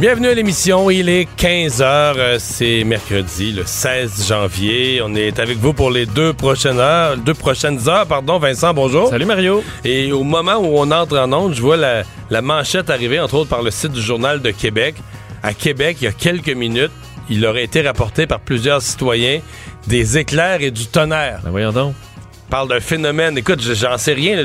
Bienvenue à l'émission, il est 15h, c'est mercredi le 16 janvier. On est avec vous pour les deux prochaines heures, deux prochaines heures, pardon. Vincent, bonjour. Salut Mario. Et au moment où on entre en onde, je vois la, la manchette arriver, entre autres par le site du Journal de Québec. À Québec, il y a quelques minutes, il aurait été rapporté par plusieurs citoyens des éclairs et du tonnerre. Ben voyons donc. Parle d'un phénomène. Écoute, j'en sais rien.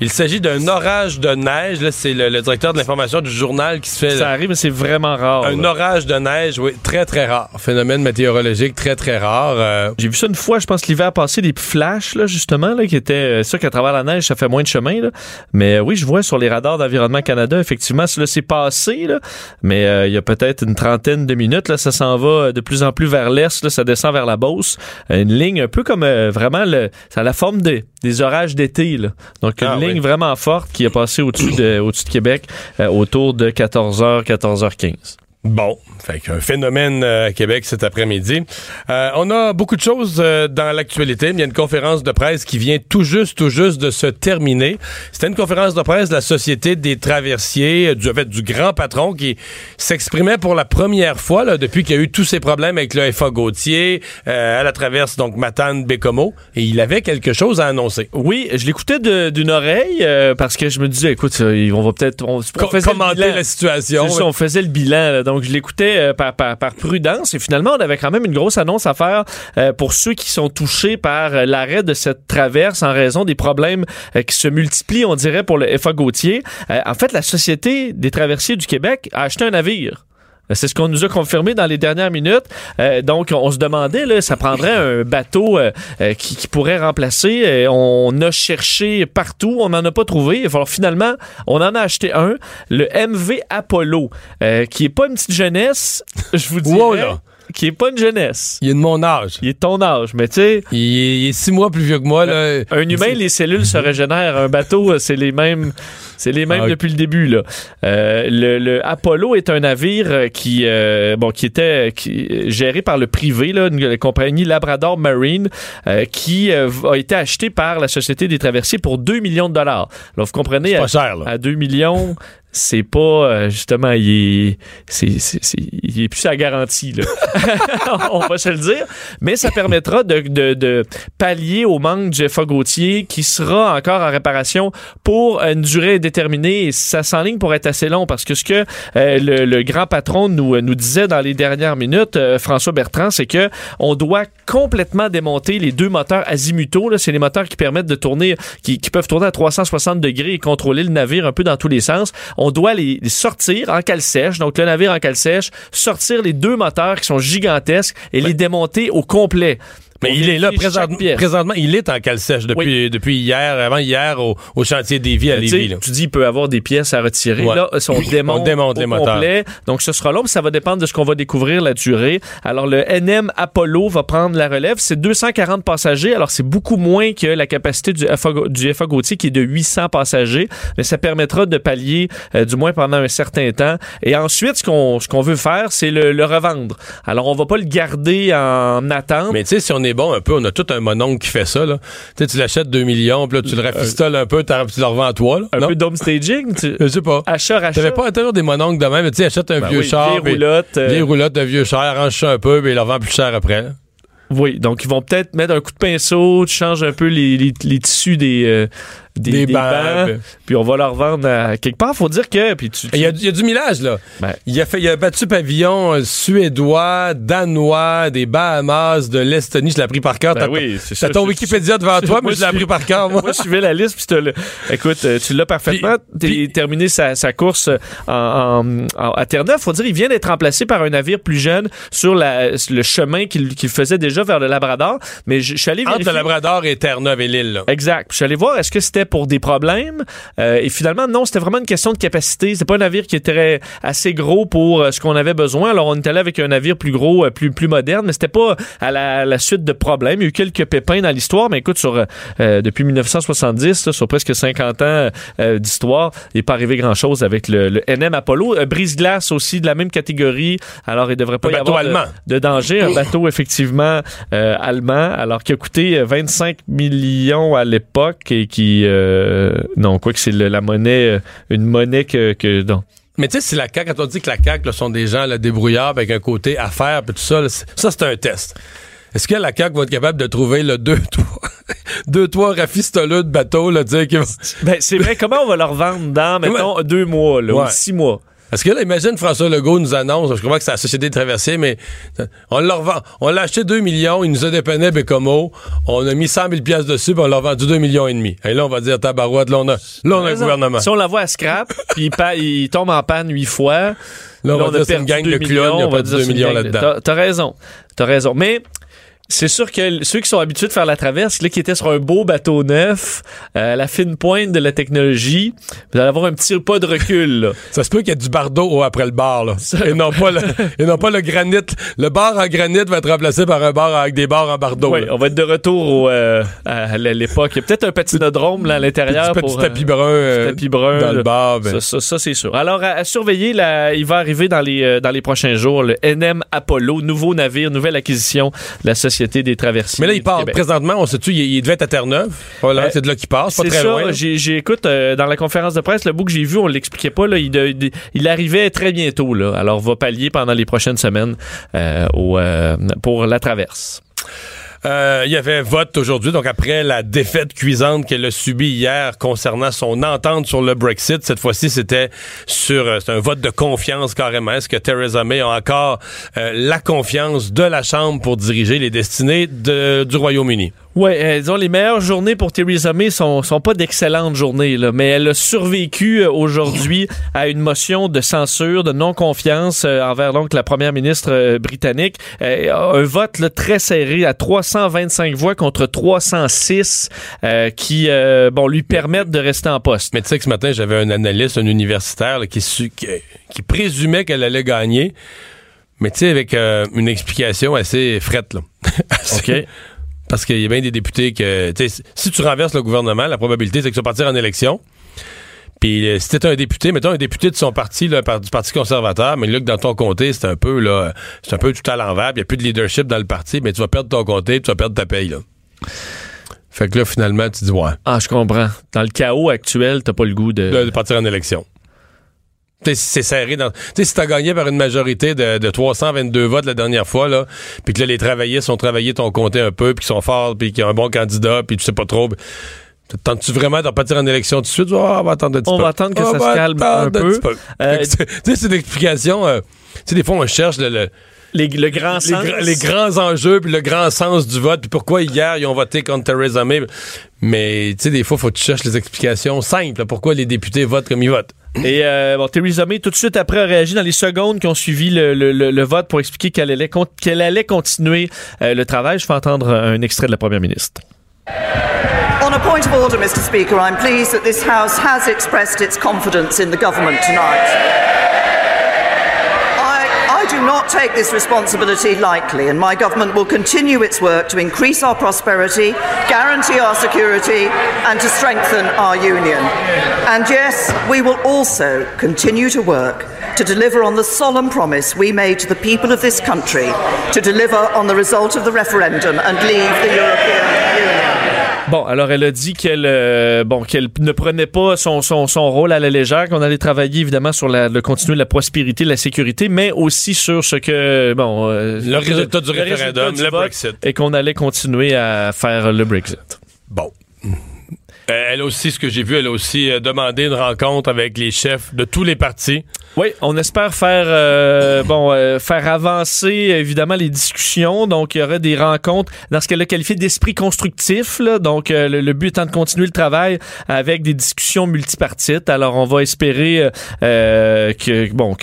Il s'agit d'un orage de neige. Là, c'est le, le directeur de l'information du journal qui se fait. Ça arrive, mais c'est vraiment rare. Un là. orage de neige, oui, très très rare. Phénomène météorologique très très rare. Euh, J'ai vu ça une fois, je pense, l'hiver passé, des flashs, là, justement, là, qui étaient euh, sûr qu'à travers la neige, ça fait moins de chemin. Là. Mais euh, oui, je vois sur les radars d'Environnement Canada, effectivement, cela s'est passé, là, mais euh, il y a peut-être une trentaine de minutes, là, ça s'en va de plus en plus vers l'est, ça descend vers la Beauce. Une ligne un peu comme euh, vraiment, le, ça la forme des orages d'été. Là. Donc, une Ah, ligne oui. vraiment forte qui est passée au-dessus de, au-dessus de Québec euh, autour de 14h, 14h15. Bon, fait qu'un phénomène euh, à Québec cet après-midi. Euh, on a beaucoup de choses euh, dans l'actualité. Il y a une conférence de presse qui vient tout juste, tout juste de se terminer. C'était une conférence de presse de la Société des traversiers, euh, du, en fait, du grand patron qui s'exprimait pour la première fois là, depuis qu'il y a eu tous ces problèmes avec le FA Gautier euh, à la traverse, donc Matane-Bécomo. Et il avait quelque chose à annoncer. Oui, je l'écoutais d'une oreille euh, parce que je me disais, écoute, on va peut-être... On, faisait commenter la situation. On faisait le bilan, là. donc je l'écoutais euh, par, par, prudence et finalement on avait quand même une grosse annonce à faire euh, pour ceux qui sont touchés par euh, l'arrêt de cette traverse en raison des problèmes qui se multiplient, on dirait, pour le FA Gautier. En fait, la Société des traversiers du Québec a acheté un navire. Euh, C'est ce qu'on nous a confirmé dans les dernières minutes. Euh, donc, on se demandait, là, ça prendrait un bateau euh, qui, qui pourrait remplacer. On a cherché partout, on n'en a pas trouvé. Alors, finalement, on en a acheté un, le MV Apollo, euh, qui est pas une petite jeunesse, je vous Wow, là. Qui est pas une jeunesse. Il est de mon âge. Il est ton âge, mais tu sais, Il est, il est six mois plus vieux que moi. Là. un humain, les cellules se régénèrent. Un bateau, euh, c'est les mêmes, c'est les mêmes Ah, depuis le début. Là. Euh, le, le Apollo est un navire euh, qui, euh, bon, qui était qui, euh, géré par le privé, là, une, la compagnie Labrador Marine, euh, qui euh, a été acheté par la Société des traversiers pour 2 millions de dollars. Là, vous comprenez, C'est à, pas cher, là. à 2 millions, c'est pas euh, justement, il est, c'est, il est plus à garantie. Là. On va se le dire. Mais ça permettra de, de, de pallier au manque du FA Gautier qui sera encore en réparation pour une durée déterminée et ça s'enligne pour être assez long parce que ce que euh, le, le grand patron nous, nous disait dans les dernières minutes, euh, François Bertrand, c'est que on doit complètement démonter les deux moteurs azimutaux. Là, c'est les moteurs qui permettent de tourner, qui, qui peuvent tourner à 360 degrés et contrôler le navire un peu dans tous les sens. Doit les, les sortir en cale sèche, donc le navire en cale sèche, sortir les deux moteurs qui sont gigantesques et les démonter au complet. Mais il est là présentement. Il est en cale sèche depuis, depuis hier, avant hier au, au chantier des vies à Lévis. là. tu dis il peut avoir des pièces à retirer. Ouais. Là, on démonte, On démonte au les moteurs. complet. Donc, ce sera long, ça va dépendre de ce qu'on va découvrir, la durée. Alors, le NM Apollo va prendre la relève. C'est 240 passagers. Alors, c'est beaucoup moins que la capacité du FA, du FA Gautier, qui est de 800 passagers. Mais ça permettra de pallier, euh, du moins pendant un certain temps. Et ensuite, ce qu'on ce qu'on veut faire, c'est le, le revendre. Alors, on va pas le garder en attente. Mais tu sais, si on est bon un peu, on a tout un mononcle qui fait ça. Là. Tu sais, tu l'achètes 2 millions, puis là, tu le rafistoles un peu, tu le revends à toi. Là. un non? peu d'home staging. Tu... Je sais pas. Achat, rachat. T'avais pas toujours des mononcles de même, mais tu sais, achète un Ben vieux oui, char. vieille puis- roulotte, euh, Vieille roulotte de vieux char, arrange ça un peu, puis il le revend plus cher après. là. Oui, donc ils vont peut-être mettre un coup de pinceau, tu changes un peu les, les, les tissus des, euh, des, Des des bancs, bancs, puis on va leur vendre à quelque part. Faut dire que puis tu, Il y, a, il y a du millage, là. Ben. Il, a fait, il a battu pavillon euh, suédois, danois, des Bahamas, de l'Estonie. Je l'ai appris par cœur. Ben oui, c'est ton Wikipédia devant toi, mais je l'ai appris par cœur, moi. moi, je suivais la liste, puis le- écoute, euh, tu l'as parfaitement. Puis- terminé sa, sa course en, en- en- à Terre-Neuve. Faut dire, il vient d'être remplacé par un navire plus jeune sur la, le chemin qu'il faisait déjà vers le Labrador. Mais je je suis allé Entre vérifier. le Labrador et Terre-Neuve et l'île. Exact. Je suis allé voir, est-ce que c'était pour des problèmes. Euh, et finalement, non, c'était vraiment une question de capacité. C'est pas un navire qui était assez gros pour euh, ce qu'on avait besoin. Alors, on est allé avec un navire plus gros, euh, plus, plus moderne, mais c'était pas à la, à la suite de problèmes. Il y a eu quelques pépins dans l'histoire, mais écoute, sur, euh, depuis 1970, là, sur presque 50 ans euh, d'histoire, il n'est pas arrivé grand-chose avec le, le NM Apollo. Euh, Brise-glace aussi, de la même catégorie. Alors, il devrait pas Un y avoir de- danger. Un bateau, effectivement, euh, allemand, alors qui a coûté euh, 25 millions à l'époque et qui... euh, non, quoi que c'est la monnaie, euh, une monnaie que... que non. Mais tu sais, si la CAQ, quand on dit que la CAQ là, sont des gens là, débrouillards avec un côté affaires puis tout ça, là, ça, c'est un test. Est-ce que la CAQ va être capable de trouver le deux, trois, deux, trois rafistoleux de bateaux, là, dire qu'ils vont- Ben, c'est vrai, comment on va leur vendre dans, mettons, deux mois, là, Ouais. ou six mois? Parce que là, imagine François Legault nous annonce, je crois que c'est la Société de traversée, mais on leur vend, on l'a acheté 2 millions, il nous a dépanné Bécomo, on a mis 100 000 piastres dessus, puis on l'a vendu 2 millions et demi. Et là, on va dire, tabarouette, là, on a, là, on a un gouvernement. Si on la voit à scrap, puis il, tombe en panne huit fois, Là, on va a dire, c'est une gang de clowns, il y a on va dire 2 c'est une millions là-dedans. T'as raison. T'as raison. Mais c'est sûr que ceux qui sont habitués de faire la traverse, là, qui étaient sur un beau bateau neuf, euh, la fine pointe de la technologie, vous allez avoir un petit pas de recul, là. Ça se peut qu'il y ait du bardeau au- après le bar, là. Et non pas le, et non pas le granit. Le bar en granit va être remplacé par un bar avec des bars en bardeau. Oui, là. on va être de retour au, euh, à l'époque. Il y a peut-être un patinodrome là, à l'intérieur. Petit, pour, petit euh, tapis brun, euh, tapis brun, dans le bar. ben. Ça, ça, ça, c'est sûr. Alors, à, à surveiller, là, il va arriver dans les, euh, dans les prochains jours le NM Apollo, nouveau navire, nouvelle acquisition de la Société des traversiers. Mais là, il part. Québec. Présentement, on sait-tu, il, il devait être à Terre-Neuve. Voilà, Euh, c'est de là qu'il passe, pas C'est très ça, loin. j'ai, j'ai- écoute, euh, dans la conférence de presse, le bout que j'ai vu, on l'expliquait pas, là, il, de- de- il arrivait très bientôt, là. Alors, va pallier pendant les prochaines semaines euh, au, euh, pour la traverse. Euh, il y avait vote aujourd'hui, donc après la défaite cuisante qu'elle a subie hier concernant son entente sur le Brexit, cette fois-ci c'était sur euh, un vote de confiance carrément. Est-ce que Theresa May a encore euh, la confiance de la Chambre pour diriger les destinées de- du Royaume-Uni? Ouais, euh, disons les meilleures journées pour Theresa May sont sont pas d'excellentes journées là, mais elle a survécu euh, aujourd'hui à une motion de censure, de non confiance euh, envers donc la première ministre euh, britannique. Un vote là, très serré à 325 voix contre 306 euh, qui bon lui permettent de rester en poste. Mais tu sais que ce matin, j'avais un analyste, un universitaire là, qui, su- qui, qui présumait qu'elle allait gagner, mais tu sais, avec une explication assez frette. Là. Assez- OK. Parce qu'il y a bien des députés que, si tu renverses le gouvernement, la probabilité, c'est que tu vas partir en élection. Puis euh, si t'es un député, mettons un député de son parti, là, par- du Parti conservateur, mais là, que dans ton comté, c'est un peu, là, c'est un peu tout à l'envers, puis il n'y a plus de leadership dans le parti, mais tu vas perdre ton comté, tu vas perdre ta paye, là. Fait que là, finalement, tu dis, ouais, Ah, je comprends. Dans le chaos actuel, t'as pas le goût de. de, de partir en élection. C'est serré dans. Tu sais, si t'as gagné par une majorité de, de 322 votes la dernière fois, là, puis que là, les travaillistes ont travaillé ton comté un peu, puis qu'ils sont forts, puis qu'il y a un bon candidat, puis tu sais pas trop. Tentes-tu vraiment de repartir en élection tout de suite? Ah, on va attendre un petit On peu. va attendre que Ah, ça se calme un peu. Euh, Tu sais, c'est une explication. euh, tu sais, des fois, on cherche le- le, les, le grand sens. les grands enjeux, puis le grand sens du vote, puis pourquoi hier, ils ont voté contre Theresa May. Mais, tu sais, des fois, faut que tu cherches les explications simples. Pourquoi les députés votent comme ils votent. Et euh, bon, Theresa May, tout de suite après, a réagi dans les secondes qui ont suivi le, le- le- vote pour expliquer qu'elle allait, qu'elle allait continuer euh, le travail. Je fais entendre un extrait de la première ministre. On a point of order, Mr. Speaker, I'm pleased that this House has expressed its confidence in the government tonight. Do not take this responsibility lightly, and my government will continue its work to increase our prosperity, guarantee our security, and to strengthen our union. And yes, we will also continue to work to deliver on the solemn promise we made to the people of this country to deliver on the result of the referendum and leave the European Union. Bon, alors elle a dit qu'elle euh, bon qu'elle ne prenait pas son, son, son rôle à la légère, qu'on allait travailler évidemment sur la, le continuer la prospérité, la sécurité, mais aussi sur ce que bon euh, Le résultat du référendum, le Brexit. et qu'on allait continuer à faire le Brexit. Bon. Euh, elle aussi, ce que j'ai vu, elle a aussi euh, demandé une rencontre avec les chefs de tous les partis. Oui, on espère faire euh, bon faire avancer évidemment les discussions. Donc il y aurait des rencontres dans ce qu'elle a qualifié d'esprit constructif. Donc le, but étant de continuer le travail avec des discussions multipartites. Alors on va espérer que bon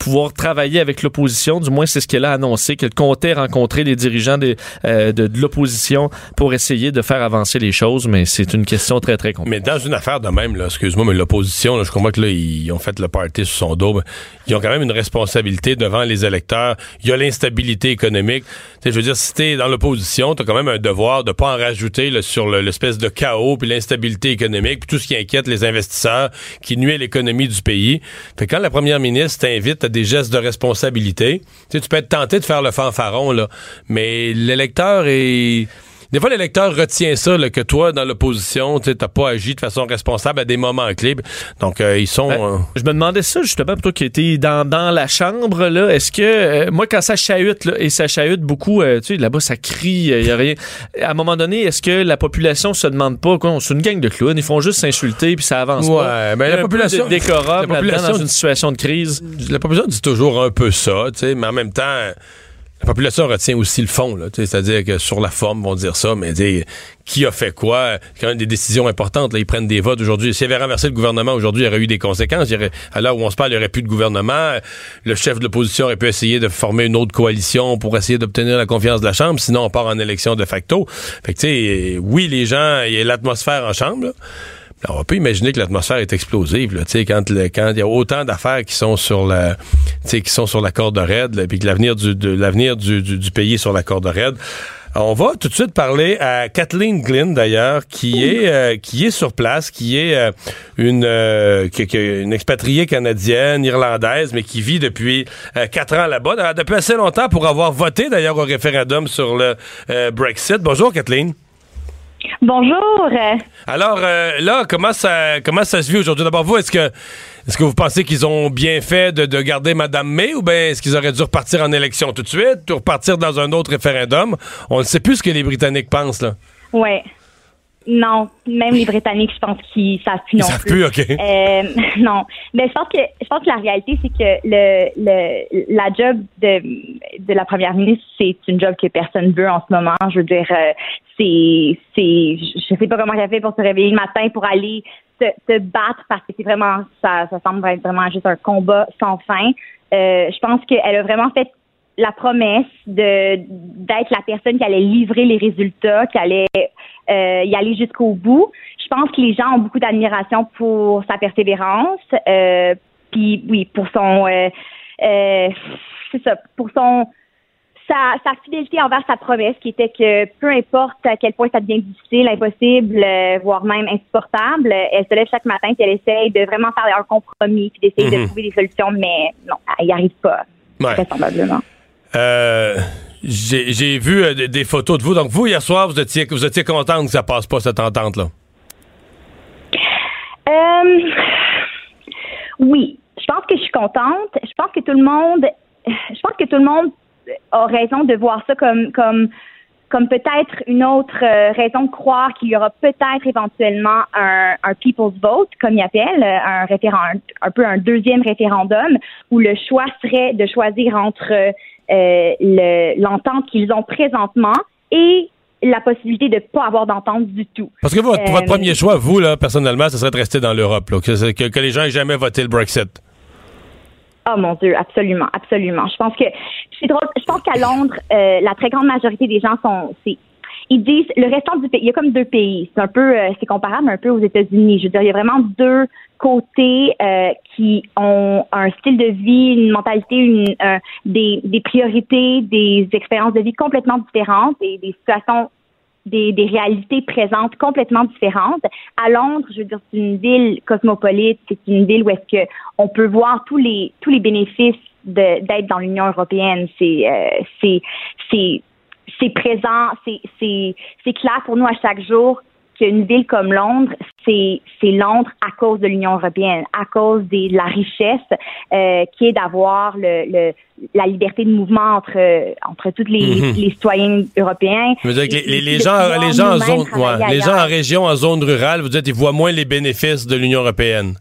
pouvoir travailler avec l'opposition. Du moins c'est ce qu'elle a annoncé qu'elle comptait rencontrer les dirigeants de, de l'opposition pour essayer de faire avancer les choses. Mais c'est une question Mais dans une affaire de même, excuse-moi, mais l'opposition, je comprends que là, ils ont fait le party sur son dos. mais Ils ont quand même une responsabilité devant les électeurs. Il y a l'instabilité économique. Je veux dire, si t'es dans l'opposition, t'as quand même un devoir de pas en rajouter là, sur le- l'espèce de chaos puis l'instabilité économique puis tout ce qui inquiète les investisseurs, qui nuit à l'économie du pays. Fait que quand la première ministre t'invite à des gestes de responsabilité, tu peux être tenté de faire le fanfaron, là, mais l'électeur est... Des fois, l'électeur retient ça, là, que toi, dans l'opposition, tu n'as pas agi de façon responsable à des moments clés. Donc, euh, ils sont... Ben, euh, Je me demandais ça justement, pour toi qui étais dans, dans la chambre, là, est-ce que, euh, moi, quand ça chahute, là, et ça chahute beaucoup, tu sais, là-bas, ça crie, il y a rien. À un moment donné, est-ce que la population se demande pas, quoi, c'est une gang de clowns, ils font juste s'insulter, puis ça avance pas? Ben, la a un peu population- décorum la population- dans une situation de crise. la population dit toujours un peu ça, tu sais, mais en même temps, la population retient aussi le fond, c'est-à-dire que sur la forme, vont dire ça, mais dire qui a fait quoi, quand même des décisions importantes, là, ils prennent des votes aujourd'hui. S'il avait renversé le gouvernement aujourd'hui, il y aurait eu des conséquences. À l'heure où on se parle, il n'y aurait plus de gouvernement. Le chef de l'opposition aurait pu essayer de former une autre coalition pour essayer d'obtenir la confiance de la Chambre, sinon on part en élection de facto. Fait que, oui, les gens, il y a l'atmosphère en Chambre, là. Alors, on peut imaginer que l'atmosphère est explosive, là, tu sais, quand le- quand il y a autant d'affaires qui sont sur la, tu sais, qui sont sur la corde raide, là, puis que l'avenir du, de, l'avenir du, du, du pays est sur la corde raide. On va tout de suite parler à Kathleen Glynn d'ailleurs, qui est euh, qui est sur place, qui est euh, une euh, qui, qui est une expatriée canadienne, irlandaise, mais qui vit depuis euh, quatre ans là-bas, depuis assez longtemps pour avoir voté d'ailleurs au référendum sur le euh, Brexit. Bonjour Kathleen. Bonjour. Alors euh, là, comment ça comment ça se vit aujourd'hui? D'abord, vous, est-ce que est-ce que vous pensez qu'ils ont bien fait de, de garder Mme May ou bien est-ce qu'ils auraient dû repartir en élection tout de suite ou repartir dans un autre référendum? On ne sait plus ce que les Britanniques pensent, là. Ouais. Non, même les Britanniques, je pense qu'ils savent plus Ils non savent plus. plus, OK. Euh, non, mais je pense que je pense que la réalité c'est que le, le la job de de la première ministre c'est une job que personne veut en ce moment. Je veux dire, euh, c'est c'est je sais pas comment elle fait pour se réveiller le matin pour aller se, se battre parce que c'est vraiment ça ça semble être vraiment juste un combat sans fin. Euh, je pense qu'elle a vraiment fait la promesse de d'être la personne qui allait livrer les résultats, qui allait euh, y aller jusqu'au bout. Je pense que les gens ont beaucoup d'admiration pour sa persévérance, euh, puis oui, pour son euh, euh, c'est ça, pour son sa, sa fidélité envers sa promesse, qui était que peu importe à quel point ça devient difficile, impossible, euh, voire même insupportable, elle se lève chaque matin et elle essaye de vraiment faire un compromis puis d'essayer Mhm. de trouver des solutions, mais non, elle n'y arrive pas, Ouais. vraisemblablement. Euh, j'ai vu euh, des, photos de vous. Donc, vous, hier soir, vous étiez, vous étiez contente que ça passe pas, cette entente-là? Euh, oui, je pense que je suis contente. Je pense que tout le monde, je pense que tout le monde a raison de voir ça comme comme comme peut-être une autre euh, raison de croire qu'il y aura peut-être éventuellement un, people's vote, comme il appelle, un référendum, un peu un deuxième référendum, où le choix serait de choisir entre euh, le- l'entente qu'ils ont présentement et la possibilité de ne pas avoir d'entente du tout. Parce que votre, Euh, votre premier choix, vous, là, personnellement, ce serait de rester dans l'Europe, que, que les gens aient jamais voté le Brexit. Oh mon Dieu, absolument, absolument. Je pense que c'est drôle. Je pense qu'à Londres, euh, la très grande majorité des gens sont, c'est, ils disent le restant du pays. Il y a comme deux pays. C'est un peu, euh, c'est comparable un peu aux États-Unis. Je veux dire, il y a vraiment deux côtés euh, qui ont un style de vie, une mentalité, une, euh, des, des priorités, des expériences de vie complètement différentes et des situations des, des réalités présentes complètement différentes. À Londres, je veux dire, c'est une ville cosmopolite, c'est une ville où est-ce que on peut voir tous les tous les bénéfices d'être dans l'Union européenne. C'est euh, c'est c'est présent, c'est clair pour nous à chaque jour qu'une ville comme Londres, c'est Londres à cause de l'Union européenne, à cause des- de la richesse euh, qui est d'avoir le, le la liberté de mouvement entre entre tous les, Mhm. les citoyens européens. Veux dire que les, gens, pouvoir les gens en zone, ouais, les gens en région, en zone rurale, vous dites, ils voient moins les bénéfices de l'Union européenne.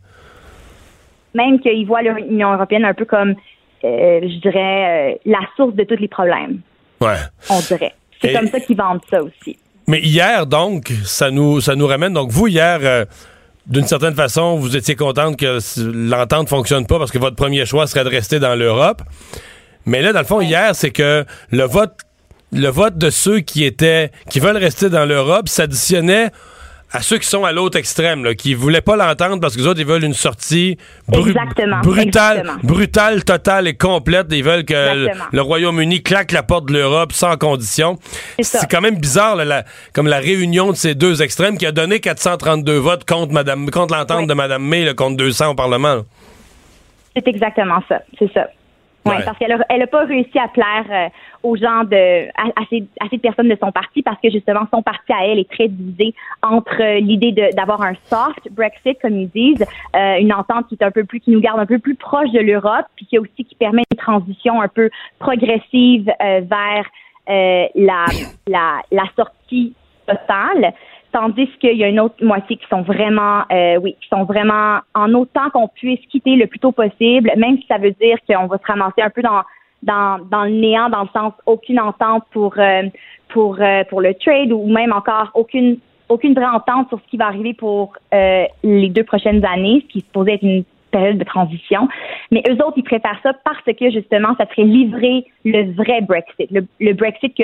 même qu'ils voient l'Union européenne un peu comme, euh, je dirais, euh, la source de tous les problèmes, Ouais. on dirait. C'est Et- comme ça qu'ils vendent ça aussi. Mais hier, donc, ça nous, ça nous ramène. Donc, vous, hier, euh, d'une certaine façon, vous étiez contente que l'entente fonctionne pas parce que votre premier choix serait de rester dans l'Europe. Mais là, dans le fond, hier, c'est que le vote, le vote de ceux qui étaient, qui veulent rester dans l'Europe s'additionnait à ceux qui sont à l'autre extrême, là, qui voulaient pas l'entendre parce que les autres, ils veulent une sortie bru- Exactement, brutale, exactement. brutale, totale et complète. Ils veulent que le, Exactement. le Royaume-Uni claque la porte de l'Europe sans condition. C'est quand même bizarre, là, la- comme la réunion de ces deux extrêmes qui a donné 432 votes contre Madame, contre l'entente Oui. de Mme May, là, contre 200 au Parlement. C'est exactement ça, c'est ça. Ouais, Ouais. parce qu'elle a, elle a pas réussi à plaire euh, aux gens de à, à ces, à ces personnes de son parti parce que justement son parti à elle est très divisé entre euh, l'idée de- d'avoir un soft Brexit comme ils disent, euh, une entente qui est un peu plus qui nous garde un peu plus proche de l'Europe puis qui aussi qui permet une transition un peu progressive euh, vers euh, la, la la sortie totale. Tandis qu'il y a une autre moitié qui sont vraiment, euh, oui, qui sont vraiment en autant qu'on puisse quitter le plus tôt possible, même si ça veut dire qu'on va se ramasser un peu dans dans, dans le néant, dans le sens aucune entente pour euh, pour euh, pour le trade ou même encore aucune aucune vraie entente sur ce qui va arriver pour euh, les deux prochaines années, ce qui se posait être une période de transition. Mais eux autres, ils préfèrent ça parce que justement, ça serait livrer le vrai Brexit, le, le Brexit que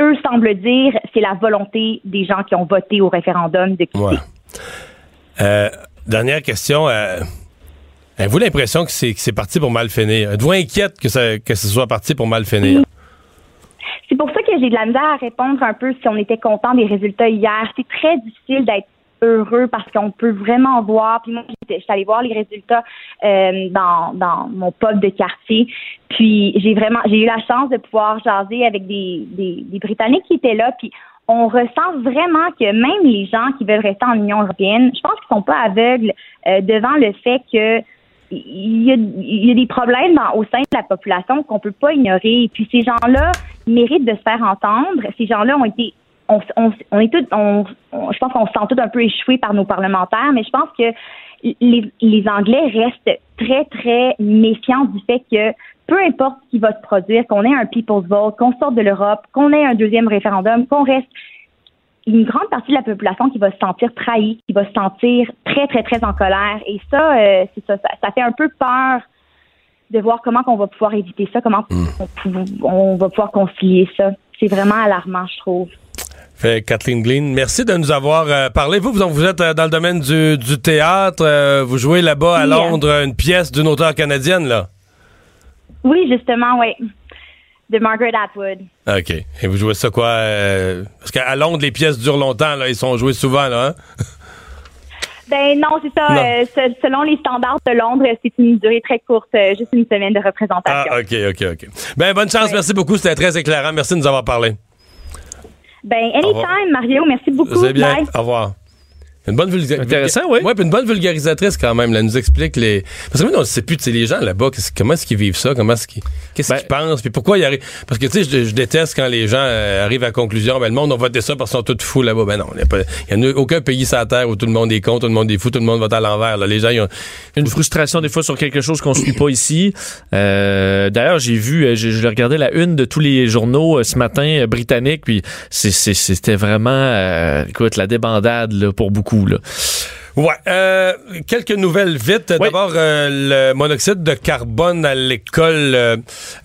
eux semblent dire, c'est la volonté des gens qui ont voté au référendum de quitter. Ouais. Euh, dernière question. Euh, Avez-vous l'impression que c'est que c'est parti pour mal finir? Êtes-vous inquiète que, ça, que ce soit parti pour mal finir? C'est pour ça que j'ai de la misère à répondre un peu si on était content des résultats hier. C'est très difficile d'être heureux parce qu'on peut vraiment voir. Puis moi, j'étais- allée voir les résultats euh, dans, dans mon pub de quartier. Puis j'ai vraiment, j'ai eu la chance de pouvoir jaser avec des, des, Britanniques qui étaient là. Puis on ressent vraiment que même les gens qui veulent rester en Union européenne, je pense qu'ils sont pas aveugles euh, devant le fait que il y, a, des problèmes au sein de la population qu'on peut pas ignorer. Et puis ces gens-là méritent de se faire entendre. Ces gens-là ont été, on, on, on est tous, on, on- je pense qu'on se sent tous un peu échoués par nos parlementaires, mais je pense que les, les Anglais restent très très méfiants du fait que peu importe ce qui va se produire, qu'on ait un people's vote, qu'on sorte de l'Europe, qu'on ait un deuxième référendum, qu'on reste une grande partie de la population qui va se sentir trahie, qui va se sentir très, très, très en colère. Et ça, euh, c'est ça, ça, ça fait un peu peur de voir comment on va pouvoir éviter ça, comment on, pou- on va pouvoir concilier ça. C'est vraiment alarmant, je trouve. Fait Kathleen Glean, merci de nous avoir euh, parlé. Vous, vous, vous êtes euh, dans le domaine du, du théâtre. euh, vous jouez là-bas à Oui. Londres une pièce d'une auteure canadienne, là. Oui, justement, oui. De Margaret Atwood. OK. Et vous jouez ça quoi? parce qu'à Londres, les pièces durent longtemps, là. Ils sont joués souvent, là. hein? Ben non, c'est ça. Non. euh, selon les standards de Londres, c'est une durée très courte, euh, juste une semaine de représentation. Ah, OK, OK, OK. Ben, bonne chance. Ouais. Merci beaucoup. C'était très éclairant. Merci de nous avoir parlé. Ben, anytime, Mario. Merci beaucoup. C'est bien. Bye. Au revoir. Une bonne Intéressant, oui. Ouais, puis une bonne vulgarisatrice quand même. Là, elle nous explique les. Parce que moi, on ne sait plus, tu sais, les gens là-bas, qu'est-ce- comment est-ce qu'ils vivent ça, comment est-ce qu'ils, qu'est-ce Ben- qu'ils pensent, puis pourquoi ils arrivent. Parce que tu sais, je, je déteste quand les gens euh, arrivent à la conclusion, ben le monde, on voté ça parce qu'ils sont tous fous là-bas. Ben non, il n'y a, pas- aucun pays sur la terre où tout le monde est con, tout le monde est fou, tout le monde vote à l'envers. là. Les gens, ils ont. une frustration des fois sur quelque chose qu'on suit pas ici. Euh, D'ailleurs, j'ai vu, euh, j'ai- je regardais la une de tous les journaux euh, ce matin britanniques, puis c'est- c'est- c'était vraiment, euh, écoute, la débandade là, pour beaucoup. Là. Ouais. Euh, quelques nouvelles vite. Oui. D'abord, euh, le monoxyde de carbone à l'école euh,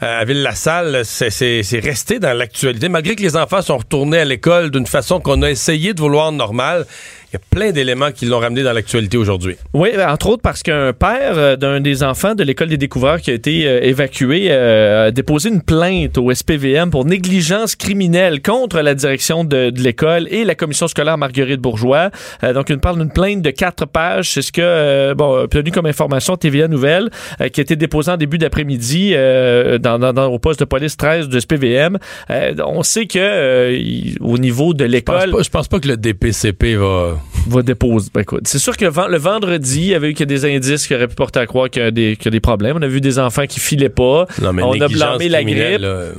à Ville-la-Salle, c'est- c'est c'est resté dans l'actualité. Malgré que les enfants sont retournés à l'école d'une façon qu'on a essayé de vouloir normale, il y a plein d'éléments qui l'ont ramené dans l'actualité aujourd'hui. Oui, ben, entre autres parce qu'un père d'un des enfants de l'école des découvreurs qui a été euh, évacué euh, a déposé une plainte au SPVM pour négligence criminelle contre la direction de, de l'école et la commission scolaire Marguerite Bourgeois. Euh, donc, il parle d'une plainte de quatre pages. C'est ce que, euh, bon, obtenu comme information TVA Nouvelle, euh, qui a été déposée en début d'après-midi euh, dans, dans- dans- au poste de police 13 du SPVM. Euh, on sait que euh, il- au niveau de Je l'école pas, je pense pas que le DPCP va. va déposer. Ben, écoute, c'est sûr que le vendredi, il y avait eu que des indices qui auraient pu porter à croire qu'il y a des, qu'il y a des problèmes. On a vu des enfants qui filaient pas. Non, mais on a blâmé la grippe. Euh,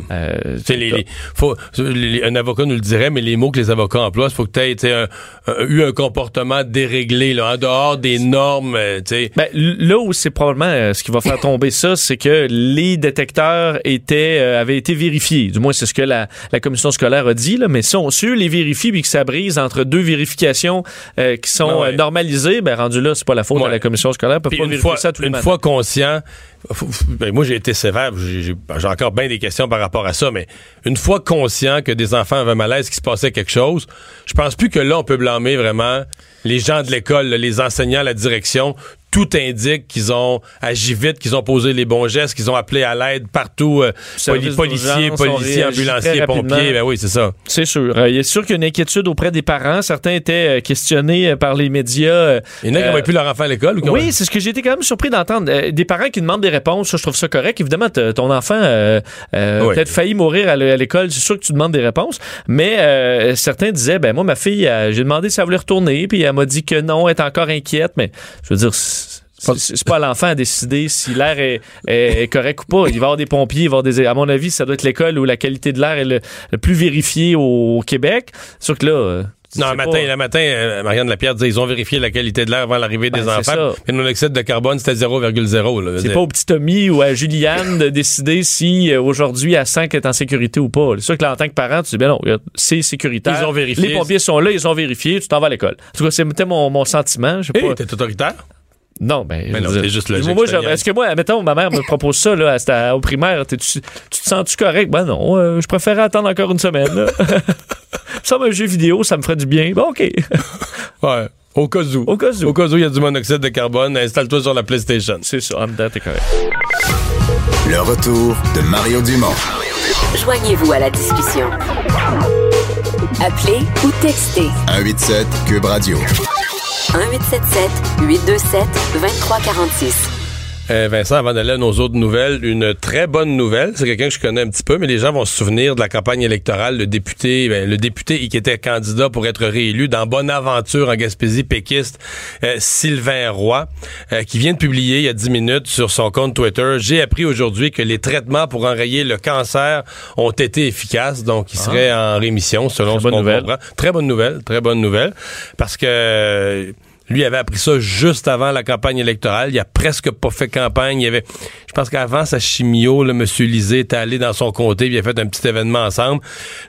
les- les- faut- les- un avocat nous le dirait, mais les mots que les avocats emploient, il faut que tu aies eu un comportement déréglé, là, en dehors des normes. euh, tu. Ben, là où c'est probablement euh, ce qui va faire tomber ça, c'est que les détecteurs étaient euh, avaient été vérifiés. Du moins, c'est ce que la, la commission scolaire a dit. Là. Mais si on eux les vérifie puis que ça brise entre deux vérifications euh, qui sont ouais. normalisées, ben rendu là, c'est pas la faute Ouais. de la commission scolaire. Ils peuvent Puis pas une vérifier fois, ça tous les une matins. fois conscient, ben, moi, j'ai été sévère. J'ai j'ai- encore bien des questions par rapport à ça, mais une fois conscient que des enfants avaient malaise, qu'il se passait quelque chose, je pense plus que là, on peut blâmer vraiment les gens de l'école, les enseignants, la direction. Tout indique qu'ils ont agi vite, qu'ils ont posé les bons gestes, qu'ils ont appelé à l'aide partout. euh, poli- policiers, policiers, ambulanciers, pompiers. Ben oui, c'est ça. C'est sûr. Euh, il est sûr qu'il y a une inquiétude auprès des parents. Certains étaient euh, questionnés par les médias. Il y en a qui n'avaient plus leur enfant à l'école ou comment? Oui, c'est ce que j'ai été quand même surpris d'entendre. Des parents qui demandent des réponses, ça, je trouve ça correct. Évidemment, ton enfant euh, Oui. peut-être failli mourir à l'é- à l'école, c'est sûr que tu demandes des réponses. Mais certains disaient, ben moi, ma fille, j'ai demandé si elle voulait retourner, puis elle m'a dit que non, elle est encore inquiète. Mais je veux dire, c'est pas à l'enfant à décider si l'air est, est- est correct ou pas. Il va y avoir des pompiers, il va y avoir des. À mon avis, ça doit être l'école où la qualité de l'air est le, le plus vérifiée au, au Québec. Sûr que là. euh, Non, le matin, pas- le matin, euh, Marianne Lapierre disait ils ont vérifié la qualité de l'air avant l'arrivée Ben, des c'est enfants. Mais monoxyde de carbone, c'était 0,0. là. C'est pas au petit Tommy ou à Juliane de décider si euh, aujourd'hui à 5 est en sécurité ou pas. C'est sûr que là, en tant que parent, tu dis, ben non, c'est sécuritaire. Ils ont vérifié. Les pompiers sont là, ils ont vérifié, tu t'en vas à l'école. En tout cas, c'était mon, mon sentiment. Je sais Hey, pas. t'es autoritaire? Non, ben. Mais non, c'est juste logique, Moi, est-ce que moi, admettons, ma mère me propose ça, là, à- au primaire, tu, tu te sens-tu correct? Ben non, euh, je préférais attendre encore une semaine, ça, un jeu vidéo, ça me ferait du bien. Bon, OK. Ouais. Au cas où. Au cas où. Au cas où il y a du monoxyde de carbone, installe-toi sur la PlayStation. C'est ça, en dedans, t'es correct. Le retour de Mario Dumont. Joignez-vous à la discussion. Appelez ou textez 187 Cube Radio. 1877 827 2346. Euh, Vincent, avant d'aller à nos autres nouvelles, une très bonne nouvelle. C'est quelqu'un que je connais un petit peu, mais les gens vont se souvenir de la campagne électorale. Le député, ben, le député qui était candidat pour être réélu dans Bonaventure en Gaspésie péquiste, euh, Sylvain Roy, euh, qui vient de publier il y a 10 minutes sur son compte Twitter. J'ai appris aujourd'hui que les traitements pour enrayer le cancer ont été efficaces, donc il serait en rémission selon Très ce bonne qu'on nouvelle. comprend. Très bonne nouvelle, très bonne nouvelle, parce que lui avait appris ça juste avant la campagne électorale. Il a presque pas fait campagne. Il avait, je pense qu'avant sa chimio, le monsieur Lisée était allé dans son comté, puis il a fait un petit événement ensemble.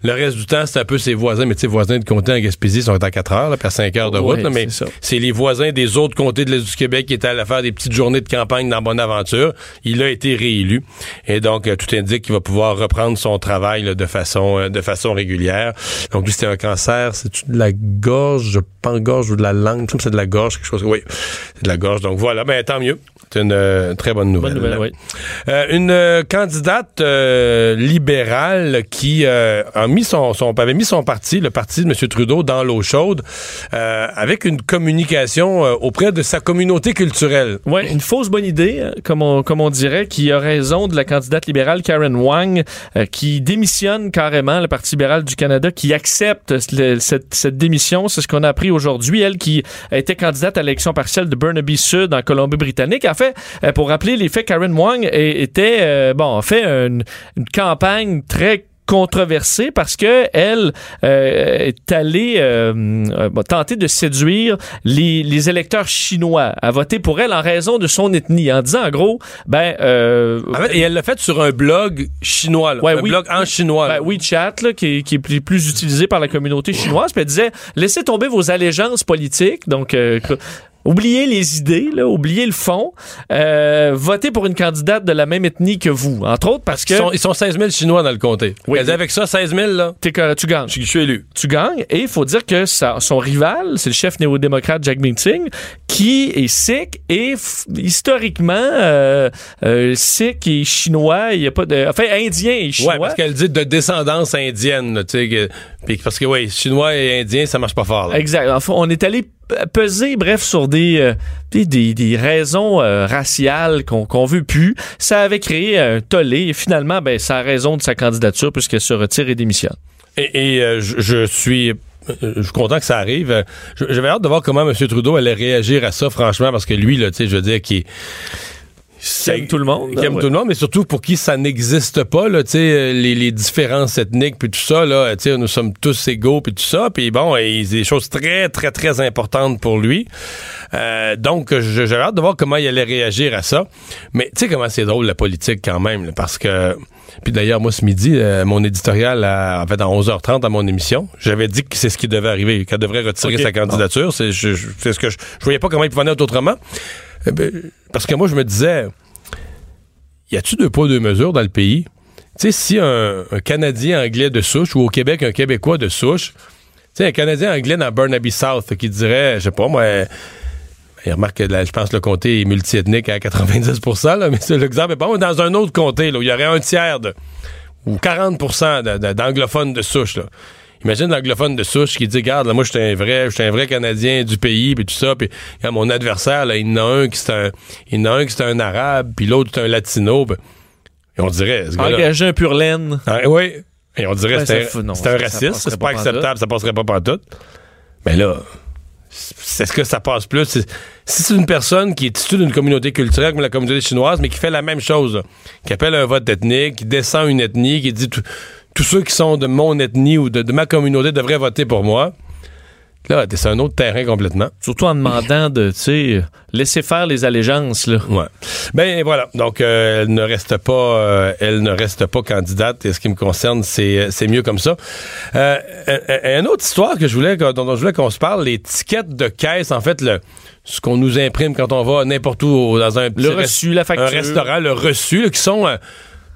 Le reste du temps, c'était un peu ses voisins, mais tu sais, voisins de comté en Gaspésie sont à 4 heures, là, puis à 5 heures de route, Ouais, là, mais c'est c'est les voisins des autres comtés de l'Est du Québec qui étaient allés faire des petites journées de campagne dans Bonaventure. Il a été réélu. Et donc, euh, tout indique qu'il va pouvoir reprendre son travail là, de façon euh, de façon régulière. Donc, lui, c'était un cancer. C'est de la gorge, je pense, gorge ou de la langue. Je trouve que c'est de la gorge, quelque chose. Oui, c'est de la gorge. Donc, voilà. Ben, tant mieux. C'est une euh, très bonne nouvelle. Bonne nouvelle, oui. Euh, une euh, candidate euh, libérale qui a mis son, son avait mis son parti, le parti de M. Trudeau, dans l'eau chaude, avec une communication auprès de sa communauté culturelle. Oui, une fausse bonne idée, euh, comme on, comme on dirait, qui a raison de la candidate libérale Karen Wang, qui démissionne carrément, le Parti libéral du Canada, qui accepte le- cette, cette démission. C'est ce qu'on a appris aujourd'hui. Elle qui a été candidate à l'élection partielle de Burnaby Sud en Colombie-Britannique. En fait, euh, pour rappeler les faits, Karen Wang é- était, euh, bon, fait une campagne très controversée parce que elle euh, est allée euh, euh, tenter de séduire les, les électeurs chinois à voter pour elle en raison de son ethnie en disant en gros ben euh, En fait, et elle l'a fait sur un blog chinois, là. Ouais, un oui. blog en chinois. là. ben, WeChat, là, qui, est, qui est plus, utilisé par la communauté chinoise, puis elle disait laissez tomber vos allégeances politiques, donc euh, oubliez les idées, là, oubliez le fond, euh, votez pour une candidate de la même ethnie que vous, entre autres parce que Ils sont, ils sont 16 000 Chinois dans le comté. Oui. Avec ça, 16 000, là, tu gagnes. je je suis élu. tu gagnes. Et il faut dire que son rival, c'est le chef néo-démocrate Jack Meeting, qui est sikh et historiquement euh, euh, sikh et chinois. Il y a pas de, enfin indien et chinois. Ouais, parce qu'elle dit de descendance indienne, là, tu sais, parce que, oui, chinois et indien, ça marche pas fort, là. Exact. Enfin, on est allé peser, bref, sur des, euh, des, des- raisons euh, raciales qu'on qu'on veut plus. Ça avait créé un tollé et finalement, ben, ça a raison de sa candidature puisqu'elle se retire et démissionne. Et, euh, je, suis. Je suis content que ça arrive. J'avais hâte de voir comment M. Trudeau allait réagir à ça, franchement, parce que lui, là, tu sais, je veux dire, qui Qui aime tout le monde. qui aime Ouais. tout le monde, mais surtout pour qui ça n'existe pas, là, tu sais, euh, les, les différences ethniques, puis tout ça, là, tu sais, nous sommes tous égaux, puis tout ça, puis bon, et des choses très, très, très importantes pour lui. Euh, donc, j'avais hâte de voir comment il allait réagir à ça. Mais tu sais comment c'est drôle, la politique, quand même, là, parce que... Puis d'ailleurs, moi, ce midi, euh, mon éditorial, à, en fait, à 11h30 à mon émission, j'avais dit que c'est ce qui devait arriver, qu'elle devrait retirer sa candidature. C'est ce que je, je voyais pas comment il pouvait en être autrement. Euh, ben, parce que moi, je me disais, y a-tu deux poids, deux mesures dans le pays? Tu sais, si un, Canadien anglais de souche ou au Québec, un Québécois de souche, tu sais, un Canadien anglais dans Burnaby South qui dirait, je sais pas, moi, il remarque que je pense que le comté est multiethnique à 90 là, mais c'est l'exemple. Bon, dans un autre comté, là, il y aurait un tiers de, ou 40 de- de- d'anglophones de souche, là. Imagine l'anglophone de souche qui dit, regarde, là, moi, je suis un vrai, je suis un vrai Canadien du pays, puis tout ça, puis mon adversaire, là, il y en a un qui c'est un, il y en a un qui c'est un arabe, puis l'autre c'est un latino, et on dirait, ce Engager un pur laine. ah, oui. Et on dirait que c'est non, un ça raciste, c'est pas pas acceptable, ça passerait pas pantoute. Mais là, c'est ce que ça passe plus. Si c'est une personne qui est issue d'une communauté culturelle comme la communauté chinoise, mais qui fait la même chose, là, qui appelle un vote ethnique, qui descend une ethnie, qui dit tout- tous ceux qui sont de mon ethnie ou de, de ma communauté devraient voter pour moi. Là, c'est un autre terrain complètement. Surtout en demandant de, tu sais, laisser faire les allégeances, là. Ouais. Ben voilà. Donc euh, elle ne reste pas, euh, elle ne reste pas candidate. Et ce qui me concerne, c'est c'est mieux comme ça. Euh, euh, une autre histoire que je voulais dont, dont je voulais qu'on se parle, les tickets de caisse. En fait, le ce qu'on nous imprime quand on va n'importe où dans un petit Le reçu, la facture. un restaurant, le reçu, là, qui sont euh,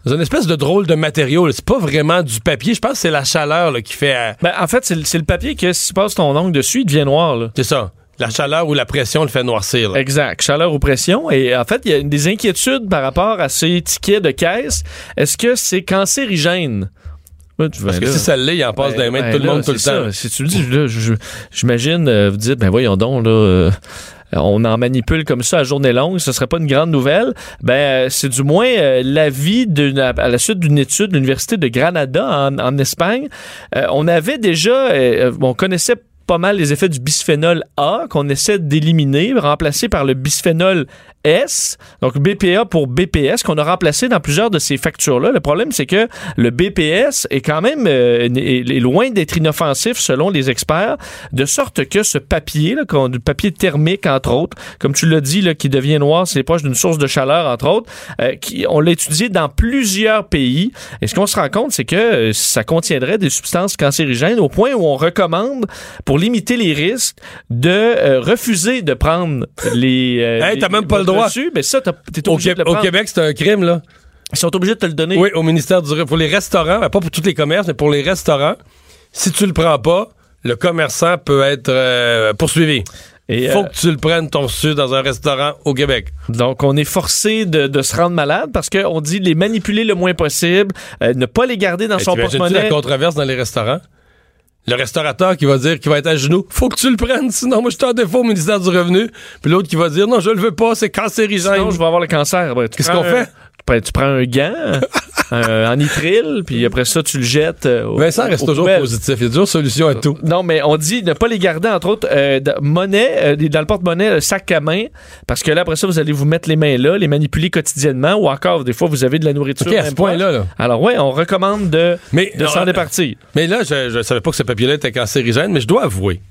dans une espèce de drôle de matériau. C'est pas vraiment du papier. Je pense que c'est la chaleur là, qui fait. euh, Ben, en fait, c'est le, papier que si tu passes ton ongle dessus, il devient noir, c'est ça. La chaleur ou la pression le fait noircir. là. Exact. Chaleur ou pression. Et en fait, il y a des inquiétudes par rapport à ces tickets de caisse. Est-ce que c'est cancérigène? Ouais, tu Parce que là. si ça l'est, il en passe Ben, dans les mains de ben tout le là, monde tout le temps. Si tu le dis, là, je- je- j'imagine, euh, vous dites, ben voyons donc, là, euh, on en manipule comme ça à journée longue, ce serait pas une grande nouvelle. Ben, euh, c'est du moins euh, l'avis à la suite d'une étude de l'Université de Granada en, Espagne. Euh, on avait déjà, euh, on connaissait pas mal les effets du bisphénol A qu'on essaie d'éliminer, remplacé par le bisphénol S, donc BPA pour BPS, qu'on a remplacé dans plusieurs de ces factures-là. Le problème, c'est que le BPS est quand même euh, est- loin d'être inoffensif selon les experts, de sorte que ce papier, là, du papier thermique, entre autres, comme tu l'as dit, là, qui devient noir, c'est proche d'une source de chaleur, entre autres, euh, qui, on l'a étudié dans plusieurs pays. Et ce qu'on se rend compte, c'est que euh, ça contiendrait des substances cancérigènes au point où on recommande, pour limiter les risques, de euh, refuser de prendre les... euh, Hey, t'as même pas le droit. Reçus. Mais ça, t'es Au, obligé Qué- de le au. Québec, c'est un crime, là. Ils sont obligés de te le donner. Oui, au ministère du pour les restaurants, pas pour tous les commerces, mais pour les restaurants, si tu le prends pas, le commerçant peut être euh, poursuivi. Il faut euh, que tu le prennes ton reçu dans un restaurant au Québec. Donc, on est forcé de, de se rendre malade parce qu'on dit les manipuler le moins possible, euh, ne pas les garder dans son t'imagines-tu la porte-monnaie. controverse dans les restaurants? Le restaurateur qui va dire qu'il va être à genoux, faut que tu le prennes, sinon moi je suis en défaut au ministère du Revenu. Puis l'autre qui va dire non, je le veux pas, c'est cancérigène. Sinon, je vais avoir le cancer. Ben, Qu'est-ce qu'on un- fait? Tu prends, tu prends un gant un- en nitrile, puis après ça, tu le jettes. euh, au- Vincent reste toujours poubelles. positif. Il y a toujours solution à tout. Non, mais on dit ne pas les garder, entre autres, euh, monnaie, euh, dans le porte-monnaie, le sac à main, parce que là, après ça, vous allez vous mettre les mains là, les manipuler quotidiennement, ou encore, des fois, vous avez de la nourriture. OK, à ce point-là, là. Alors, ouais, on recommande de, Mais, de s'en euh, départir. Mais là, je ne savais pas que ce papier-là était cancérigène, mais je dois avouer.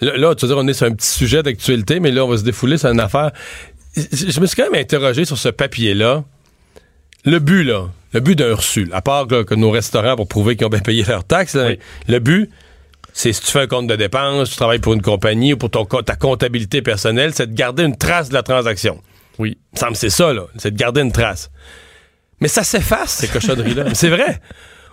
Là, là, tu veux dire, on est sur un petit sujet d'actualité, mais là, on va se défouler sur une affaire. Je je me suis quand même interrogé sur ce papier-là. Le but, là, le but d'un reçu, à part là, que nos restaurants, pour prouver qu'ils ont bien payé leurs taxes, là, le but, c'est si tu fais un compte de dépenses, tu travailles pour une compagnie ou pour ton, ta comptabilité personnelle, c'est de garder une trace de la transaction. Oui. Il me semble que c'est ça, là. C'est de garder une trace. Mais ça s'efface, ces cochonneries-là. Mais c'est vrai.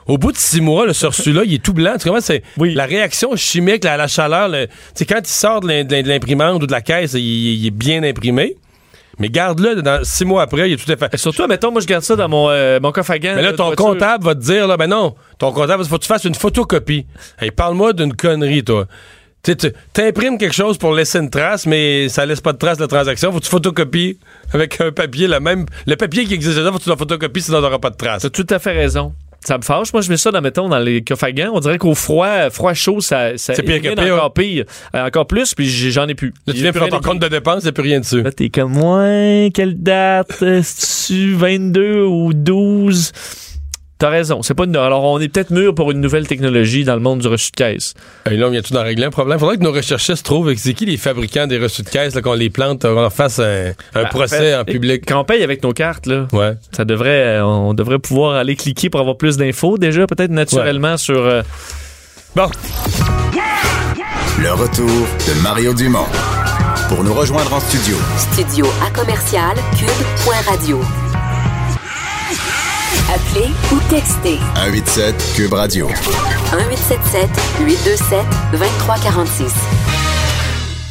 Au bout de six mois, le reçu-là, il est tout blanc. Tu comprends? C'est Oui. la réaction chimique, la, la chaleur. le- tu sais, quand il sort de l'im- de l'imprimante ou de la caisse, il, il est bien imprimé. Mais garde-le, dans six mois après, il est tout effacé. Et surtout, mettons, moi, je garde ça dans mon, euh, mon coffre à gants. Mais là, ton comptable va te dire, là, ben non, ton comptable, il faut que tu fasses une photocopie. Hey, parle-moi d'une connerie, toi. Tu t'imprimes quelque chose pour laisser une trace, mais ça laisse pas de trace de la transaction. Faut que tu photocopies avec un papier, le même. Le papier qui existe déjà, faut que tu le photocopies, sinon t'auras pas de trace. T'as tout à fait raison. Ça me fâche. Moi, je mets ça, dans, mettons, dans les gants. On dirait qu'au froid, froid chaud, ça, ça C'est pire que pire. encore pire. Euh, encore plus, puis j'en ai plus. Là, tu viens plus faire ton compte de dépenses, il n'y a plus rien dessus. Là, t'es comme, ouais, quelle date? Euh, C'est-tu 22 ou 12? T'as raison. C'est pas une... Alors, on est peut-être mûr pour une nouvelle technologie dans le monde du reçu de caisse. Et là, on vient tout d'en régler un problème? Faudrait que nos recherchistes trouvent c'est qui les fabricants des reçus de caisse, là, qu'on les plante, qu'on leur fasse un, un Ben, procès fait, en public? Quand on paye avec nos cartes, là, Ouais. ça devrait, euh, on devrait pouvoir aller cliquer pour avoir plus d'infos déjà, peut-être naturellement sur. euh, Bon. Le retour de Mario Dumont. Pour nous rejoindre en studio, Studio à commercial cube.radio. Textez 187 Cube Radio. 1877 827 2346.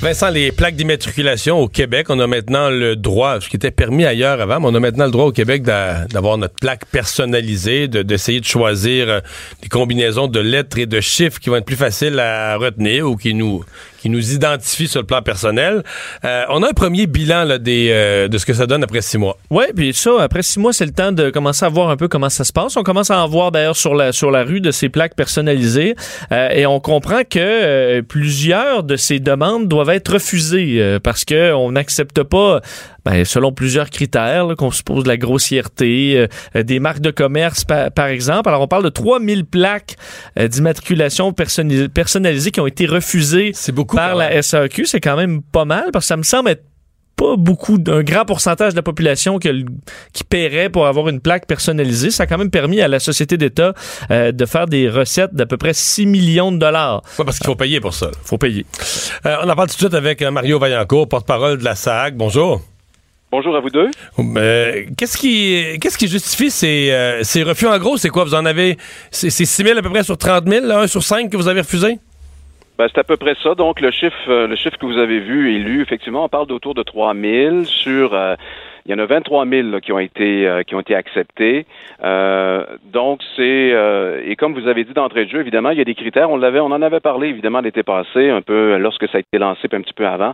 Vincent, les plaques d'immatriculation au Québec, on a maintenant le droit, ce qui était permis ailleurs avant, mais on a maintenant le droit au Québec d'a- d'avoir notre plaque personnalisée, de- d'essayer de, choisir euh, des combinaisons de lettres et de chiffres qui vont être plus faciles à retenir ou qui nous qui nous identifient sur le plan personnel. Euh, on a un premier bilan là, des, euh, de ce que ça donne après six mois. Oui, puis ça, après six mois, c'est le temps de commencer à voir un peu comment ça se passe. On commence à en voir d'ailleurs sur la, sur la rue de ces plaques personnalisées euh, et on comprend que euh, plusieurs de ces demandes doivent être refusées euh, parce que on n'accepte pas, ben, selon plusieurs critères, qu'on suppose de la grossièreté, euh, des marques de commerce pa- par exemple. Alors on parle de 3000 plaques euh, d'immatriculation personnalisées, personnalisées qui ont été refusées beaucoup. par la SAQ. C'est quand même pas mal parce que ça me semble être pas beaucoup d'un grand pourcentage de la population qui paierait pour avoir une plaque personnalisée. Ça a quand même permis à la société d'État euh, de faire des recettes d'à peu près 6 millions de dollars. Ouais, parce qu'il faut payer pour ça. Faut payer. Euh, on en parle tout de suite avec euh, Mario Vaillancourt, porte-parole de la SAG. Bonjour. Bonjour à vous deux. Euh, qu'est-ce qui qu'est-ce qui justifie ces, euh, ces refus en gros? C'est quoi? Vous en avez. C'est c'est 6 000 à peu près sur 30 000, là, un sur 5 que vous avez refusé? Ben, c'est à peu près ça. Donc, le chiffre, euh, le chiffre que vous avez vu et lu, effectivement, on parle d'autour de 3 000 sur... euh, il y en a 23 000 là, qui ont été euh, qui ont été acceptés. Euh, donc c'est euh, et comme vous avez dit d'entrée de jeu, évidemment, il y a des critères. On l'avait, on en avait parlé évidemment l'été passé, un peu lorsque ça a été lancé, puis un petit peu avant.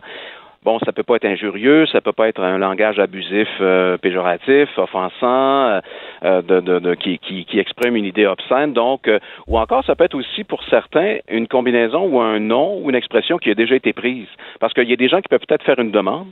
Bon, ça peut pas être injurieux, ça peut pas être un langage abusif, euh, péjoratif, offensant, euh, euh, de, de, de- qui, qui, qui exprime une idée obscène. Donc, euh, ou encore, ça peut être aussi pour certains une combinaison ou un nom ou une expression qui a déjà été prise. Parce qu'il y a des gens qui peuvent peut-être faire une demande.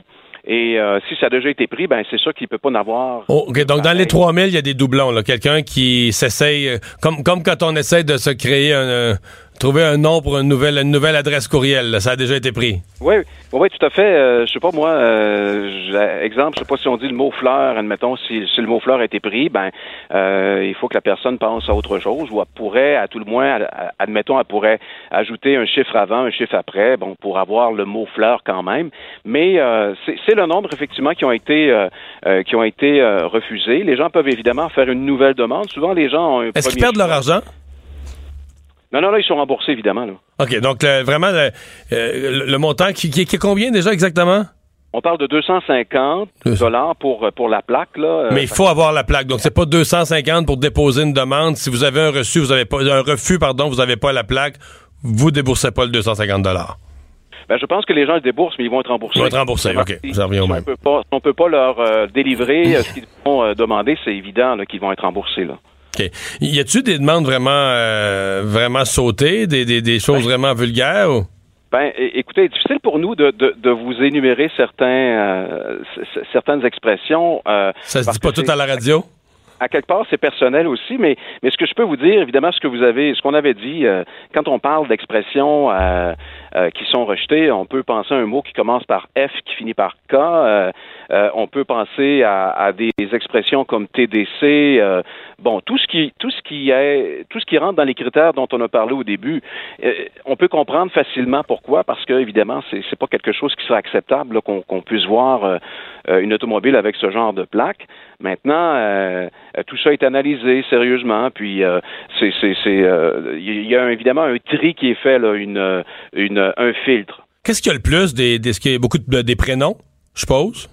Et euh, si ça a déjà été pris, ben c'est sûr qu'il ne peut pas en avoir. Oh, OK, donc dans les Pareil. 3000, il y a des doublons. là. Quelqu'un qui s'essaye, comme, comme quand on essaie de se créer un... trouver un nom pour une nouvelle, une nouvelle adresse courriel. là. Ça a déjà été pris. Oui, oui, tout à fait. Euh, je sais pas moi, euh, exemple, je sais pas si on dit le mot fleur, admettons, si, si le mot fleur a été pris, ben euh, il faut que la personne pense à autre chose, ou elle pourrait, à tout le moins, admettons, elle pourrait ajouter un chiffre avant, un chiffre après, bon, pour avoir le mot fleur quand même. Mais euh, c'est le nombre effectivement qui ont été euh, euh, qui ont été euh, refusés. Les gens peuvent évidemment faire une nouvelle demande. Souvent, les gens ont un Est-ce qu'ils perdent leur argent? Non, non, non, ils sont remboursés évidemment. Là. OK, donc le- vraiment, le, euh, le- le montant qui, qui, qui est combien déjà exactement? On parle de 250 dollars pour pour la plaque là. euh, Mais il faut avoir la plaque. Donc, c'est pas 250 pour déposer une demande. Si vous avez un reçu, vous avez pas un refus, pardon, vous n'avez pas la plaque, vous déboursez pas le 250 dollars. Ben, je pense que les gens le déboursent, mais ils vont être remboursés. Ils vont être remboursés, OK. Si- Ça revient au même. On on peut pas leur euh, délivrer euh, ce qu'ils vont euh, demander, c'est évident là, qu'ils vont être remboursés. Là. OK. Y a-tu des demandes vraiment euh, vraiment sautées, des, des, des choses vraiment vulgaires? ou- Ben, écoutez, difficile pour nous de, de, de vous énumérer certains, euh, certaines expressions. euh, Ça se dit pas tout à la radio? à quelque part, c'est personnel aussi, mais, mais ce que je peux vous dire, évidemment, ce que vous avez, ce qu'on avait dit, euh, quand on parle d'expressions euh, euh, qui sont rejetées, on peut penser à un mot qui commence par F, qui finit par K. euh, on peut penser à, des expressions comme TDC. euh, bon, tout ce qui, tout ce qui est, tout ce qui rentre dans les critères dont on a parlé au début, euh, on peut comprendre facilement pourquoi, parce que évidemment, c'est, pas quelque chose qui sera acceptable qu'on, puisse voir une automobile avec ce genre de plaque. Maintenant, tout ça est analysé sérieusement, puis c'est, c'est, il y a évidemment un tri qui est fait, une, un filtre. Qu'est-ce qu'il y a le plus des, des, beaucoup de, des prénoms, je suppose?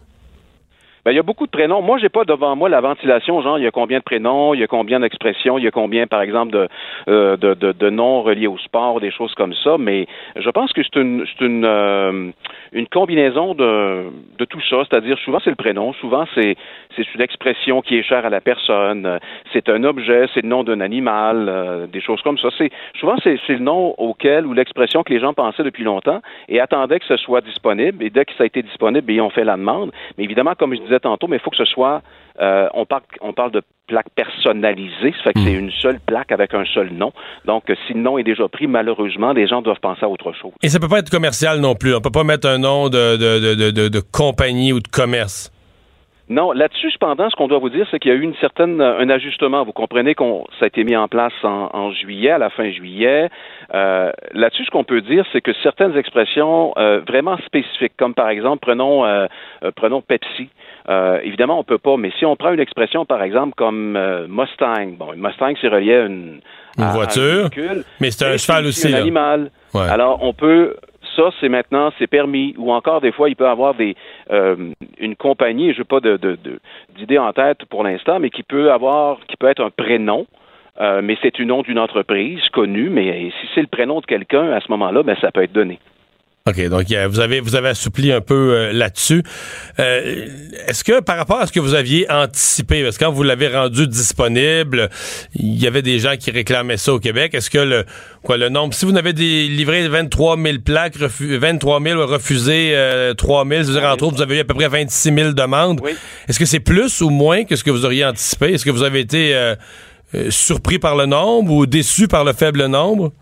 Ben, il y a beaucoup de prénoms. Moi, j'ai pas devant moi la ventilation, genre il y a combien de prénoms, il y a combien d'expressions, il y a combien, par exemple, de, euh, de, de, noms reliés au sport, des choses comme ça. Mais je pense que c'est une, c'est une, euh, une combinaison de, de tout ça. C'est-à-dire, souvent c'est le prénom, souvent c'est, c'est une qui est chère à la personne, c'est un objet, c'est le nom d'un animal, euh, des choses comme ça. C'est, souvent c'est, c'est le nom auquel ou l'expression que les gens pensaient depuis longtemps et attendaient que ce soit disponible. Et dès que ça a été disponible, ben, ils ont fait la demande. Mais évidemment, comme je disais tantôt, mais il faut que ce soit euh, on, parle, on parle de plaque personnalisée, ça fait que c'est une seule plaque avec un seul nom. Donc, euh, si le nom est déjà pris, malheureusement, les gens doivent penser à autre chose. Et ça peut pas être commercial non plus. On peut pas mettre un nom de, de, de compagnie ou de commerce. Non, là-dessus, cependant, ce qu'on doit vous dire, c'est qu'il y a eu une certaine, un ajustement. Vous comprenez qu'on ça a été mis en place en, en juillet, à la fin juillet. Euh, là-dessus, ce qu'on peut dire, c'est que certaines expressions euh, vraiment spécifiques, comme par exemple, prenons, euh, euh, prenons Pepsi. Euh, évidemment, on peut pas, mais si on prend une expression, par exemple, comme euh, Mustang, bon, une Mustang, c'est relié à une, Une à- à un voiture, véhicule, mais c'est un cheval aussi, un là. animal. Ouais. Alors, on peut, ça, c'est maintenant, c'est permis. Ou encore, des fois, il peut avoir des, euh, une compagnie, je n'ai pas de, de, d'idée en tête pour l'instant, mais qui peut avoir, qui peut être un prénom. euh, mais c'est un nom d'une entreprise connue, mais si c'est le prénom de quelqu'un, à ce moment-là, ben, ça peut être donné. OK, donc vous avez vous avez assoupli un peu euh, là-dessus. Euh, Est-ce que par rapport à ce que vous aviez anticipé, parce que quand vous l'avez rendu disponible, il y avait des gens qui réclamaient ça au Québec. Est-ce que le quoi le nombre, si vous n'avez des, livré 23 000 plaques, refu- 23 000 refusé euh, 3 000, c'est-à-dire entre autres vous avez eu à peu près 26 000 demandes. Oui. Est-ce que c'est plus ou moins que ce que vous auriez anticipé? Est-ce que vous avez été euh, surpris par le nombre ou déçu par le faible nombre?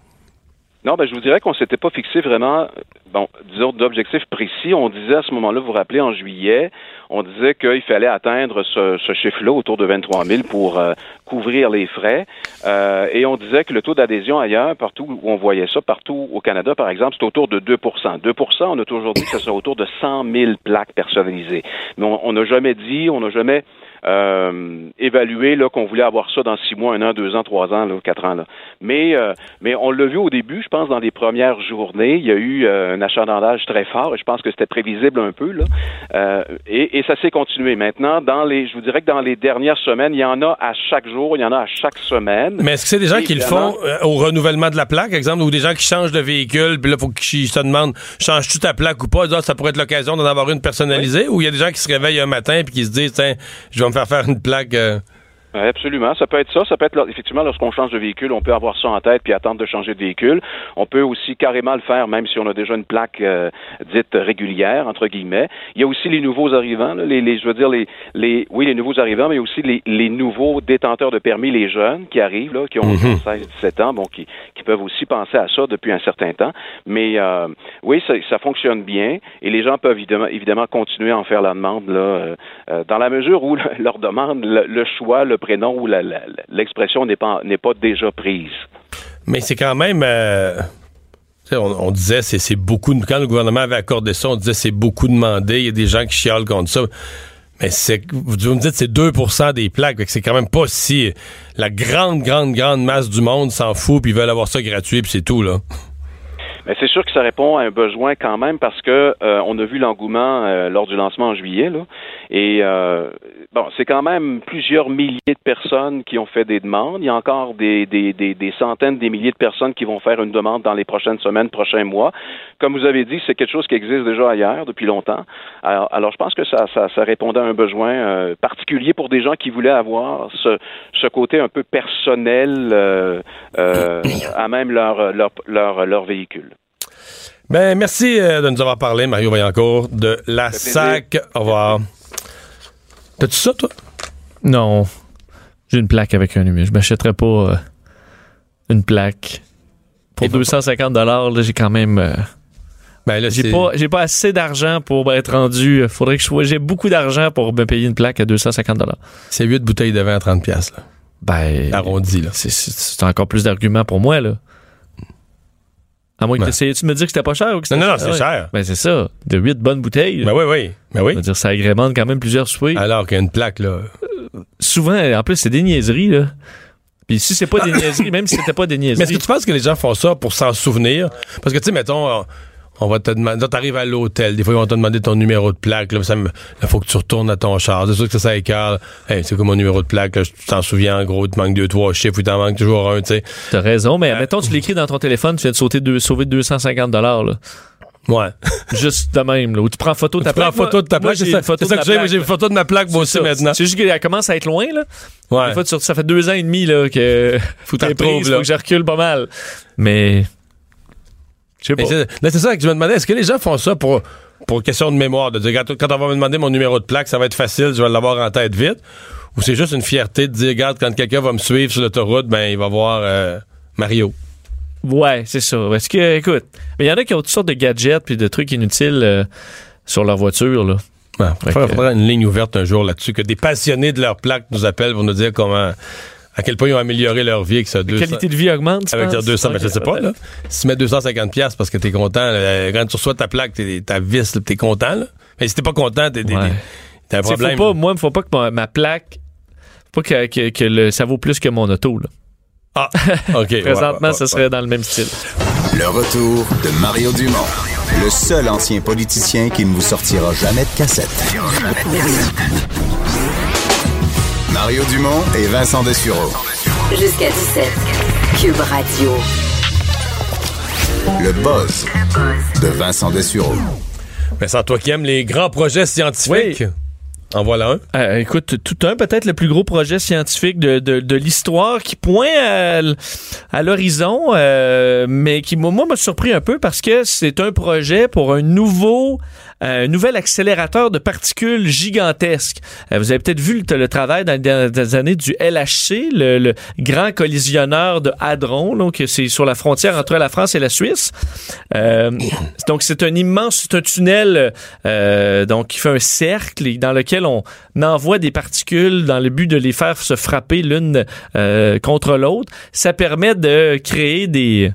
Non, ben, je vous dirais qu'on s'était pas fixé vraiment, bon, disons, d'objectifs précis. On disait à ce moment-là, vous vous rappelez, en juillet, on disait qu'il fallait atteindre ce, chiffre-là autour de 23 000 pour euh, couvrir les frais. Euh, et on disait que le taux d'adhésion ailleurs, partout où on voyait ça, partout au Canada, par exemple, c'est autour de 2% 2% on a toujours dit que ce serait autour de 100 000 plaques personnalisées. Mais on n'a jamais dit, on n'a jamais euh, évalué là qu'on voulait avoir ça dans six mois, un an, deux ans, trois ans, là, quatre ans. Là. Mais euh, mais on l'a vu au début, je pense, dans les premières journées, il y a eu euh, un achalandage très fort. Et je pense que c'était prévisible un peu là. Euh, et, et ça s'est continué. Maintenant, dans les, je vous dirais que dans les dernières semaines, il y en a à chaque jour, il y en a à chaque semaine. Mais est-ce que c'est des gens qui le font euh, au renouvellement de la plaque, exemple, ou des gens qui changent de véhicule, puis là, faut qu'ils se demandent, changes-tu ta plaque ou pas? Ça pourrait être l'occasion d'en avoir une personnalisée, ou il y a des gens qui se réveillent un matin puis qui se disent, tiens, je vais me faire faire une plaque. Absolument. Ça peut être ça. Ça peut être effectivement lorsqu'on change de véhicule, on peut avoir ça en tête puis attendre de changer de véhicule. On peut aussi carrément le faire, même si on a déjà une plaque euh, dite régulière entre guillemets. Il y a aussi les nouveaux arrivants, là, les, les- je veux dire les, les, oui, les nouveaux arrivants, mais aussi les, les nouveaux détenteurs de permis, les jeunes qui arrivent là, qui ont 16, 17 ans, bon, qui, qui peuvent aussi penser à ça depuis un certain temps. Mais euh, oui, ça, ça fonctionne bien et les gens peuvent évidemment, évidemment continuer à en faire la demande là, euh, euh, dans la mesure où leur demande, le, le choix, le prénom ou l'expression n'est pas n'est pas déjà prise. Mais c'est quand même. euh, on, on disait, c'est beaucoup. de- Quand le gouvernement avait accordé ça, on disait c'est beaucoup demandé. Il y a des gens qui chialent contre ça. Mais c'est, vous me dites, c'est 2% des plaques. C'est quand même pas si. La grande, grande, grande masse du monde s'en fout, puis veulent avoir ça gratuit, puis c'est tout, là. Mais c'est sûr que ça répond à un besoin quand même parce que euh, on a vu l'engouement euh, lors du lancement en juillet là. Et euh, bon, c'est quand même plusieurs milliers de personnes qui ont fait des demandes. Il y a encore des, des, des, des centaines, des milliers de personnes qui vont faire une demande dans les prochaines semaines, prochains mois. Comme vous avez dit, c'est quelque chose qui existe déjà ailleurs depuis longtemps. Alors, alors je pense que ça, ça, ça répondait à un besoin euh, particulier pour des gens qui voulaient avoir ce, ce côté un peu personnel euh, euh, à même leur, leur, leur, leur véhicule. Ben, merci de nous avoir parlé, Mario Vaillancourt, de la SAC. Au revoir. T'as-tu ça, toi? Non. J'ai une plaque avec un numéro. Je m'achèterais pas euh, une plaque. Pour Et pas- 250 dollars, j'ai quand même euh, Ben, j'ai pas j'ai pas assez d'argent pour être rendu, faudrait que je sois j'ai beaucoup d'argent pour me payer une plaque à 250 dollars. C'est 8 bouteilles de vin à 30 pièces là. Ben Arrondi, là. c'est encore plus d'arguments pour moi là. À moins que tu me dis que c'était pas cher ou que Non, c'était non, non, c'est cher? Ben c'est ça, de 8 bonnes bouteilles. Ben oui, oui. Ben oui. Dire, ça agrémente quand même plusieurs soupers. Alors qu'il y a une plaque, là. Souvent, en plus, c'est des niaiseries, là. Puis si c'est pas des niaiseries, même si c'était pas des Mais est-ce niaiseries. que tu penses que les gens font ça pour s'en souvenir? Parce que, tu sais, mettons, on, va te demander, t'arrives à l'hôtel, des fois, ils vont te demander ton numéro de plaque, là, ça me- là, faut que tu retournes à ton char. C'est sûr que ça, ça écarte. Hey, c'est comme mon numéro de plaque, là, tu t'en souviens, en gros, il te manque deux, trois chiffres, ou il t'en manque toujours un, tu sais. T'as raison, mais mettons, tu l'écris dans ton téléphone, tu viens de sauter deux, sauver 250 dollars, là. Ouais. Juste de même, là. Où tu prends photo de ta Tu prends plaque. photo de ta plaque, j'ai c'est ça, une photo c'est ça de que ma j'ai, moi, j'ai plaque. une photo de ma plaque, moi aussi, Ça. maintenant. C'est juste qu'elle commence à être loin, là. Ouais. Des fois, tu- ça fait deux ans et demi, là, que faut retrouves, faut là. que je recule pas mal. Mais. Je sais pas. Mais c'est ça que je me demandais, est-ce que les gens font ça pour, pour question de mémoire, de dire, quand, quand on va me demander mon numéro de plaque, ça va être facile, je vais l'avoir en tête vite, ou c'est juste une fierté de dire, regarde, quand quelqu'un va me suivre sur l'autoroute, ben, il va voir euh, Mario? Ouais, c'est ça. Parce que, écoute, mais il y en a qui ont toutes sortes de gadgets puis de trucs inutiles euh, sur leur voiture, là. Il Fait faudra, que- faudra une ligne ouverte un jour là-dessus, que des passionnés de leur plaque nous appellent pour nous dire comment, à quel point ils ont amélioré leur vie avec ça. La 200 qualité de vie augmente, tu Avec leurs 200, mais je Ok, sais pas, là. Si tu mets 250 pièces parce que t'es content, là, quand tu reçois ta plaque, t'es- ta vis, là, t'es content, là. Mais si t'es pas content, t'es, t'es- Ouais. t'as un problème. Faut pas, moi, il faut pas que ma, ma plaque, faut pas que, que- que le- ça vaut plus que mon auto. Là. Ah, OK. Présentement, ouais, ouais, serait dans le même style. Le retour de Mario Dumont, le seul ancien politicien qui ne vous sortira jamais de cassette. Mario Dumont et Vincent Dessureau. Jusqu'à 17. Cube Radio. Le buzz de Vincent Dessureau. Vincent, toi qui aimes les grands projets scientifiques, en voilà un. Euh, écoute, tout un, peut-être le plus gros projet scientifique de, de, de l'histoire qui pointe à, l'horizon, euh, mais qui, moi, m'a surpris un peu parce que c'est un projet pour un nouveau, un nouvel accélérateur de particules gigantesques. Euh, vous avez peut-être vu le, travail dans les dernières années du LHC, le, le grand collisionneur de Hadron, donc c'est sur la frontière entre la France et la Suisse. Euh, donc c'est un immense, c'est un tunnel euh, donc qui fait un cercle et dans lequel on envoie des particules dans le but de les faire se frapper l'une euh, contre l'autre. Ça permet de créer des,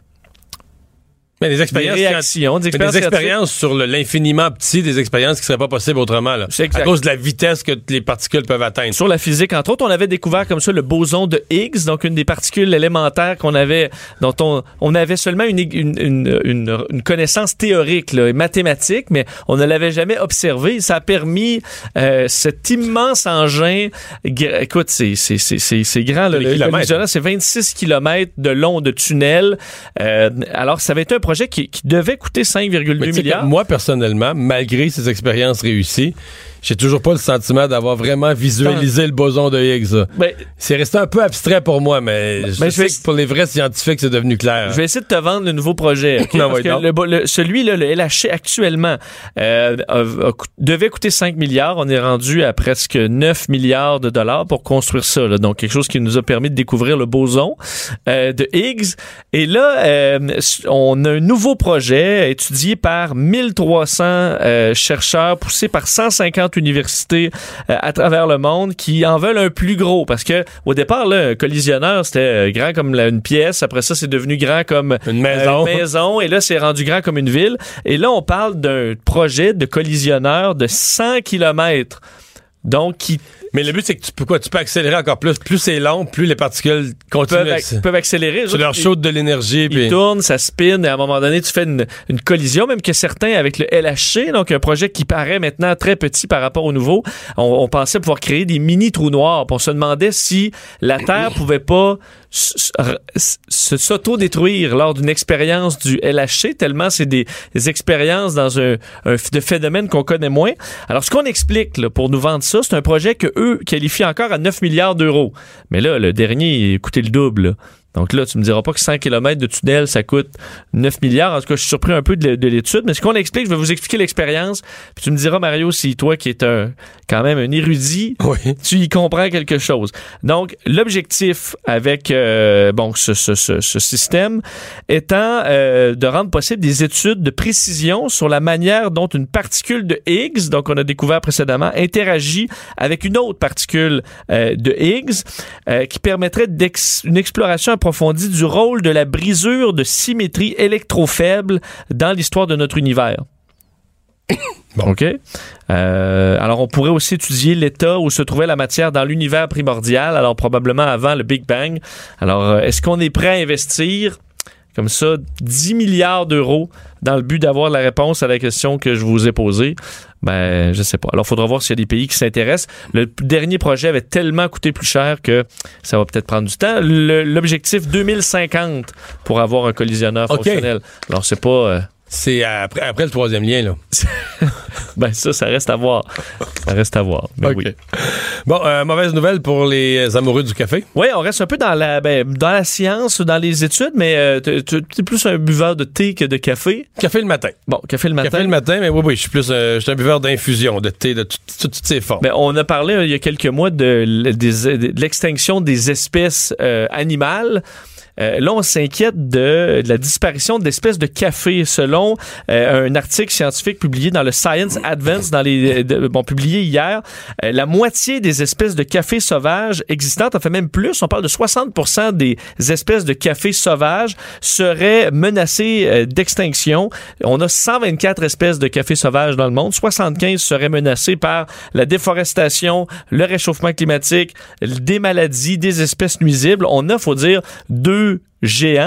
Mais des des expériences réactions, des expériences, des expériences sur le- l'infiniment petit, des expériences qui seraient pas possibles autrement, là. Exact. À cause de la vitesse que les particules peuvent atteindre. Sur la physique, entre autres, on avait découvert comme ça le boson de Higgs, donc une des particules élémentaires qu'on avait, dont on, on avait seulement une, une, une, une- une connaissance théorique, là, et mathématique, mais on ne l'avait jamais observé. Ça a permis euh, cet immense engin. Écoute, c'est c'est c'est c'est grand. Là, Des le, kilomètres. collisionneur, c'est 26 km de long de tunnel. Euh, alors, ça avait été un projet qui, qui devait coûter 5,2 Mais tu sais que milliards. moi, personnellement, malgré ces expériences réussies, j'ai toujours pas le sentiment d'avoir vraiment visualisé le boson de Higgs. Ben, C'est resté un peu abstrait pour moi, mais je Ben, je vais- que pour les vrais scientifiques, c'est devenu clair. Je vais essayer de te vendre le nouveau projet. Non, Parce que le le- celui-là, le LHC actuellement, euh, a- a coût- devait coûter 5 milliards. On est rendu à presque 9 milliards de dollars pour construire ça. là. Donc, quelque chose qui nous a permis de découvrir le boson euh, de Higgs. Et là, euh, on a un nouveau projet étudié par 1300 euh, chercheurs poussés par 150 universités euh, à travers le monde qui en veulent un plus gros. Parce que au départ là, un collisionneur c'était euh, grand comme la- une pièce. Après ça c'est devenu grand comme Une maison. euh, une maison. Et là c'est rendu grand comme une ville. Et là on parle d'un projet de collisionneur de 100 km donc qui Mais le but, c'est que tu peux quoi? Tu peux accélérer encore plus. Plus c'est long, plus les particules continuent. peuvent, accélérer Tu leur ils- chaudes de l'énergie. il puis- tourne, ça spin, et à un moment donné, tu fais une, une collision, même que certains avec le LHC, donc un projet qui paraît maintenant très petit par rapport au nouveau, on, on pensait pouvoir créer des mini trous noirs. Puis on se demandait si la Terre pouvait pas s'auto-détruire lors d'une expérience du LHC, tellement c'est des, expériences dans un, de phénomène qu'on connaît moins. Alors, ce qu'on explique pour nous vendre ça, c'est un projet que eux qualifient encore à 9 milliards d'euros. Mais là, le dernier, coûtait le double. Donc là, tu me diras pas que 100 km de tunnel, ça coûte 9 milliards. En tout cas, je suis surpris un peu de, de l'étude. Mais ce qu'on explique, je vais vous expliquer l'expérience. Puis tu me diras, Mario, si toi qui es un, quand même un érudit, Oui. tu y comprends quelque chose. Donc, l'objectif avec euh, bon ce, ce, ce, ce système étant euh, de rendre possible des études de précision sur la manière dont une particule de Higgs, donc on a découvert précédemment, interagit avec une autre particule euh, de Higgs, euh, qui permettrait d'ex- une exploration approfondie du rôle de la brisure de symétrie électrofaible dans l'histoire de notre univers. Bon. OK? Euh, alors, on pourrait aussi étudier l'état où se trouvait la matière dans l'univers primordial, alors probablement avant le Big Bang. Alors, euh, est-ce qu'on est prêt à investir? Comme ça 10 milliards d'euros dans le but d'avoir la réponse à la question que je vous ai posée? Ben, je sais pas. Alors, il faudra voir s'il y a des pays qui s'intéressent. Le dernier projet avait tellement coûté plus cher que ça va peut-être prendre du temps. L'objectif 2050 pour avoir un collisionneur fonctionnel. Alors, c'est pas... euh, C'est après, après le troisième lien, là. ben, ça, ça reste à voir. Ça reste à voir. Mais OK. oui. Bon, euh, mauvaise nouvelle pour les amoureux du café. Oui, on reste un peu dans la, ben, dans la science, dans les études, mais euh, tu es plus un buveur de thé que de café. Café le matin. Bon, café le matin. Café le matin, mais oui, oui, je suis plus euh, je suis un buveur d'infusion, de thé, de tout- tout- toutes ces formes. Ben, on a parlé il y a quelques mois de, l'extinction des espèces animales. Euh, là, on s'inquiète de, la disparition d'espèces de café selon euh, un article scientifique publié dans le Science Advance, dans les, de- bon, publié hier. euh, la moitié des espèces de café sauvages existantes, en fait même plus, on parle de 60% des espèces de café sauvages seraient menacées euh, d'extinction. On a 124 espèces de café sauvages dans le monde, 75 seraient menacées par la déforestation, le réchauffement climatique, des maladies, des espèces nuisibles. On a, faut dire, deux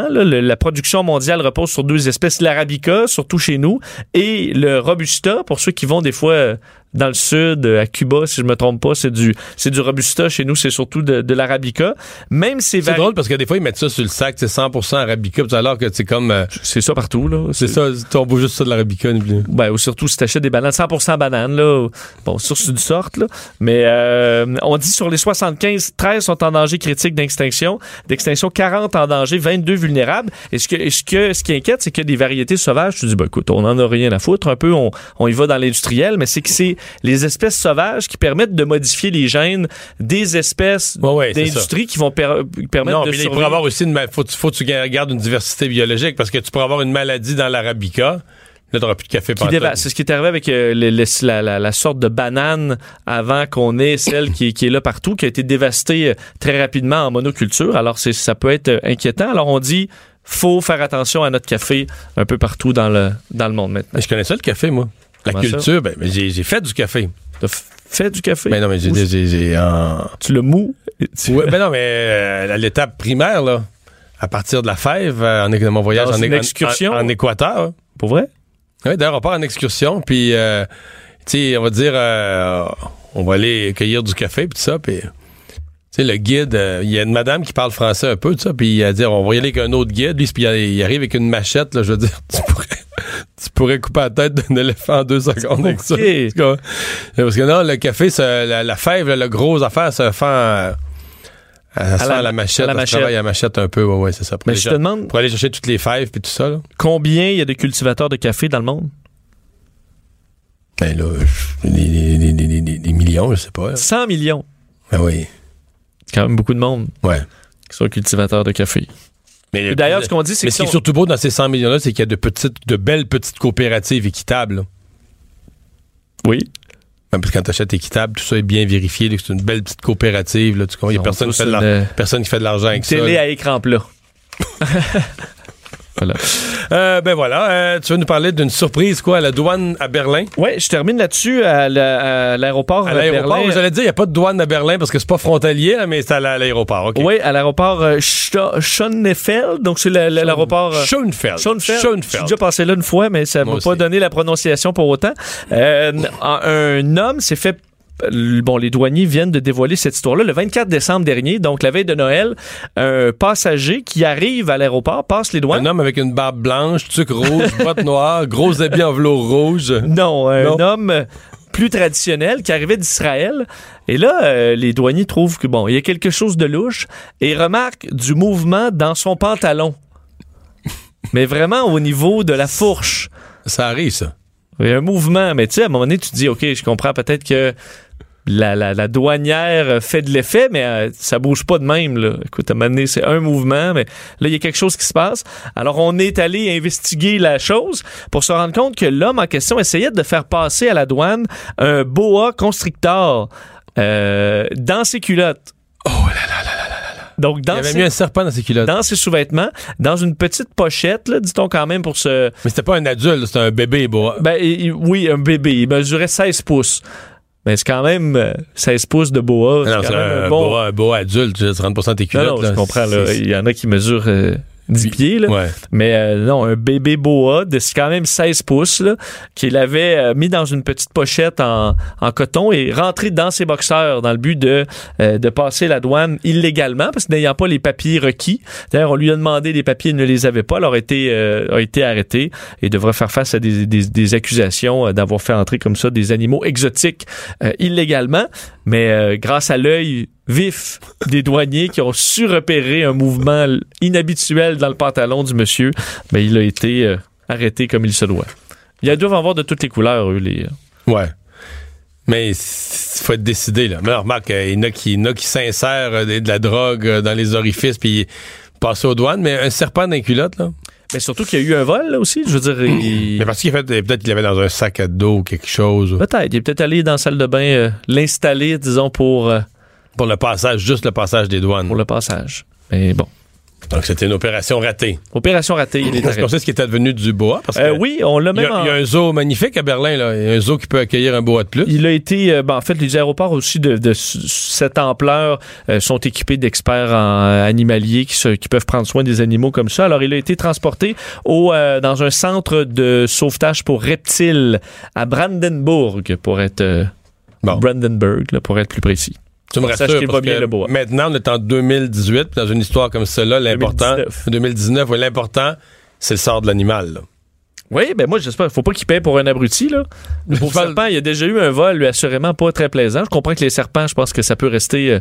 Le- la production mondiale repose sur deux espèces, l'arabica, surtout chez nous, et le robusta, pour ceux qui vont des fois euh, dans le sud, euh, à Cuba, si je me trompe pas, c'est du, c'est du robusta. Chez nous, c'est surtout de, de l'arabica. Même ces C'est vari- drôle parce que des fois, ils mettent ça sur le sac, c'est 100% arabica, alors que c'est comme. euh, C'est ça partout, là. c'est ça, on boit juste ça de l'arabica. Ben, ou surtout si t'achètes des bananes, 100% bananes, là. Bon, sur c'est du sorte, là. Mais euh, on dit sur les 75, 13 sont en danger critique d'extinction. D'extinction, 40 en danger, 22 vulnérables. Et ce, que, et ce, que, ce qui inquiète, c'est que des variétés sauvages, tu dis, ben écoute, on en a rien à foutre. Un peu, on, on y va dans l'industriel, mais c'est que c'est les espèces sauvages qui permettent de modifier les gènes des espèces Ouais, ouais, c'est d'industrie qui vont per- permettre Non, de il survivre. pourrait avoir aussi une. Faut, faut que tu gardes une diversité biologique parce que tu pourrais avoir une maladie dans l'arabica. Là, t'auras plus de café C'est ce qui est arrivé avec euh, le- le- la, la- la sorte de banane avant qu'on ait celle qui, est- qui est là partout, qui a été dévastée euh, très rapidement en monoculture. Alors, ça peut être euh, inquiétant. Alors, on dit, faut faire attention à notre café un peu partout dans le, dans le monde maintenant. Mais je connais ça, le café, moi. La Comment culture, ben, mais j'ai fait du café. T'as fait du café? Ben non, mais j'ai. En- Tu le mous? Tu- Ouais, ben non, mais euh, à l'étape primaire, là, à partir de la fève, euh, en, mon voyage en, en- excursion? en, en Équateur. Pour vrai? Oui, d'ailleurs, on part en excursion, puis, euh, tu sais, on va dire, euh, on va aller cueillir du café, puis tout ça, puis, tu sais, le guide, euh, il y a une madame qui parle français un peu, tout ça, puis il a dit, on va y aller avec un autre guide, lui, puis il il arrive avec une machette, là, je veux dire, tu pourrais, tu pourrais couper la tête d'un éléphant en deux secondes avec ça. Parce que non, le café, la, la fève, là, le gros affaire, ça fait euh, à, À la- la, machette, à la machette. travaille à machette un peu, ouais, ouais, c'est ça. Pour, Mais je te demande pour aller chercher toutes les fèves puis tout ça, là. combien il y a de cultivateurs de café dans le monde? Ben là, des, des- des- des- des- des millions, je sais pas. 100 millions. Ben oui. C'est quand même beaucoup de monde Ouais. qui sont cultivateurs de café. Mais D'ailleurs, ce qu'on dit, c'est mais que ce qui est surtout beau dans ces 100 millions-là, c'est qu'il y a de petites, de belles petites coopératives équitables. là. Oui. Ben, parce que quand t'achètes équitable, tout ça est bien vérifié, c'est une belle petite coopérative. Là, tu comprends? Il y a ont personne qui, fait de l'ar- une- personne qui fait de l'argent avec ça. Télé là. à écran plat. voilà. Euh, ben voilà, euh, tu vas nous parler d'une surprise, quoi, à la douane à Berlin? Ouais, je termine là-dessus à la- à l'aéroport À de l'aéroport, Berlin. j'allais dire, il n'y a pas de douane à Berlin parce que c'est pas frontalier, là, mais c'est à la- à l'aéroport. OK. Oui, à l'aéroport euh, Schönefeld. Donc, c'est l'aéroport. euh, Schoenfeld. Schoenfeld. Schoenfeld. Je suis déjà passé là une fois, mais ça m'a pas donné la prononciation pour autant. Euh, un, homme s'est fait euh, Bon, les douaniers viennent de dévoiler cette histoire-là le 24 décembre dernier, donc la veille de Noël. Un passager qui arrive à l'aéroport passe les douanes. Un homme avec une barbe blanche, tuque rouge, bottes noires, gros habits en velours rouge. Non, un Non. homme plus traditionnel qui arrivait d'Israël. Et là, euh, les douaniers trouvent que bon, il y a quelque chose de louche et remarquent du mouvement dans son pantalon. Mais vraiment au niveau de la fourche. Ça arrive, ça. Il y a un mouvement, mais tu sais, à un moment donné, tu te dis, OK, je comprends peut-être que la, la, la douanière fait de l'effet, mais euh, ça bouge pas de même. Là. Écoute, à un moment donné, c'est un mouvement, mais là, il y a quelque chose qui se passe. Alors, on est allé investiguer la chose pour se rendre compte que l'homme en question essayait de faire passer à la douane un boa constrictor euh, dans ses culottes. Oh là là là. Donc, Il dans avait ses, mis un serpent dans ses culottes. dans ses sous-vêtements, dans une petite pochette, là, dit-on quand même, pour se, Mais c'était pas un adulte, c'était un bébé, bois. Ben il- il- oui, un bébé. Il mesurait 16 pouces. Mais c'est quand même euh, 16 pouces de boa. Non, C'est c'est quand même un, bon. boa, un boa adulte, tu sais, 30% de tes Non, culottes. non, là. je comprends. là. Il y en a qui mesurent euh, 10 pieds. Là. Ouais. Mais euh, non, un bébé boa de quand même 16 pouces là, qu'il avait euh, mis dans une petite pochette en, en coton et rentré dans ses boxeurs dans le but de, euh, de passer la douane illégalement parce que n'ayant pas les papiers requis. D'ailleurs, on lui a demandé les papiers, il ne les avait pas. Alors, a été, euh, a été arrêté et devrait faire face à des, des, des accusations euh, d'avoir fait entrer comme ça des animaux exotiques euh, illégalement. Mais euh, grâce à l'œil vif des douaniers qui ont su repérer un mouvement inhabituel dans le pantalon du monsieur, ben, il a été euh, arrêté comme il se doit. Ils doivent en avoir de toutes les couleurs, eux, les... euh. Ouais. Mais il faut être décidé, là. Mais alors, remarque, euh, il y en a qui, il y en a qui s'insèrent de la drogue dans les orifices, puis passer aux douanes, mais un serpent dans les culottes, là. Mais surtout qu'il y a eu un vol, là aussi. Je veux dire, il- Mais parce qu'il a fait, peut-être qu'il avait dans un sac à dos ou quelque chose. peut-être. Il est peut-être allé dans la salle de bain euh, l'installer, disons, pour, euh, Pour le passage, juste le passage des douanes. pour le passage. Mais bon. Donc, c'était une opération ratée. Opération ratée, il est Est-ce qu'on arrêté. sait ce qui est advenu du boa? Parce que Euh, oui, on l'a il y, même en- il y a un zoo magnifique à Berlin, là. Il y a un zoo qui peut accueillir un boa de plus. Il a été, euh, ben, en fait, les aéroports aussi de, cette ampleur euh, sont équipés d'experts en animaliers qui, se- qui peuvent prendre soin des animaux comme ça. Alors, il a été transporté au, dans un centre de sauvetage pour reptiles à Brandenburg, pour être Bon. Brandenburg, là, pour être plus précis. Tu me rassures parce bien, que le boa. maintenant, on est en 2018, puis dans une histoire comme celle-là, l'important... 2019. 2019, oui, l'important, c'est le sort de l'animal, là. Oui, ben moi, j'espère. Faut pas qu'il paye pour un abruti, là. Pour parle- serpent, il y a déjà eu un vol, lui, assurément pas très plaisant. Je comprends que les serpents, je pense que ça peut rester euh,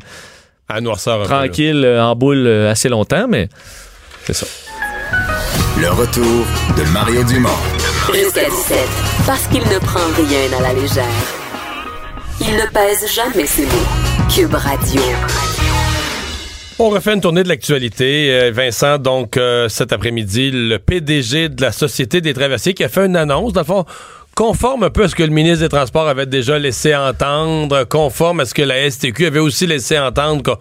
À noirceur peu, tranquille euh, en boule euh, assez longtemps, mais C'est ça. Le retour de Mario Dumont. Jusqu'à 17. Parce qu'il ne prend rien à la légère. Il ne pèse jamais ses mots. Cube Radio. On refait une tournée de l'actualité. Euh, Vincent, donc, euh, cet après-midi, le PDG de la Société des traversiers qui a fait une annonce, dans fond, conforme un peu à ce que le ministre des Transports avait déjà laissé entendre, conforme à ce que la STQ avait aussi laissé entendre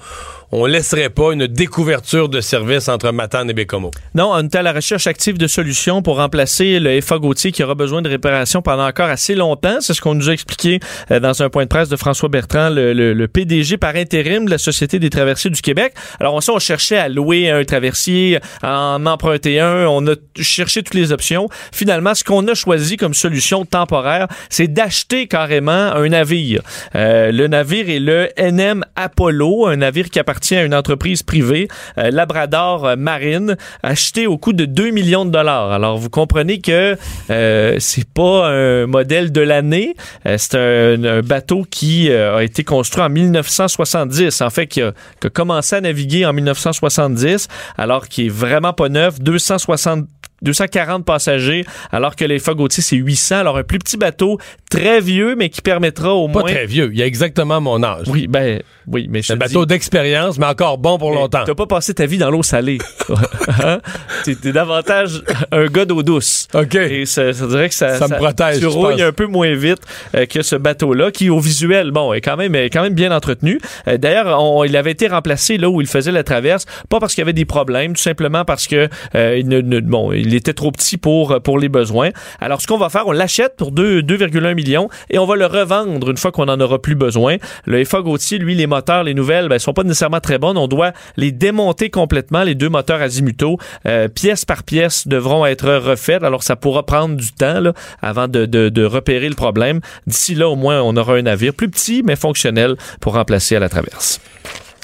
on laisserait pas une découverture de services entre Matane et Bécomo. Non, on est à la recherche active de solutions pour remplacer le FA Gauthier qui aura besoin de réparation pendant encore assez longtemps. C'est ce qu'on nous a expliqué euh, dans un point de presse de François Bertrand, le PDG par intérim de la Société des traversiers du Québec. Alors, on sait, on cherchait à louer un traversier, à en emprunter un. On a cherché toutes les options. Finalement, ce qu'on a choisi comme solution temporaire, c'est d'acheter carrément un navire. Euh, le navire est le NM Apollo, un navire qui appartient à une entreprise privée, euh, Labrador euh, Marine, acheté au coût de 2 millions de dollars. Alors, vous comprenez que euh, c'est pas un modèle de l'année. C'est un, bateau qui a été construit en 1970. En fait, qui a, qui a commencé à naviguer en 1970, alors qu'il est vraiment pas neuf. 260 240 passagers, alors que les Gautier, c'est 800. Alors, un plus petit bateau, très vieux, mais qui permettra au Pas moins... très vieux. Il y a exactement mon âge. Oui, ben, oui, mais je un dis- bateau d'expérience, mais encore bon pour mais longtemps. T'as pas passé ta vie dans l'eau salée. Hein? T'es davantage un gars d'eau douce. OK. Et ça, ça dirait que ça, Ça me protège, Tu rouilles un peu moins vite euh, que ce bateau-là, qui au visuel, bon, est quand même, est quand même bien entretenu. Euh, D'ailleurs, on- il avait été remplacé là où il faisait la traverse, pas parce qu'il y avait des problèmes, tout simplement parce que euh, il, ne- ne- bon, il était trop petit pour pour les besoins. Alors, ce qu'on va faire, on l'achète pour 2 2,1 millions et on va le revendre une fois qu'on en aura plus besoin. Le FA Gauthier, lui, les moteurs, les nouvelles, ben, sont pas nécessairement très bonnes. On doit les démonter complètement, les deux moteurs azimutaux, euh, pièce par pièce, devront être refaites. Alors, ça pourra prendre du temps là, avant de, de, de repérer le problème. D'ici là, au moins, on aura un navire plus petit, mais fonctionnel pour remplacer à la traverse.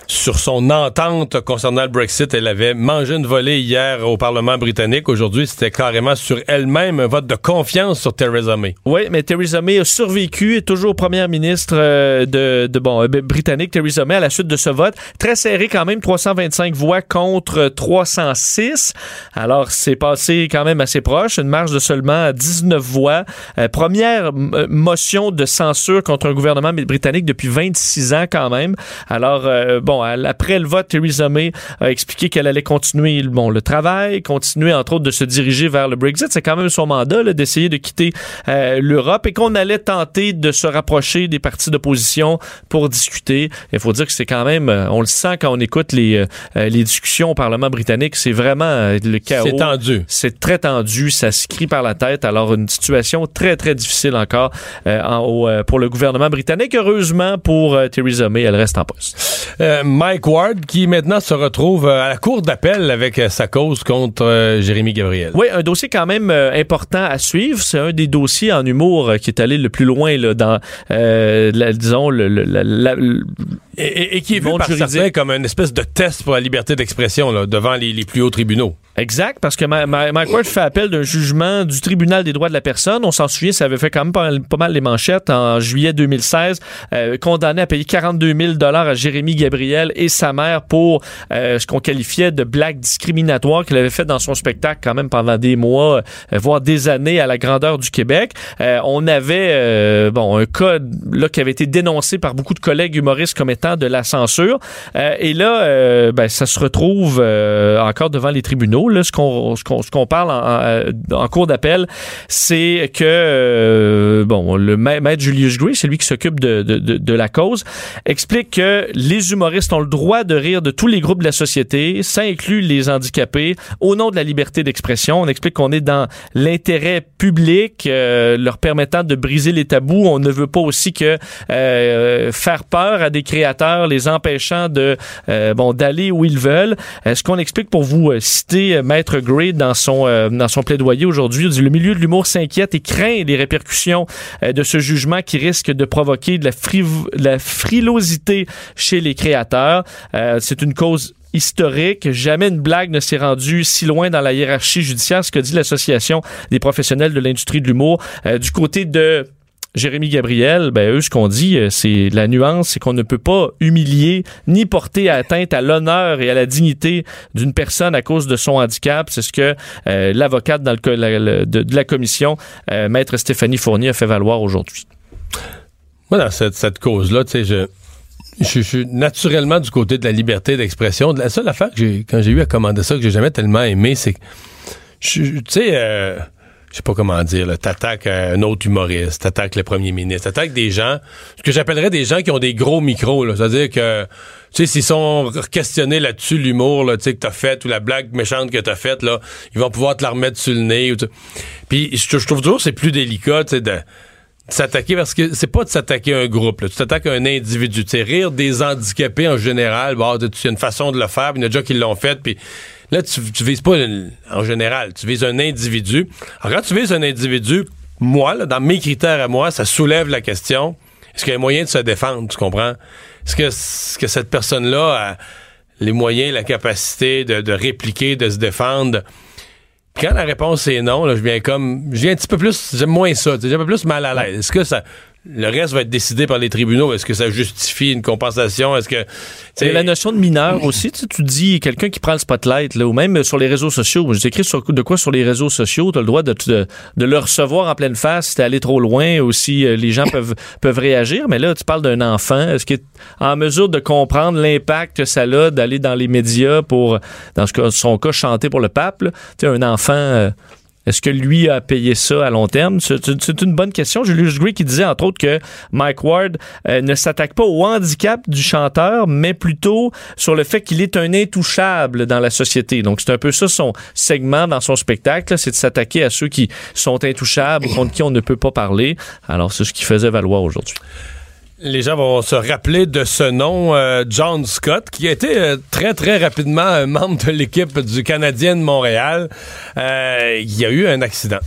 Sur son entente concernant le Brexit. Elle avait mangé une volée hier au Parlement britannique. Aujourd'hui, c'était carrément sur elle-même un vote de confiance sur Theresa May. Oui, mais Theresa May a survécu, est toujours première ministre euh, de, bon euh, britannique. Theresa May à la suite de ce vote très serré quand même, 325 voix contre 306. Alors c'est passé quand même assez proche, une marge de seulement 19 voix. Euh, première motion de censure contre un gouvernement britannique depuis 26 ans quand même. Alors bon, elle- après le vote, Theresa May a expliqué qu'elle allait continuer bon le travail, continuer entre autres de se diriger vers le Brexit. C'est quand même son mandat d'essayer de quitter euh, l'Europe et qu'on allait tenter de se rapprocher des partis d'opposition pour discuter. Il faut dire que c'est quand même, euh, on le sent quand on écoute les, euh, euh, les discussions au Parlement britannique, c'est vraiment euh, le chaos. C'est tendu. C'est très tendu, ça se crie par la tête. Alors, une situation très, très difficile encore euh, en- euh, pour le gouvernement britannique. Heureusement, pour Theresa May, elle reste en poste. Euh, Mike Ward, qui maintenant se retrouve euh, à la cour d'appel avec euh, sa cause contre Jérémy Gabriel. Oui, un dossier quand même important à suivre. C'est un des dossiers en humour qui est allé le plus loin là, dans, euh, la- disons, le, le- la- Et, et- et qui est vu par certains comme une espèce de test pour la liberté d'expression devant les, les plus hauts tribunaux. Exact, parce que Mike Ward fait appel d'un jugement du tribunal des droits de la personne. On s'en souvient, ça avait fait quand même pas mal, les manchettes en juillet 2016, euh, condamné à payer 42 000 dollars à Jérémy Gabriel et sa mère pour euh, ce qu'on qualifiait de blague discriminatoire qu'il avait fait dans son spectacle quand même pendant des mois, euh, voire des années à la grandeur du Québec. Euh, on avait euh, bon un cas là qui avait été dénoncé par beaucoup de collègues humoristes comme étant de la censure. Et là, ben, ça se retrouve encore devant les tribunaux. Là, ce qu'on ce qu'on parle en, en- en cours d'appel, c'est que euh, bon, le ma- maître Julius Gray, c'est lui qui s'occupe de, de, de, de la cause, explique que les humoristes ont le droit de rire de tous les groupes de la société, ça inclut les handicapés, au nom de la liberté d'expression. On explique qu'on est dans l'intérêt public, euh, leur permettant de briser les tabous. On ne veut pas aussi que euh, faire peur à des créateurs, les empêchant de euh, bon d'aller où ils veulent. Euh, ce qu'on explique pour vous euh, citer euh, Maître Gray dans son euh, dans son plaidoyer aujourd'hui, le milieu de l'humour s'inquiète et craint les répercussions euh, de ce jugement qui risque de provoquer de la, la frilosité chez les créateurs. Euh, C'est une cause historique. Jamais une blague ne s'est rendue si loin dans la hiérarchie judiciaire, ce que dit l'Association des professionnels de l'industrie de l'humour. Du côté de Jérémy Gabriel, ben eux, ce qu'on dit, euh, c'est la nuance, c'est qu'on ne peut pas humilier ni porter atteinte à l'honneur et à la dignité d'une personne à cause de son handicap. C'est ce que euh, l'avocate de, la commission, euh, maître Stéphanie Fournier, a fait valoir aujourd'hui. Dans cette, cette cause-là, tu sais, je, suis naturellement du côté de la liberté d'expression. La seule affaire que j'ai, quand j'ai eu à commander ça, que j'ai jamais tellement aimé, c'est que, tu sais, je sais pas comment dire, t'attaques un autre humoriste, t'attaques le premier ministre, t'attaques des gens, ce que j'appellerais des gens qui ont des gros micros, là. C'est-à-dire que, tu sais, s'ils sont questionnés là-dessus, l'humour, là, tu sais, que t'as fait, ou la blague méchante que t'as faite, là, ils vont pouvoir te la remettre sur le nez. Puis, je, je trouve toujours c'est plus délicat, tu sais, s'attaquer parce que c'est pas de s'attaquer à un groupe, là. tu t'attaques à un individu. Tu rire des handicapés en général, bon, tu as une façon de le faire, il y en a déjà qui l'ont fait, puis là, tu, tu vises pas une- en général, tu vises un individu. Alors, quand tu vises un individu, moi, là, dans mes critères à moi, ça soulève la question est-ce qu'il y a moyen de se défendre, tu comprends? Est-ce que, est-ce que cette personne-là a les moyens, la capacité de, de répliquer, de se défendre? Quand la réponse est non, là, je viens comme. Je viens un petit peu plus. J'aime moins ça. J'ai un peu plus mal à l'aise. Est-ce que ça. Le reste va être décidé par les tribunaux. Est-ce que ça justifie une compensation? Est-ce que. tu C'est la notion de mineur aussi. Tu, sais, tu dis quelqu'un qui prend le spotlight, là, ou même sur les réseaux sociaux. Moi, J'écris sur de quoi sur les réseaux sociaux? Tu as le droit de, de, de le recevoir en pleine face si t'es allé trop loin ou si euh, les gens peuvent, peuvent réagir. Mais là, tu parles d'un enfant. Est-ce qu'il est en mesure de comprendre l'impact que ça a d'aller dans les médias pour, dans ce cas, son cas, chanter pour le pape? Tu sais, un enfant. euh, est-ce que lui a payé ça à long terme? C'est une bonne question. Julius Gray qui disait entre autres que Mike Ward euh, ne s'attaque pas au handicap du chanteur, mais plutôt sur le fait qu'il est un intouchable dans la société. Donc c'est un peu ça son segment dans son spectacle, c'est de s'attaquer à ceux qui sont intouchables, contre qui on ne peut pas parler. Alors c'est ce qu'il faisait valoir aujourd'hui. Les gens vont se rappeler de ce nom, euh, John Scott, qui a été euh, très, très rapidement un membre de l'équipe du Canadien de Montréal. Euh, il y a eu un accident.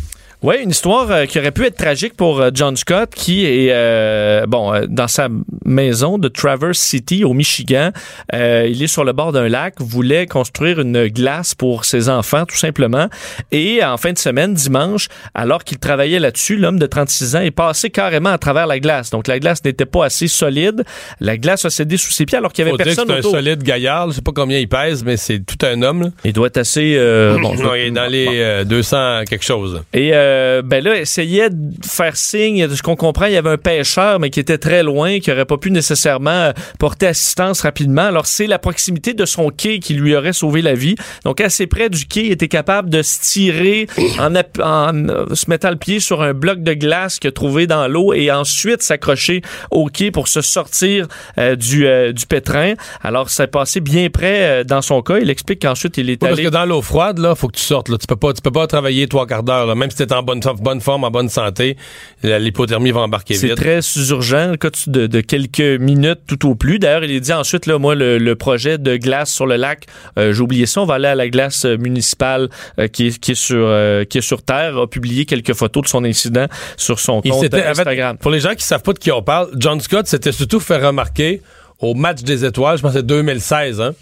Oui, une histoire euh, qui aurait pu être tragique pour euh, John Scott, qui est euh, bon euh, dans sa maison de Traverse City au Michigan. Euh, il est sur le bord d'un lac, voulait construire une glace pour ses enfants, tout simplement. Et en fin de semaine, dimanche, alors qu'il travaillait là-dessus, l'homme de 36 ans est passé carrément à travers la glace. Donc la glace n'était pas assez solide. La glace a cédé sous ses pieds alors qu'il y avait Faut dire que personne c'est un solide gaillard. Je sais pas combien il pèse, mais c'est tout un homme. là. Il doit être assez euh, bon. Il est dans les bon. euh, 200 quelque chose. Et euh, ben là, essayait de faire signe. De ce qu'on comprend, il y avait un pêcheur, mais qui était très loin, qui aurait pas pu nécessairement euh, porter assistance rapidement. Alors c'est la proximité de son quai qui lui aurait sauvé la vie. Donc assez près du quai, il était capable de se tirer en, en, euh, se mettant le pied sur un bloc de glace qu'il a trouvé dans l'eau et ensuite s'accrocher au quai pour se sortir euh, du, euh, du pétrin. Alors ça passé bien près dans son cas. Il explique qu'ensuite il est parce que dans l'eau froide, là, faut que tu sortes. Là. Tu peux pas, tu peux pas travailler trois quarts d'heure. Même si t'es en bonne, bonne forme, en bonne santé, l'hypothermie va embarquer C'est vite. très urgent, le cas de, de quelques minutes tout au plus. D'ailleurs, il est dit ensuite, là, moi, le, le projet de glace sur le lac, euh, j'ai oublié ça, on va aller à la glace euh, municipale euh, qui, est, qui, est sur, euh, qui est sur Terre, a publié quelques photos de son incident sur son compte s'était- en fait, Instagram. pour les gens qui savent pas de qui on parle, John Scott s'était surtout fait remarquer au match des étoiles, je pense que c'est 2016, hein,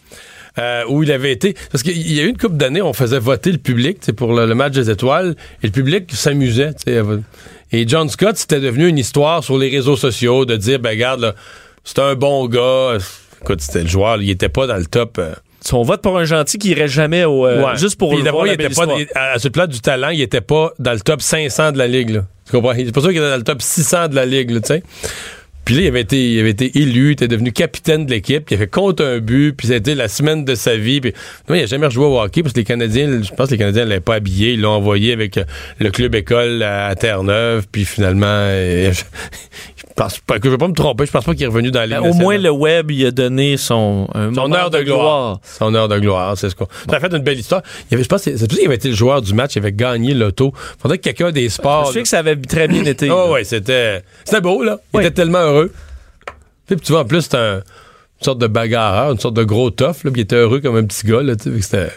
euh, où il avait été. Parce qu'il y a eu une couple d'années, on faisait voter le public pour le, le match des étoiles, et le public s'amusait. tu sais. Et John Scott, c'était devenu une histoire sur les réseaux sociaux de dire, ben regarde, là, c'est un bon gars. Écoute, c'était le joueur, il était pas dans le top. euh, Si on vote pour un gentil qui irait jamais au. euh, Ouais. Juste pour le voir il la belle pas, il- à, ce plat du talent, il était pas dans le top 500 de la ligue. là. Tu comprends? C'est pas sûr qu'il était dans le top 600 de la ligue, tu sais. Puis là, il avait été, il avait été élu, il était devenu capitaine de l'équipe, il avait fait compte un but, puis c'était la semaine de sa vie. Puis, non, il a jamais rejoué au hockey parce que les Canadiens, je pense que les Canadiens l'avaient pas habillé, ils l'ont envoyé avec euh, le club école à, Terre-Neuve, puis finalement, euh, pense pas que je vais pas me tromper, je pense pas qu'il est revenu dans la. Ben, au moins, le web, il a donné son. Son heure de gloire. Son heure de gloire, c'est ce qu'on. Ça a fait une belle histoire. Il y avait, je pense, c'est c'est pour ça qu'il avait été le joueur du match, il avait gagné l'auto. Faudrait que quelqu'un des Je sports. sais que ça avait très bien été. Oh, ouais, c'était. C'était beau, là. Il Oui. était tellement heureux. Puis tu vois, en plus, c'était un- une sorte de bagarreur, une sorte de gros tough, là, puis il était heureux comme un petit gars, là, C'était.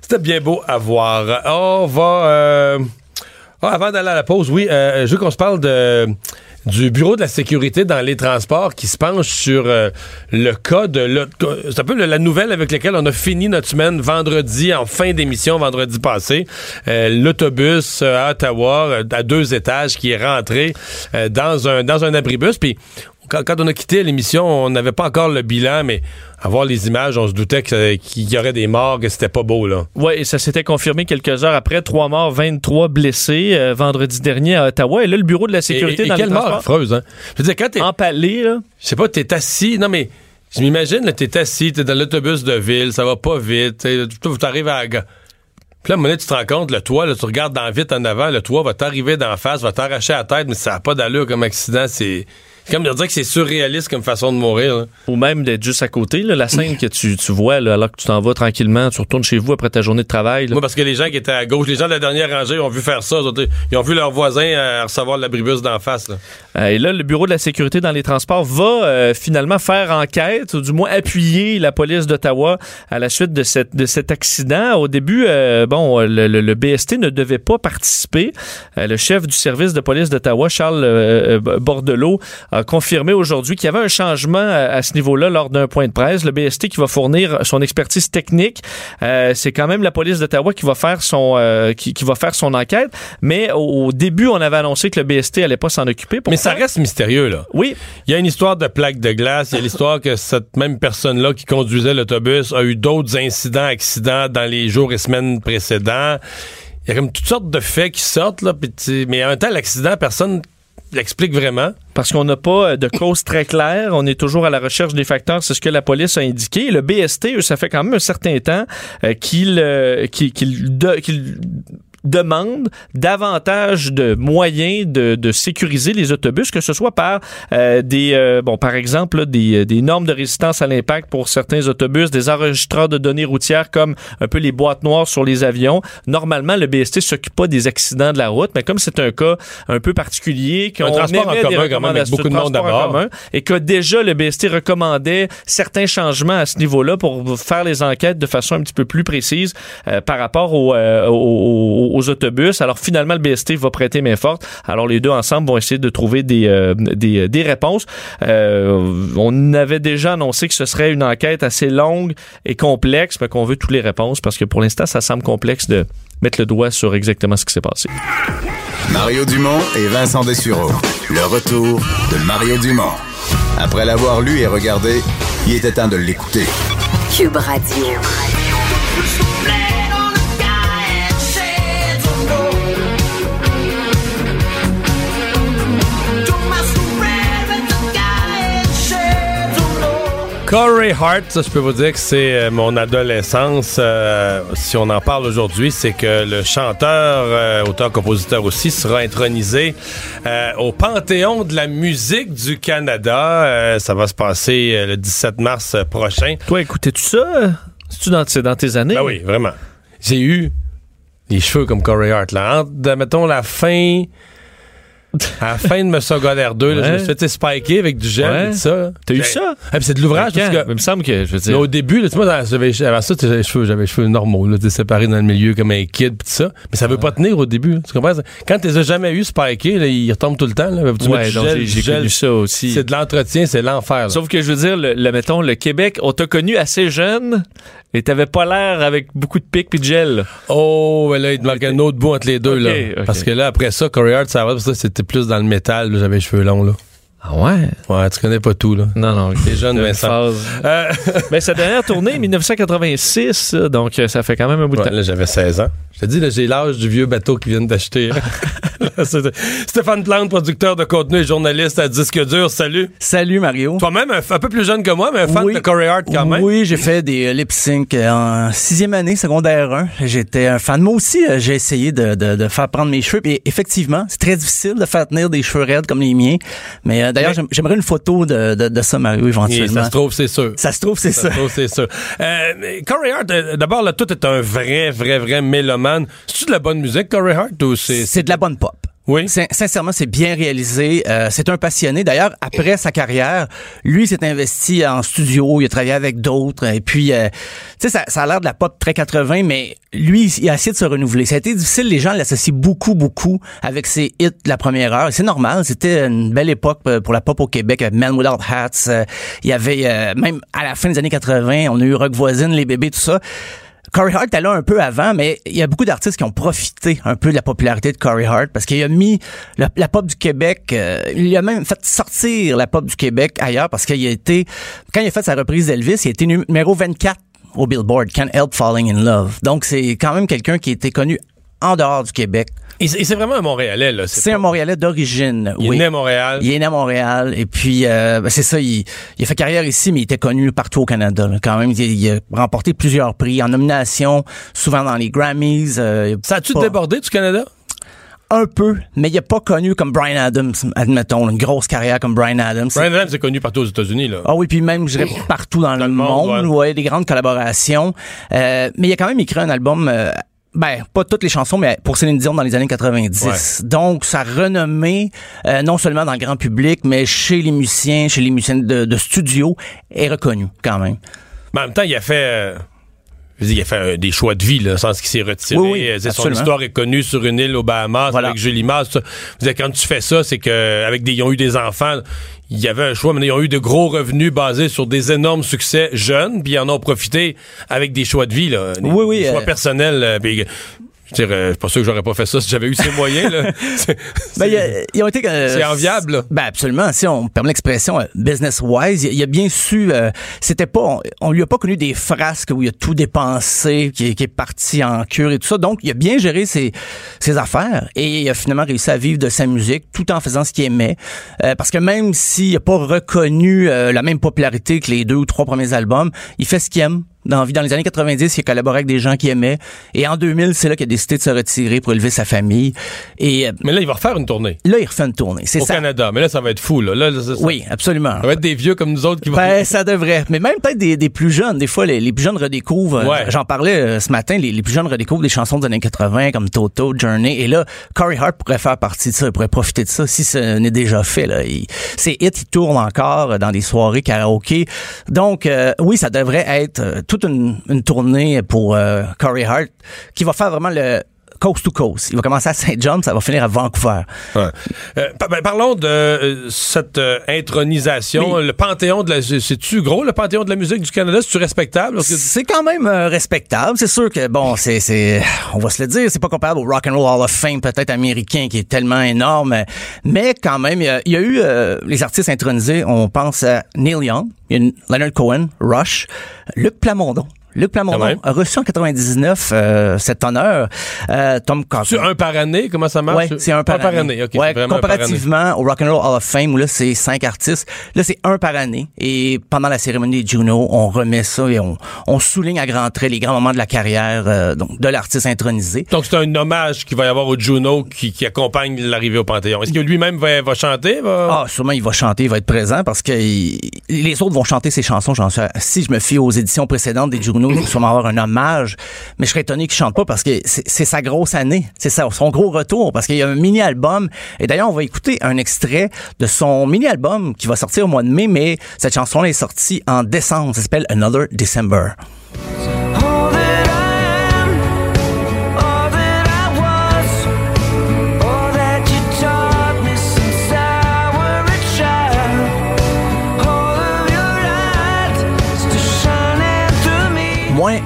C'était bien beau à voir. On va. euh, ah, avant d'aller à la pause, oui, euh, je veux qu'on se parle de du bureau de la sécurité dans les transports qui se penche sur euh, le cas de c'est un peu la nouvelle avec laquelle on a fini notre semaine vendredi en fin d'émission vendredi passé. Euh, l'autobus euh, à Ottawa à deux étages qui est rentré dans un dans un abribus. Puis quand, quand on a quitté l'émission, on n'avait pas encore le bilan, mais à voir les images, on se doutait que- qu'il y aurait des morts, que c'était pas beau, là. Oui, et ça s'était confirmé quelques heures après. Trois morts, 23 blessés euh, vendredi dernier à Ottawa. Et là, le bureau de la sécurité et, et dans quelle les mort affreuse, hein? Je veux dire, quand t'es, Empalé, là. je sais pas, t'es assis. Non, mais je m'imagine, là, t'es assis, t'es dans l'autobus de ville, ça va pas vite. t'arrives à la Puis là, à un moment donné, tu te rends compte, le toit, là, tu regardes dans vite en avant, le toit va t'arriver d'en face, va t'arracher la tête, mais ça n'a pas d'allure comme accident. C'est comme de dire que c'est surréaliste comme façon de mourir. là. Ou même d'être juste à côté, là, la scène que tu, tu vois, là, alors que tu t'en vas tranquillement, tu retournes chez vous après ta journée de travail. Moi, parce que les gens qui étaient à gauche, les gens de la dernière rangée ont vu faire ça. Ils ont, vu leurs voisins euh, recevoir l'abribus d'en face. là. Euh, et là, le bureau de la sécurité dans les transports va euh, finalement faire enquête, ou du moins appuyer la police d'Ottawa à la suite de, cette, de cet accident. Au début, bon, le, le- le BST ne devait pas participer. Le chef du service de police d'Ottawa, Charles Bordelot, a confirmé aujourd'hui qu'il y avait un changement à, à ce niveau-là lors d'un point de presse. Le BST qui va fournir son expertise technique, euh, c'est quand même la police d'Ottawa qui va faire son euh, qui, qui va faire son enquête. Mais au, au début, on avait annoncé que le BST allait pas s'en occuper. Mais ça reste mystérieux, là. Oui, Il y a une histoire de plaque de glace. Il y a l'histoire que cette même personne-là qui conduisait l'autobus a eu d'autres incidents, accidents dans les jours et semaines précédents. Il y a comme toutes sortes de faits qui sortent, là. mais en même temps, l'accident, personne l'explique vraiment. parce qu'on n'a pas de cause très claire. On est toujours à la recherche des facteurs. C'est ce que la police a indiqué. Le BST, ça fait quand même un certain temps euh, qu'il euh, demande davantage de moyens de, de sécuriser les autobus, que ce soit par euh, des euh, bon par exemple là, des, des normes de résistance à l'impact pour certains autobus, des enregistreurs de données routières comme un peu les boîtes noires sur les avions. Normalement, le BST s'occupe pas des accidents de la route, mais comme c'est un cas un peu particulier, qu'on Un transport en commun, quand même, avec beaucoup de monde transport à en bord. commun, et que déjà le BST recommandait certains changements à ce niveau-là pour faire les enquêtes de façon un petit peu plus précise euh, par rapport au, euh, aux, aux- autobus. Alors finalement, le BST va prêter main forte. Alors les deux ensemble vont essayer de trouver des, euh, des, des réponses. Euh, on avait déjà annoncé que ce serait une enquête assez longue et complexe, mais qu'on veut toutes les réponses parce que pour l'instant, ça semble complexe de mettre le doigt sur exactement ce qui s'est passé. Mario Dumont et Vincent Dessureau. Le retour de Mario Dumont. Après l'avoir lu et regardé, il était temps de l'écouter. Cube Radio. Corey Hart, ça, je peux vous dire que c'est euh, mon adolescence. euh, si on en parle aujourd'hui, c'est que le chanteur, euh, auteur-compositeur aussi, sera intronisé euh, au Panthéon de la musique du Canada. Ça va se passer le 17 mars prochain. Toi, écoutez-tu ça? C'est-tu dans, c'est dans tes années? Ben oui, vraiment. J'ai eu les cheveux comme Corey Hart. Là. Entre, mettons, la fin À la fin de ma secondaire 2, là, je me Ouais. suis fait spiker avec du gel Ouais. et tout ça. T'as eu ça? Ah, c'est de l'ouvrage parce que Il me semble que, je veux Mais dire. au début, là, tu vois, j'avais, avant ça, j'avais les cheveux, j'avais cheveux normaux, là, séparés dans le milieu comme un kid, pis tout ça. Mais ça veut pas tenir au début. Tu comprends? Quand tu les as jamais eu spikés, là, ils retombent tout le temps, là. Tu Ouais, j'ai- connu ça aussi. C'est de l'entretien, c'est l'enfer, là. Sauf que je veux dire, le, le- mettons, le Québec, on t'a connu assez jeune et t'avais pas l'air avec beaucoup de pics puis de gel. là. Oh, ouais, là, il te manquait un autre bout entre les deux, là. Parce que là, après ça, Corey Hart, ça va, parce que c'était plus dans le métal, j'avais les cheveux longs, là. Ah ouais? Ouais, tu connais pas tout, là. Non, non. T'es jeune, Une Vincent. Euh, Ben, sa dernière tournée, 1986, euh, donc euh, ça fait quand même un bout de ouais, temps. là, j'avais 16 ans. Je te dis, là, j'ai l'âge du vieux bateau qu'ils viennent d'acheter. Stéphane Plante, producteur de contenu et journaliste à Disque Dur, salut. Salut Mario. Toi-même, un, peu plus jeune que moi, mais un fan Oui. de Corey Hart quand même. Oui, j'ai fait des lip sync euh, en sixième année, secondaire 1. J'étais un fan. Moi aussi, euh, j'ai essayé de, de, de faire prendre mes cheveux. Et effectivement, c'est très difficile de faire tenir des cheveux raides comme les miens. Mais euh, d'ailleurs, Mais- j'aimerais une photo de, de, de ça, Mario, Et éventuellement. ça se trouve, c'est sûr. Ça se trouve, c'est Ça ça. se trouve, c'est sûr. Euh, Corey Hart, euh, d'abord, là, tout est un vrai, vrai, vrai mélomane. C'est-tu de la bonne musique, Corey Hart, ou c'est... C'est de la bonne pop. Oui. Sin- Sincèrement, c'est bien réalisé. Euh, c'est un passionné. D'ailleurs, après sa carrière, lui s'est investi en studio. Il a travaillé avec d'autres. Et puis, euh, tu sais, ça, ça a l'air de la pop très 80, mais lui, il a essayé de se renouveler. Ça a été difficile. Les gens l'associent beaucoup, beaucoup avec ses hits de la première heure. C'est normal. C'était une belle époque euh, pour la pop au Québec. Man Without Hats. Euh, il y avait, même à la fin des années 80, on a eu Rock Voisine, Les Bébés, tout ça. Corey Hart était là un peu avant, mais il y a beaucoup d'artistes qui ont profité un peu de la popularité de Corey Hart parce qu'il a mis la, pop du Québec, euh, il a même fait sortir la pop du Québec ailleurs parce qu'il a été, quand il a fait sa reprise d'Elvis, il a été numéro 24 au Billboard, Can't Help Falling in Love. Donc c'est quand même quelqu'un qui été connu en dehors du Québec. Et c'est vraiment un Montréalais, là. C'est pas- un Montréalais d'origine, Il est né à Montréal. Il est né à Montréal et puis euh, ben, c'est ça, il, il a fait carrière ici, mais il était connu partout au Canada. là. Quand même, il, il a remporté plusieurs prix en nomination, souvent dans les Grammys. euh, Ça a-tu pas- débordé du Canada? Un peu, mais il est pas connu comme Brian Adams, admettons, une grosse carrière comme Brian Adams. Brian Adams est connu partout aux États-Unis, là. Ah oui, puis même, je dirais, partout dans, le le monde, monde, ouais. des grandes collaborations. Euh, mais il a quand même écrit un album, euh, ben, pas toutes les chansons, mais pour Céline Dion dans les années 90. Donc, sa renommée, euh, non seulement dans le grand public, mais chez les musiciens, chez les musiciens de, de studio, est reconnue quand même. Mais en même temps, il a fait. euh, je veux dire, il a fait euh, des choix de vie, là, sans qu'il s'est retiré. Oui, oui, Euh, son histoire est connue sur une île aux Bahamas Voilà. avec Julie. Je veux dire, quand tu fais ça, c'est que avec des, ils ont eu des enfants. Il y avait un choix, mais ils ont eu de gros revenus basés sur des énormes succès jeunes, puis ils en ont profité avec des choix de vie, là, des, Oui, oui, des choix euh, personnels. puis, je veux dire, euh, je suis pas sûr que j'aurais pas fait ça si j'avais eu ces moyens. Là. C'est- Ben, il a- ont été. euh, C'est enviable, là. Ben absolument. Si on me permet l'expression euh, business wise, il, a bien su. euh, C'était pas. On, on lui a pas connu des frasques où il a tout dépensé, qui, est- qui est parti en cure et tout ça. Donc il a bien géré ses, ses affaires et il a finalement réussi à vivre de sa musique tout en faisant ce qu'il aimait. Euh, parce que même s'il a pas reconnu euh, la même popularité que les deux ou trois premiers albums, il fait ce qu'il aime. Dans, dans les années 90, il a collaboré avec des gens qu'il aimait. Et en 2000, c'est là qu'il a décidé de se retirer pour élever sa famille. Et euh, Mais là, il va refaire une tournée là, il refait une tournée. C'est au ça. Canada. Mais là, ça va être fou. Là. Là, là, ça- Oui, absolument. Ça va être des vieux comme nous autres qui vont. Ben, ça devrait. Mais même peut-être des, des plus jeunes. Des fois, les, les plus jeunes redécouvrent. euh, Ouais. J'en parlais euh, ce matin. Les, les plus jeunes redécouvrent des chansons des années 80 comme Toto, Journey. Et là, Corey Hart pourrait faire partie de ça. Il pourrait profiter de ça si ce n'est déjà fait. Là. Il, ses hits, ils tournent encore dans des soirées karaoké. Donc, euh, oui, ça devrait être euh, toute une, tournée pour euh, Corey Hart qui va faire vraiment le coast to coast. Il va commencer à Saint John, ça va finir à Vancouver. Ouais. Euh, par- ben, parlons de euh, cette euh, intronisation, le panthéon de la. C'est-tu gros, le panthéon de la musique du Canada? C'est-tu respectable? C'est quand même respectable. C'est sûr que bon, c'est c'est on va se le dire, c'est pas comparable au Rock and Roll Hall of Fame peut-être américain qui est tellement énorme, mais quand même il y y a eu les artistes intronisés. On pense à Neil Young, Leonard Cohen, Rush, Luc Plamondon. Luc Plamondon même. a reçu en 99 euh, cet honneur. Euh, Tom. C'est un par année? Comment ça marche? Ouais, c'est un par, année. Par comparativement au Rock and Roll Hall of Fame où là c'est cinq artistes, là c'est un par année et pendant la cérémonie des Juno, on remet ça et on, on souligne à grands traits les grands moments de la carrière euh, donc de l'artiste intronisé. Donc, c'est un hommage qu'il va y avoir au Juno qui, qui accompagne l'arrivée au Panthéon. Est-ce que lui-même va, va chanter? Va... Ah, sûrement il va chanter, il va être présent parce que il- les autres vont chanter ses chansons. J'en si je me fie aux éditions précédentes des Juno, Bruno, il va sûrement avoir un hommage, mais je serais étonné qu'il chante pas parce que c'est sa grosse année, c'est son gros retour, parce qu'il y a un mini-album, et d'ailleurs, on va écouter un extrait de son mini-album qui va sortir au mois de mai, mais cette chanson est sortie en décembre, ça s'appelle Another December.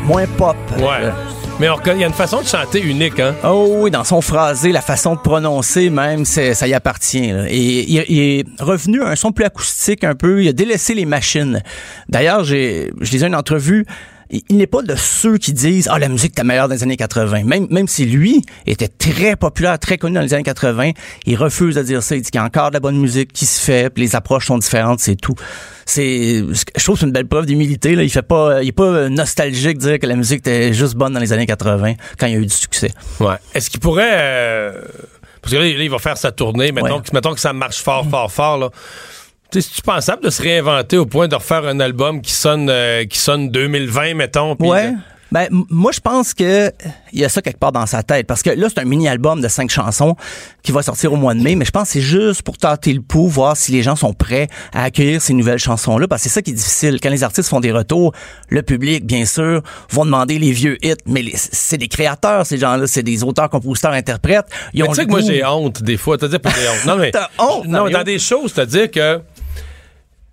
Moins, pop. Ouais. Mais il y a une façon de chanter unique, hein? Oh oui, dans son phrasé, la façon de prononcer même, ça y appartient. là. Et il, il est revenu à un son plus acoustique un peu. Il a délaissé les machines. D'ailleurs, j'ai, je lisais une entrevue. Il n'est pas de ceux qui disent ah la musique était meilleure dans les années 80. Même même si lui était très populaire, très connu dans les années 80, il refuse de dire ça. Il dit qu'il y a encore de la bonne musique qui se fait, puis les approches sont différentes, c'est tout. C'est je trouve que c'est une belle preuve d'humilité là. Il fait pas il est pas nostalgique de dire que la musique était juste bonne dans les années 80 quand il y a eu du succès. Ouais. Est-ce qu'il pourrait. euh, Parce que là, il va faire sa tournée. Mettons, Ouais. que, mettons que ça marche fort, fort, fort. Là. C'est-tu pensable de se réinventer au point de refaire un album qui sonne, euh, qui sonne 2020, mettons? puis Ouais. Ben, moi, je pense que il y a ça quelque part dans sa tête. Parce que là, c'est un mini-album de cinq chansons qui va sortir au mois de mai. Mais je pense que c'est juste pour tâter le pouls, voir si les gens sont prêts à accueillir ces nouvelles chansons-là. Parce que c'est ça qui est difficile. Quand les artistes font des retours, le public, bien sûr, vont demander les vieux hits. Mais c'est des créateurs, ces gens-là. C'est des auteurs, compositeurs, interprètes. Ils Mais ont tu sais que moi, j'ai honte des fois. T'as dit pas honte. Non, mais. T'as honte, Non, dans des choses, c'est-à-dire que.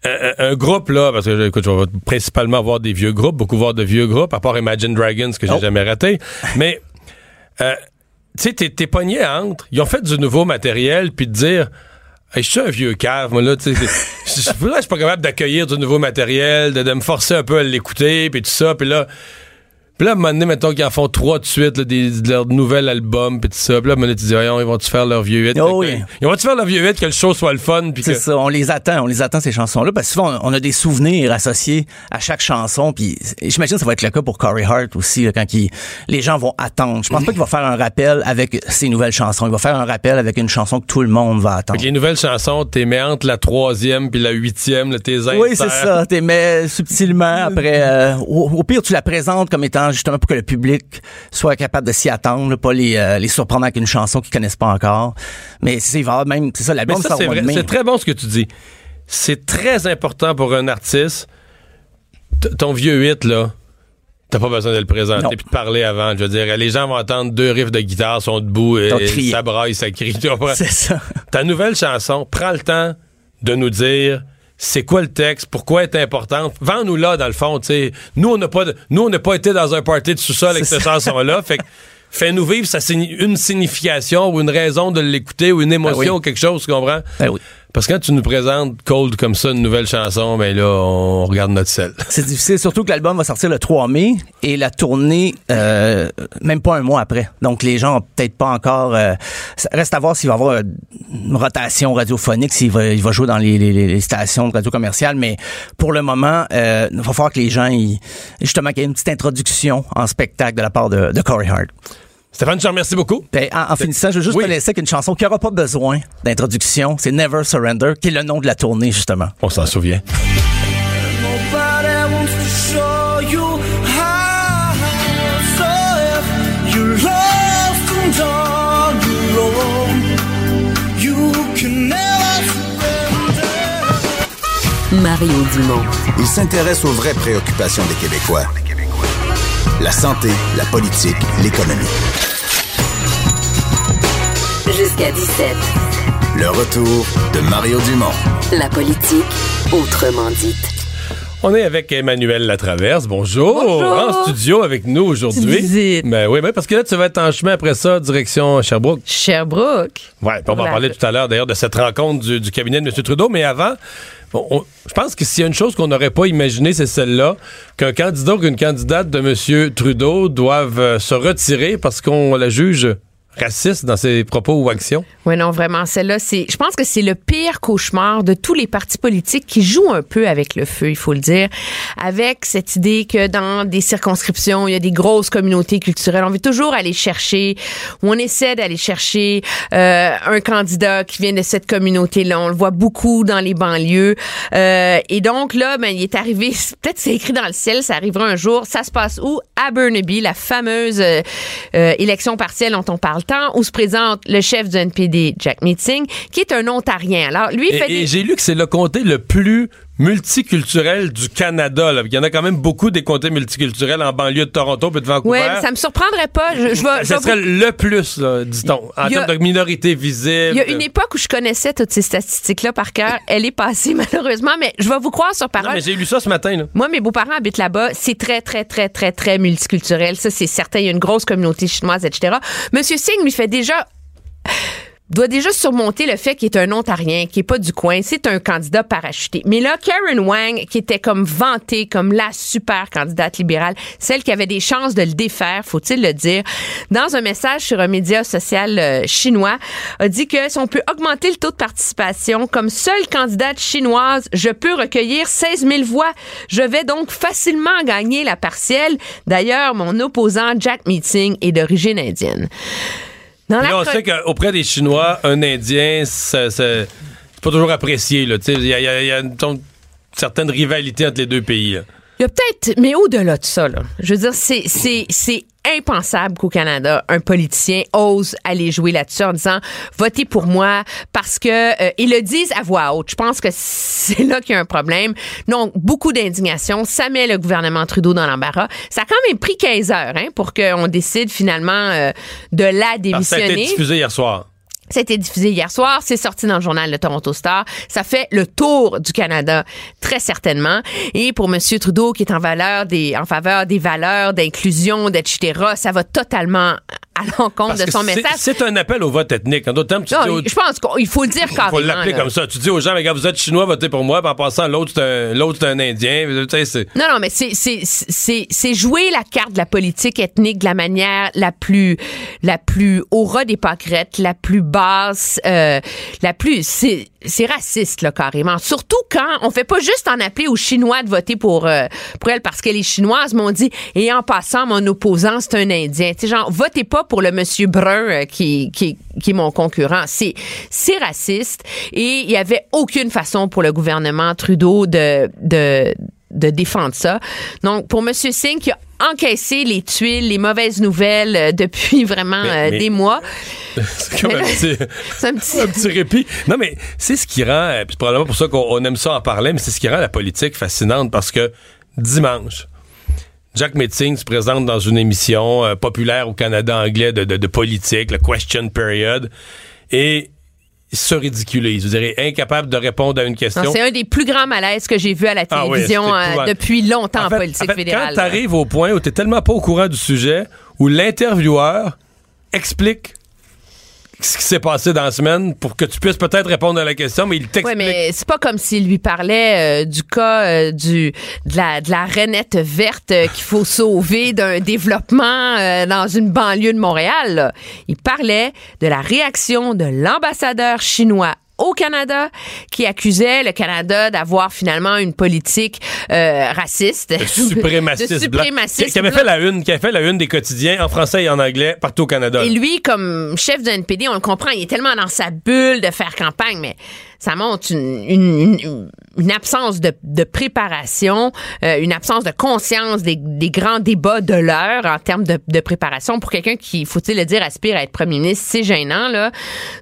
Un, un- un groupe, là, parce que écoute, je vais principalement voir des vieux groupes, beaucoup voir de vieux groupes, à part Imagine Dragons, que j'ai Oh. jamais raté. Mais, euh, tu sais, t'es, pogné entre. Ils ont fait du nouveau matériel, puis de dire. Hey, je suis un vieux cave, moi, là, tu sais. Je suis pas capable d'accueillir du nouveau matériel, de, de me forcer un peu à l'écouter, puis tout ça, puis là. Puis là, à un moment donné, mettons qu'ils en font trois de suite, là, des, de leur nouvel album, puis tout ça. Puis là, à un moment donné, tu dis, voyons, ils vont-tu faire leur vieux hit? Oh oui. Ils vont-tu faire leur vieux hit, que le show soit le fun, C'est que... ça, on les attend, on les attend ces chansons-là parce que souvent on a des souvenirs associés à chaque chanson puis j'imagine que ça va être le cas pour Corey Hart aussi là, quand il- les gens vont attendre. Je pense pas qu'il va faire un rappel avec ses nouvelles chansons, il va faire un rappel avec une chanson que tout le monde va Fait attendre. que les nouvelles chansons, t'es mets entre la troisième puis la huitième, tes Oui, c'est ça. T'es mets subtilement après. euh, au, au pire, tu la présentes comme étant justement pour que le public soit capable de s'y attendre, là, pas les, euh, les surprendre avec une chanson qu'ils connaissent pas encore. Mais c'est va même, c'est ça, sort c'est très bon ce que tu dis. C'est très important pour un artiste. T- ton vieux hit, là, t'as pas besoin de le présenter puis de parler avant. Je veux dire, les gens vont entendre deux riffs de guitare, sont debout et, et ça braille, ça crie. Tu comprends? C'est ça. Ta nouvelle chanson, prends le temps de nous dire c'est quoi le texte, pourquoi elle est importante. Vends-nous là, dans le fond, tu sais. Nous, on n'a pas, de- nous, on n'a pas été dans un party de sous-sol avec cette chanson-là. Fait que fais-nous vivre ça, une signification ou une raison de l'écouter ou une émotion Ben oui. ou quelque chose, tu comprends? Ben oui. Parce que quand tu nous présentes Cold comme ça, une nouvelle chanson, ben là, on regarde notre sel. C'est difficile, surtout que l'album va sortir le 3 mai et la tournée euh, même pas un mois après. Donc les gens ont peut-être pas encore. euh, reste à voir s'il va y avoir euh, une rotation radiophonique, s'il va, il va jouer dans les, stations de radio commerciale. Mais pour le moment, euh, il va falloir que les gens, ils- justement, qu'il y ait une petite introduction en spectacle de la part de, de Corey Hart. Stéphane, je te remercie beaucoup. Ben, en, en finissant, je veux juste Oui. te laisser avec une chanson qui n'aura pas besoin d'introduction. C'est Never Surrender, qui est le nom de la tournée justement. On s'en souvient. Mario Dumont. Il s'intéresse aux vraies préoccupations des Québécois. La santé, la politique, l'économie. Jusqu'à 17. Le retour de Mario Dumont. La politique autrement dite. On est avec Emmanuel Latraverse. Bonjour. Bonjour. En studio avec nous aujourd'hui. Ben oui, ben parce que là, tu vas être en chemin après ça, direction Sherbrooke. Sherbrooke. Ouais, puis on va en parler tout à l'heure d'ailleurs de cette rencontre du, du cabinet de M. Trudeau. Mais avant, je pense que s'il y a une chose qu'on n'aurait pas imaginé, c'est celle-là, qu'un candidat ou qu'une candidate de M. Trudeau doivent euh, se retirer parce qu'on la juge raciste dans ses propos ou actions? Oui, non, vraiment, celle-là, c'est, je pense que c'est le pire cauchemar de tous les partis politiques qui jouent un peu avec le feu, il faut le dire, avec cette idée que dans des circonscriptions, il y a des grosses communautés culturelles. On veut toujours aller chercher, ou on essaie d'aller chercher euh, un candidat qui vient de cette communauté-là. On le voit beaucoup dans les banlieues. Euh, et donc, là, ben, il est arrivé, peut-être c'est écrit dans le ciel, ça arrivera un jour. Ça se passe où? À Burnaby, la fameuse euh, euh, élection partielle dont on parle tant, où se présente le chef du NPD, Jack Meeting, qui est un Ontarien. Alors, lui, il fait Et, et des... j'ai lu que c'est le comté le plus multiculturel du Canada. Là. Il y en a quand même beaucoup des comtés multiculturels en banlieue de Toronto et de Vancouver. Mais ça me surprendrait pas. Je, je vais, je Ça serait vous- le plus, dit-on, en termes de minorité visible. Il y a une époque où je connaissais toutes ces statistiques-là par cœur. Elle est passée, malheureusement, mais je vais vous croire sur Non, parole. mais j'ai lu ça ce matin. Là. Moi, mes beaux-parents habitent là-bas. C'est très, très, très, très, très multiculturel. Ça, c'est certain. Il y a une grosse communauté chinoise, etc. Monsieur Singh lui fait déjà doit déjà surmonter le fait qu'il est un Ontarien, qui est pas du coin. C'est un candidat parachuté. Mais là, Karen Wang, qui était comme vantée comme la super candidate libérale, celle qui avait des chances de le défaire, faut-il le dire, dans un message sur un média social euh, chinois, a dit que si on peut augmenter le taux de participation, comme seule candidate chinoise, je peux recueillir 16 000 voix. Je vais donc facilement gagner la partielle. D'ailleurs, mon opposant, Jack Meeting, est d'origine indienne. Dans là, on sait qu'auprès des Chinois, un Indien, c'est pas toujours apprécié. là. Tu sais, Il y a, y a- il y a une, une certaine rivalité entre les deux pays. là. Il y a peut-être, mais au-delà de ça, là, je veux dire, c'est, c'est, c'est impensable qu'au Canada, un politicien ose aller jouer là-dessus en disant votez pour moi parce que euh, ils le disent à voix haute. Je pense que c'est là qu'il y a un problème. Donc beaucoup d'indignation, ça met le gouvernement Trudeau dans l'embarras. Ça a quand même pris 15 heures hein, pour qu'on décide finalement euh, de la Parce que ça a été démissionner. diffusé hier soir. Ça a été diffusé hier soir, c'est sorti dans le journal de Toronto Star. Ça fait le tour du Canada, très certainement. Et pour M. Trudeau, qui est en valeur des, en faveur des valeurs d'inclusion, etc., ça va totalement à l'encontre de son message. C'est un appel au vote ethnique. En d'autres termes, tu Non, dis aux- je pense qu'il faut le dire Il carrément. faut l'appeler comme ça. Tu dis aux gens, gars, vous êtes chinois, votez pour moi. Puis en passant, l'autre, c'est un, un Indien. Non, non, mais c'est jouer la carte de la politique ethnique de la manière la plus, la plus au ras des pâquerettes, la plus basse, euh, la plus, c'est, raciste, là, carrément. Surtout quand on fait pas juste en appeler aux Chinois de voter pour, euh, pour elle parce qu'elle est chinoise, mais on dit, et en passant, mon opposant, c'est un Indien. Tu sais, genre, votez pas pour le monsieur brun euh, qui, qui, qui est mon concurrent. C'est, c'est raciste et il y avait aucune façon pour le gouvernement Trudeau de, de, de défendre ça. Donc, pour M. Singh, qui a encaissé les tuiles, les mauvaises nouvelles euh, depuis vraiment Mais- euh, mais- des mois. c'est comme un petit, un petit... un petit répit. Non, mais c'est ce qui rend, euh, c'est probablement pour ça qu'on on aime ça en parler, mais c'est ce qui rend la politique fascinante parce que dimanche, Jack Metzing se présente dans une émission euh, populaire au Canada anglais de, de- de politique, le Question Period, et se ridiculise. Vous direz, incapable de répondre à une question. C'est un des plus grands malaises que j'ai vu à la Ah oui, télévision euh, depuis longtemps en, politique en fait, fédérale. Quand t'arrives au point où t'es tellement pas au courant du sujet, où l'intervieweur explique ce qui s'est passé dans la semaine pour que tu puisses peut-être répondre à la question, mais il Oui, t'explique. mais c'est pas comme s'il lui parlait euh, du cas euh, du de la de la rainette verte euh, qu'il faut sauver d'un développement dans une banlieue de Montréal. là. Il parlait de la réaction de l'ambassadeur chinois au Canada qui accusait le Canada d'avoir finalement une politique euh, raciste. De suprémaciste, de suprémaciste qui, avait fait la une, qui avait fait la une des quotidiens en français et en anglais partout au Canada. Et lui, comme chef du NPD, on le comprend, il est tellement dans sa bulle de faire campagne, mais ça montre une, une- une- une absence de, de préparation, euh, une absence de conscience des, des grands débats de l'heure en termes de, de préparation pour quelqu'un qui, faut-il le dire, aspire à être premier ministre. C'est gênant, là.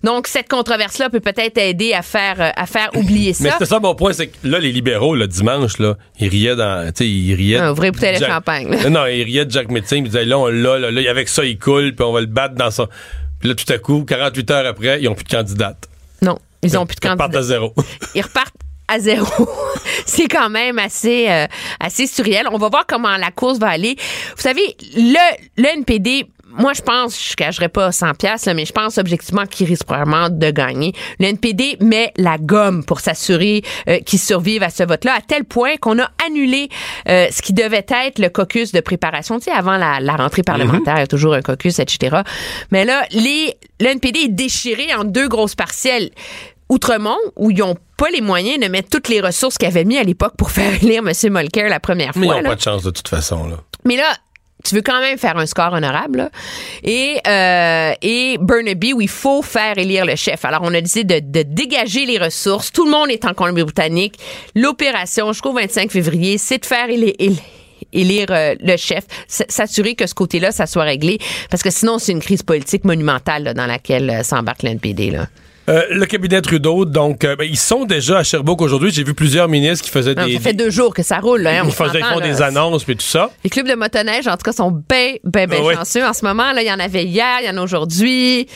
Donc, cette controverse-là peut peut-être aider à faire, à faire oublier Mais ça. c'était ça mon point, c'est que là, les libéraux, le dimanche, là, ils riaient dans. Tu sais, ils riaient. Un vrai bouteille de champagne, là. Non, ils riaient de Jack Metzing, ils disaient là, on l'a, là, là, avec ça, il coule, puis on va le battre dans son. Puis là, tout à coup, 48 heures après, ils ont plus de candidate. Non, ils ont plus de Ils repartent à zéro. ils repartent à zéro. c'est quand même assez, euh, assez surréel. On va voir comment la course va aller. Vous savez, le, le NPD moi, je pense, je cacherai pas 100 pièces, mais je pense objectivement qu'il risque probablement de gagner. Le NPD met la gomme pour s'assurer euh, qu'il survive à ce vote-là, à tel point qu'on a annulé euh, ce qui devait être le caucus de préparation. Tu sais, avant la, la rentrée parlementaire, il y a toujours un caucus, etc. Mais là, les, le NPD est déchiré en deux grosses partielles. Outremont, où ils n'ont pas les moyens de mettre toutes les ressources qu'ils avaient mis à l'époque pour faire élire M. Molker la première Mais ils fois. n'ont pas de chance de toute façon. Là. Mais là, tu veux quand même faire un score honorable. là. Et, euh, et Burnaby, où il faut faire élire le chef. Alors, on a décidé de, de dégager les ressources. Tout le monde est en Colombie-Britannique. L'opération jusqu'au 25 février, c'est de faire élire, euh, le chef, s'assurer que ce côté-là, ça soit réglé. Parce que sinon, c'est une crise politique monumentale là, dans laquelle euh, s'embarque l'NPD. Euh, le cabinet Trudeau, donc, euh, ben, ils sont déjà à Sherbrooke aujourd'hui. J'ai vu plusieurs ministres qui faisaient Non, des. ça fait deux jours que ça roule. Là, hein, ils, faisaient- ils font des annonces puis tout ça. Les clubs de motoneige, en tout cas, sont bien, bien, bien Ah oui. chanceux en ce moment. Là, il y en avait hier, il y en a aujourd'hui.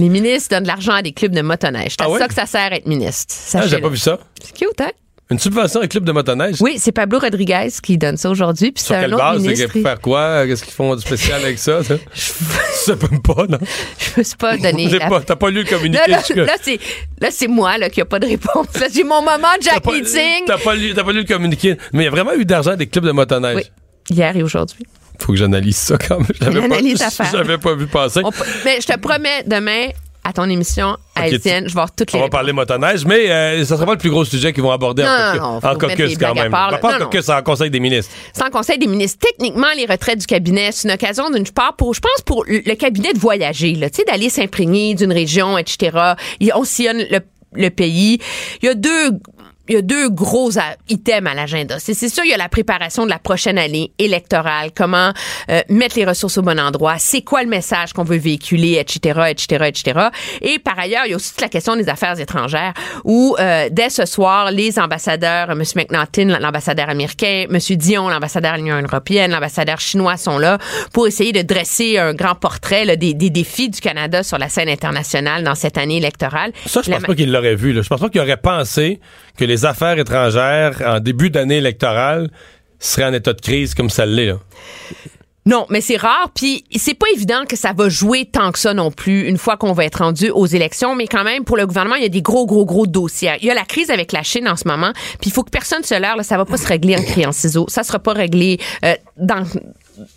Les ministres donnent de l'argent à des clubs de motoneige. C'est à Ah ça que ça sert être ministre. Ah, j'ai pas vu ça. C'est cute, hein? Une subvention à un club de motoneige? Oui, c'est Pablo Rodriguez qui donne ça aujourd'hui. Puis c'est un autre base? ministre. Pour faire quoi? Qu'est-ce qu'ils font de spécial avec ça? ça? Ça peut pas, non? Je suis pas donné. J'ai la- pas- T'as pas lu le communiqué? Là, là, jusque- là, c'est, là, c'est moi là, qui a pas de réponse. Là, j'ai mon moment T'as Jack Meeting. t'as pas lu, pas lu le communiqué. Mais il y a vraiment eu d'argent des clubs de motoneige. Oui, hier et aujourd'hui. Faut que j'analyse ça quand même. J'avais pas, pas vu passer. On mais je te promets, demain, à ton émission, Étienne, je vais avoir toutes les On va parler motoneige, mais euh, ça sera pas le plus gros sujet qu'ils vont aborder Non, en, non, caucus- quand même. part, pas en caucus, en conseil des ministres. C'est en conseil des ministres. Techniquement, les retraites du cabinet, c'est une occasion d'une part pour, je pense, pour le cabinet de voyager, là, tu sais, d'aller s'imprégner d'une région, etc. On sillonne le, le pays. Il y a deux, il y a deux gros items à l'agenda. C'est sûr, il y a la préparation de la prochaine année électorale, comment euh, mettre les ressources au bon endroit, c'est quoi le message qu'on veut véhiculer, etc., etc., etc. Et par ailleurs, il y a aussi toute la question des affaires étrangères, où euh, dès ce soir, les ambassadeurs, M. McNaughton, l'ambassadeur américain, M. Dion, l'ambassadeur de l'Union européenne, l'ambassadeur chinois sont là pour essayer de dresser un grand portrait là, des, des défis du Canada sur la scène internationale dans cette année électorale. Ça, je La pense pas qu'il l'aurait vu. Là. Je pense pas qu'il aurait pensé que les affaires étrangères, en début d'année électorale, seraient en état de crise comme ça l'est. là. Non, mais c'est rare. Puis c'est pas évident que ça va jouer tant que ça non plus une fois qu'on va être rendu aux élections. Mais quand même, pour le gouvernement, il y a des gros, gros, gros dossiers. Il y a la crise avec la Chine en ce moment. Puis il faut que personne se leurre. Là, ça va pas se régler en criant ciseaux. Ça sera pas réglé euh, dans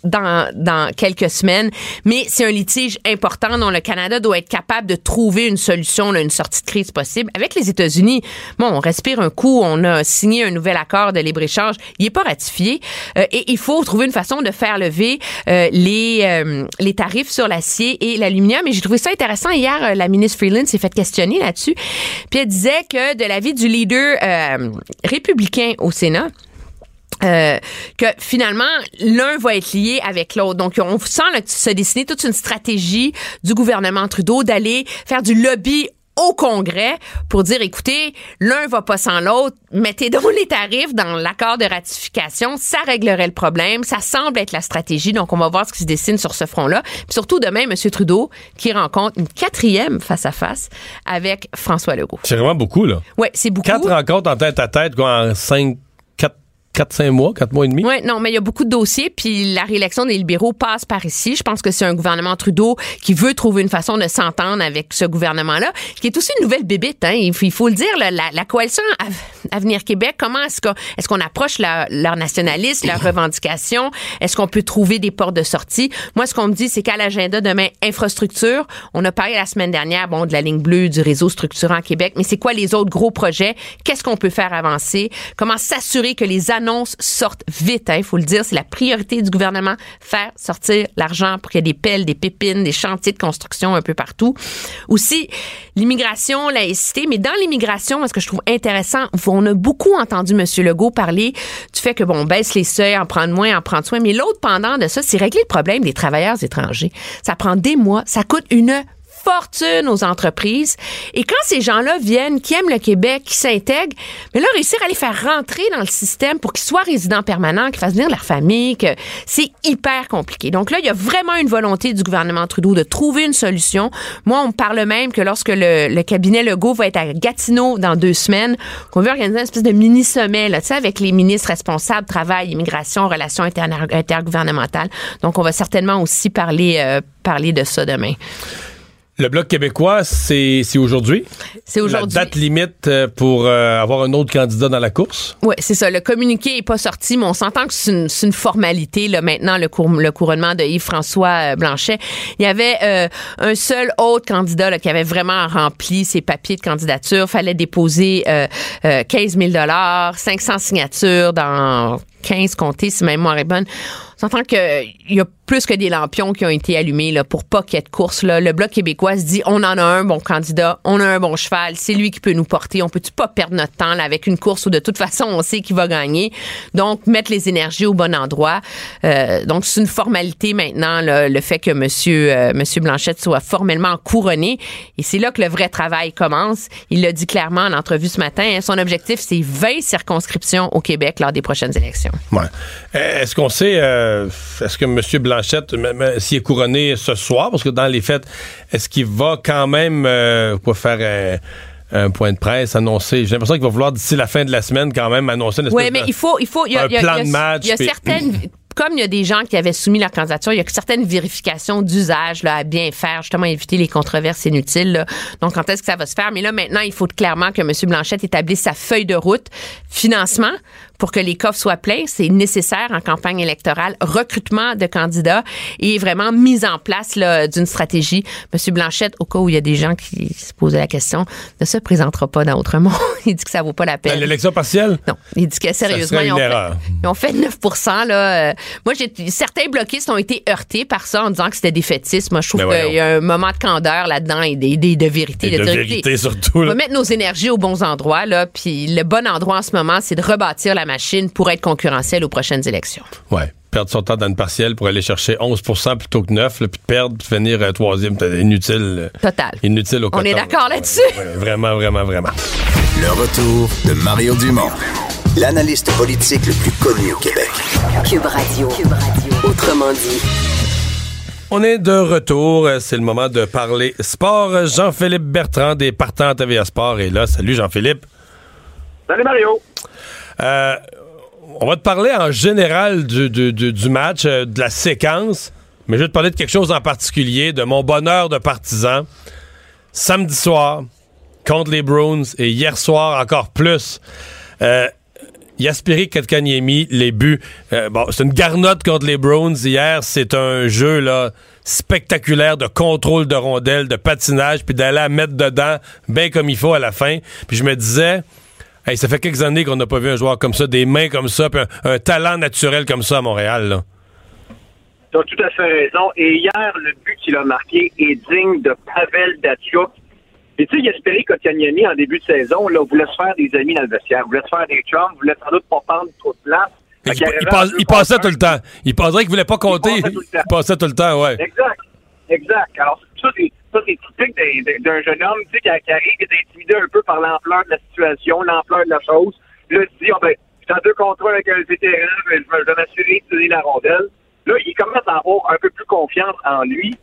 dans, quelques semaines, mais c'est un litige important dont le Canada doit être capable de trouver une solution, une sortie de crise possible. Avec les États-Unis, bon, on respire un coup, on a signé un nouvel accord de libre-échange, il n'est pas ratifié, euh, et il faut trouver une façon de faire lever euh, les, euh, les tarifs sur l'acier et l'aluminium. Et j'ai trouvé ça intéressant. Hier, la ministre Freeland s'est fait questionner là-dessus, puis elle disait que de l'avis du leader républicain au Sénat, euh, que finalement l'un va être lié avec l'autre. Donc on sent là, se dessiner toute une stratégie du gouvernement Trudeau d'aller faire du lobby au Congrès pour dire écoutez, l'un va pas sans l'autre, mettez donc les tarifs dans l'accord de ratification, ça réglerait le problème, ça semble être la stratégie. Donc on va voir ce qui se dessine sur ce front-là. Puis surtout demain M. Trudeau qui rencontre une quatrième face à face avec François Legault. C'est vraiment beaucoup, là. Ouais, c'est beaucoup. Quatre rencontres en tête à tête, quoi, en cinq, quatre, quatre, cinq mois, quatre mois et demi. Oui, non, mais il y a beaucoup de dossiers, puis la réélection des libéraux passe par ici. Je pense que c'est un gouvernement Trudeau qui veut trouver une façon de s'entendre avec ce gouvernement-là, qui est aussi une nouvelle bébite. Hein. Il, faut, le dire, la, la coalition Av- Avenir Québec, comment est-ce qu'on est qu'on approche la- leur nationalisme, leurs revendications? Est-ce qu'on peut trouver des portes de sortie? Moi, ce qu'on me dit, c'est qu'à l'agenda demain, infrastructure, on a parlé la semaine dernière, bon, de la ligne bleue, du réseau structurant Québec, mais c'est quoi les autres gros projets? Qu'est-ce qu'on peut faire avancer? Comment s'assurer que les annonces sortent vite? Il faut le dire, c'est la priorité du gouvernement, faire sortir l'argent pour qu'il y ait des pelles, des pépines, des chantiers de construction un peu partout. Aussi, l'immigration, laïcité, mais dans l'immigration, ce que je trouve intéressant, on a beaucoup entendu M. Legault parler du fait que, bon, on baisse les seuils, en prendre moins, en prendre soin, mais l'autre pendant de ça, c'est régler le problème des travailleurs étrangers. Ça prend des mois, ça coûte une fortune aux entreprises. Et quand ces gens-là viennent, qui aiment le Québec, qui s'intègrent, mais là, réussir à les faire rentrer dans le système pour qu'ils soient résidents permanents, qu'ils fassent venir leur famille, que c'est hyper compliqué. Donc là, il y a vraiment une volonté du gouvernement Trudeau de trouver une solution. Moi, on me parle même que lorsque le, cabinet Legault va être à Gatineau dans deux semaines, qu'on veut organiser une espèce de mini-sommet, là, tu sais, avec les ministres responsables, travail, immigration, relations inter- intergouvernementales. Donc, on va certainement aussi parler, euh, parler de ça demain. Le Bloc québécois, c'est c'est aujourd'hui? C'est aujourd'hui. La date limite euh, pour euh, avoir un autre candidat dans la course? Oui, c'est ça. Le communiqué est pas sorti, mais on s'entend que c'est une, c'est une formalité. Là, maintenant, le, cour- le couronnement de Yves-François euh, Blanchet. Il y avait euh, un seul autre candidat là, qui avait vraiment rempli ses papiers de candidature. fallait déposer euh, euh, 15 000 500 signatures dans 15 comtés, si ma mémoire est bonne. On s'entend qu'il y a plus que des lampions qui ont été allumés là, pour pas qu'il y ait de course. Là. Le Bloc québécois se dit, on en a un bon candidat, on a un bon cheval, c'est lui qui peut nous porter. On peut-tu pas perdre notre temps là, avec une course où de toute façon, on sait qui va gagner? Donc, mettre les énergies au bon endroit. Euh, donc, c'est une formalité maintenant, le fait que monsieur, euh, monsieur Blanchette soit formellement couronné. Et c'est là que le vrai travail commence. Il l'a dit clairement en entrevue ce matin. hein. Son objectif, c'est 20 circonscriptions au Québec lors des prochaines élections. Euh, Est-ce qu'on sait, est-ce que M. Blanchette, euh, s'il est couronné ce soir, parce que dans les fêtes, est-ce qu'il va quand même euh, quoi, faire un, un point de presse, annoncer, j'ai l'impression qu'il va vouloir d'ici la fin de la semaine quand même annoncer une espèce Oui, mais de- il faut, il faut, il y a, un il y a- plan il y a- de match, Il y a puis- certaines, comme il y a des gens qui avaient soumis leur candidature, il y a certaines vérifications d'usage à bien faire, justement éviter les controverses inutiles. là. Donc, quand est-ce que ça va se faire? Mais là, maintenant, il faut clairement que M. Blanchette établisse sa feuille de route. Financement, pour que les coffres soient pleins, c'est nécessaire en campagne électorale. Recrutement de candidats et vraiment mise en place d'une stratégie. M. Blanchette, au cas où il y a des gens qui se posaient la question, ne se présentera pas dans Autremont. il dit que ça vaut pas la peine. Dans l'élection partielle? Non, il dit que sérieusement, ils ont, fait, ils ont fait 9 là. Euh, moi, certains bloquistes ont été heurtés par ça en disant que c'était défaitiste. Moi, je trouve voyons. qu'il y a un moment de candeur là-dedans et des, des- de vérité. Et de vérité, surtout, On va mettre nos énergies aux bons endroits, là. Puis le bon endroit en ce moment, c'est de rebâtir la machine pour être concurrentiel aux prochaines élections. Ouais. Perdre son temps dans une partielle pour aller chercher 11 plutôt que 9, là, puis de perdre, puis de finir euh, troisième, c'est inutile. euh, Total. Inutile au On est coton. d'accord là-dessus? Ouais, ouais, vraiment, vraiment, vraiment. Le retour de Mario Dumont, l'analyste politique le plus connu au Québec. Cube Radio. Cube Radio. Autrement dit. On est de retour. Euh, C'est le moment de parler sport. Jean-Philippe Bertrand des partants à TVA Sport est là. Salut Jean-Philippe. Salut Mario. Euh, on va te parler en général du, match, euh, de la séquence, mais je vais te parler de quelque chose en particulier, de mon bonheur de partisan. Samedi soir, contre les Bruins, et hier soir encore plus. Euh, Yaspiri Kotkaniemi, les buts. Euh, bon, c'est une garnotte contre les Browns. Hier, c'est un jeu là spectaculaire de contrôle de rondelle, de patinage, puis d'aller mettre dedans, bien comme il faut à la fin. Puis je me disais, hey, ça fait quelques années qu'on n'a pas vu un joueur comme ça, des mains comme ça, puis un, un talent naturel comme ça à Montréal. Là. Tu as tout à fait raison. Et hier, le but qu'il a marqué est digne de Pavel Datsyuk. Et tu sais, Yasperi Kotkaniemi, en début de saison, là, voulait se faire des amis dans le vestiaire, voulait se faire des chums, voulait sans doute pas prendre trop de place. Il, il passe- il passait tout le temps. Il penserait qu'il voulait pas compter. passait tout le temps. Il passait tout le temps, ouais. Exact. Exact. Alors, ça, c'est, ça, c'est typique d'un- jeune homme, tu sais, qui, arrive, qui est intimidé un peu par l'ampleur de la situation, l'ampleur de la chose. Là, il se dit, oh, ben, je suis en deux contre un avec un vétéran, je vais, m'assurer de donner la rondelle. Là, il commence à avoir un peu plus confiance en lui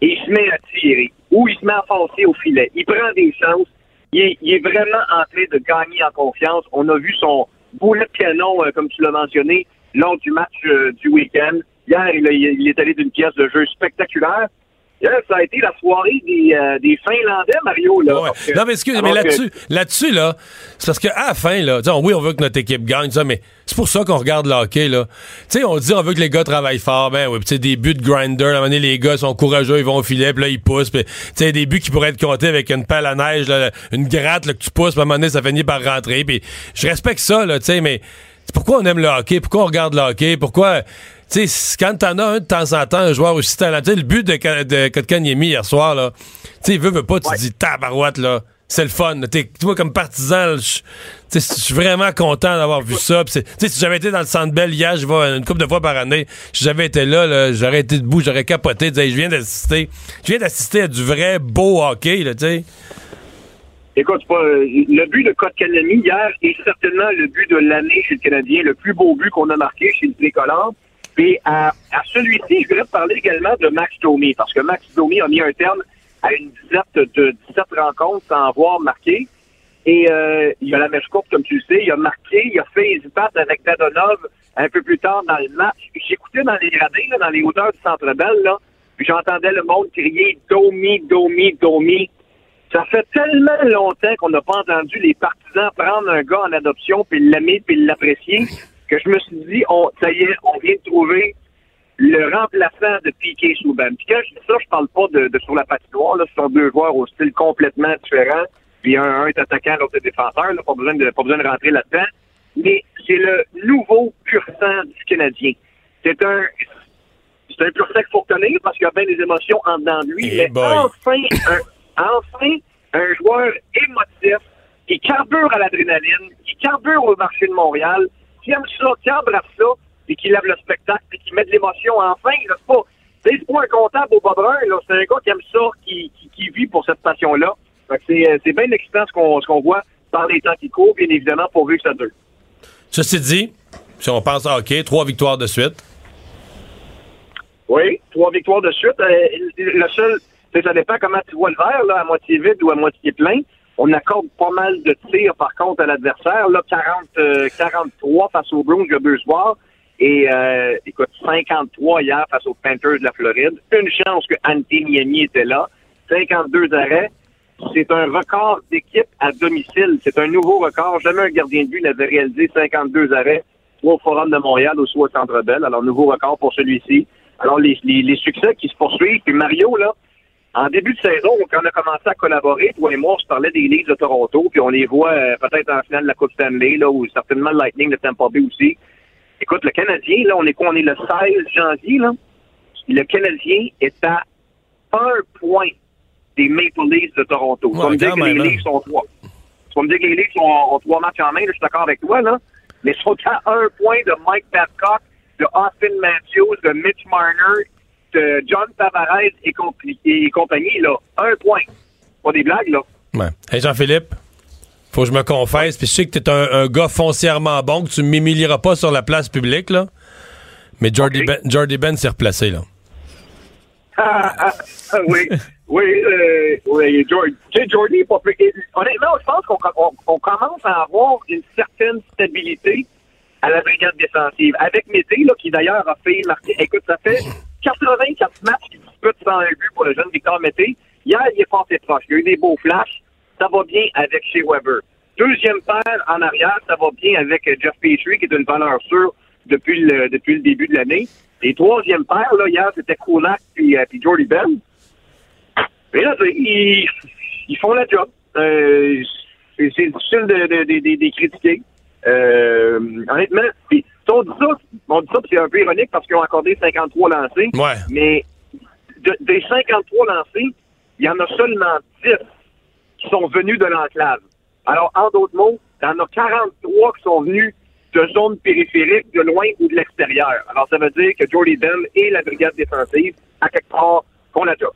et il se met à tirer. Ou il se met à foncer au filet. Il prend des chances. Il est, vraiment en train de gagner en confiance. On a vu son boulet de canon, euh, comme tu l'as mentionné, lors du match euh, du week-end. Hier, il est allé d'une pièce de jeu spectaculaire. Hier, ça a été la soirée des, euh, des Finlandais, Mario. Là, Ouais. Que- Non, mais excuse, mais que- là-dessus, là-dessus, là, c'est parce qu'à la fin, là, oui, on veut que notre équipe gagne, ça, mais c'est pour ça qu'on regarde le hockey, là. Tu sais, on dit, on veut que les gars travaillent fort, ben oui, tu des buts de grinder, à un moment donné, les gars sont courageux, ils vont au filet, puis là, ils poussent, puis tu sais, des buts qui pourraient être comptés avec une pelle à neige, là, une gratte, là, que tu pousses, puis à un moment donné, ça finit par rentrer, puis je respecte ça, là, tu sais, mais pourquoi on aime le hockey, pourquoi on regarde le hockey, pourquoi... Tu sais, quand t'en as un de temps en temps, un joueur aussi talentueux, le but de, de Kotkaniemi hier soir, là, tu sais, il veut, veut pas, tu te dis, tabarouette, là, c'est le fun. T'es- Toi, comme partisan, je suis vraiment content d'avoir vu ça. Puis c'est- Tu sais, si j'avais été dans le Centre Bell hier, je vais une couple de fois par année. Si j'avais été là, là, j'aurais été debout, j'aurais capoté. je viens d'assister. Je viens d'assister à du vrai beau hockey, là, tu sais. Écoute, pas, euh, le but de Kotkaniemi hier est certainement le but de l'année chez le Canadien, le plus beau but qu'on a marqué chez le tricolore. Et à, à celui-ci, je voudrais parler également de Max Domi, parce que Max Domi a mis un terme à une dizaine de 17 rencontres sans avoir marqué. Et euh, il a la mèche courte, comme tu le sais. Il a marqué, il a fait his bat avec Dadonov un peu plus tard dans le match. J'écoutais dans les gradins, là, dans les hauteurs du Centre Bell, là, puis j'entendais le monde crier « Domi, Domi, Domi ». Ça fait tellement longtemps qu'on n'a pas entendu les partisans prendre un gars en adoption, puis l'aimer, puis l'apprécier, que je me suis dit, on, ça y est, on vient de trouver le remplaçant de Piquet Souban. Puis quand je dis ça, je parle pas de, de sur la patinoire, là, ce sont deux joueurs au style complètement différent, puis un, un est attaquant, l'autre est défenseur, là, pas besoin de pas besoin de rentrer là-dedans. Mais c'est le nouveau pur sang du Canadien. C'est un c'est un pur sang qu'il faut retenir parce qu'il y a bien des émotions en dedans de lui. Eh mais boy. enfin, un, enfin, un joueur émotif qui carbure à l'adrénaline, qui carbure au marché de Montréal, qui aime ça, qui embrasse ça, et qui lève le spectacle, et qui met de l'émotion enfin. C'est pas, c'est pas un comptable au bas brun, là. C'est un gars qui aime ça, qui, qui, qui vit pour cette passion-là. C'est, euh, c'est bien excitant ce qu'on, ce qu'on voit par les temps qui courent, bien évidemment, pourvu que ça dure. Ceci dit, si on pense à hockey, trois victoires de suite. Oui, trois victoires de suite. Euh, le seul, ça dépend comment tu vois le verre, là, à moitié vide ou à moitié plein. On accorde pas mal de tirs, par contre, à l'adversaire. Là, 40, euh, 43 face aux a deux soirs. Et, euh, écoute, 53 hier face aux Panthers de la Floride. Une chance que Antti Niemi était là. 52 arrêts. C'est un record d'équipe à domicile. C'est un nouveau record. Jamais un gardien de but n'avait réalisé 52 arrêts, soit au Forum de Montréal ou soit au Centre Bell. Alors, nouveau record pour celui-ci. Alors, les, les, les succès qui se poursuivent. Puis Mario, là, en début de saison, quand on a commencé à collaborer, toi et moi, on se parlait des Leafs de Toronto, puis on les voit euh, peut-être en finale de la Coupe Stanley, là, ou certainement le Lightning de Tampa Bay aussi. Écoute, le Canadien, là, on est quoi? On est le 16 janvier, là? Le Canadien est à un point des Maple Leafs de Toronto. tu vas Ouais, me dire que les hein. Leafs sont trois. Tu vas me dire que les Leafs ont, ont trois matchs en main, là, je suis d'accord avec toi, là. Mais ils sont à un point de Mike Babcock, de Austin Matthews, de Mitch Marner, John Tavares et, compli- et compagnie, là. Un point. Pas des blagues, là. Ouais. Hey Jean-Philippe, faut que je me confesse, puis je sais que t'es un, un gars foncièrement bon, que tu m'humilieras pas sur la place publique, là. Mais Jordy Ben, Jordy Ben s'est replacé, là. Ah, ah, ah, oui, oui, euh, oui, Jordy. Jordy pas plus- Honnêtement, je pense qu'on on, on commence à avoir une certaine stabilité à la brigade défensive. Avec Mété, là, qui d'ailleurs a fait marquer. Écoute, ça fait 84 matchs qu'il dispute sans un but pour le jeune Victor Mété. Hier, il est et proche. Il y a eu des beaux flashs. Ça va bien avec chez Weber. Deuxième paire en arrière, ça va bien avec Jeff Petrie, qui est une valeur sûre depuis le, depuis le début de l'année. Et troisième paire, là, hier, c'était Konak puis, euh, puis Jordy Ben. Mais là, ils, ils font la job. Euh, c'est difficile de, de, critiquer. Euh, honnêtement, puis, on dit ça, on dit ça, c'est un peu ironique parce qu'ils ont accordé 53 lancés. Ouais. Mais de- des 53 lancés, il y en a seulement 10 qui sont venus de l'enclave. Alors, en d'autres mots, il y en a 43 qui sont venus de zones périphériques, de loin ou de l'extérieur. Alors, ça veut dire que Jordy Ben et la brigade défensive, à quelque part, la job.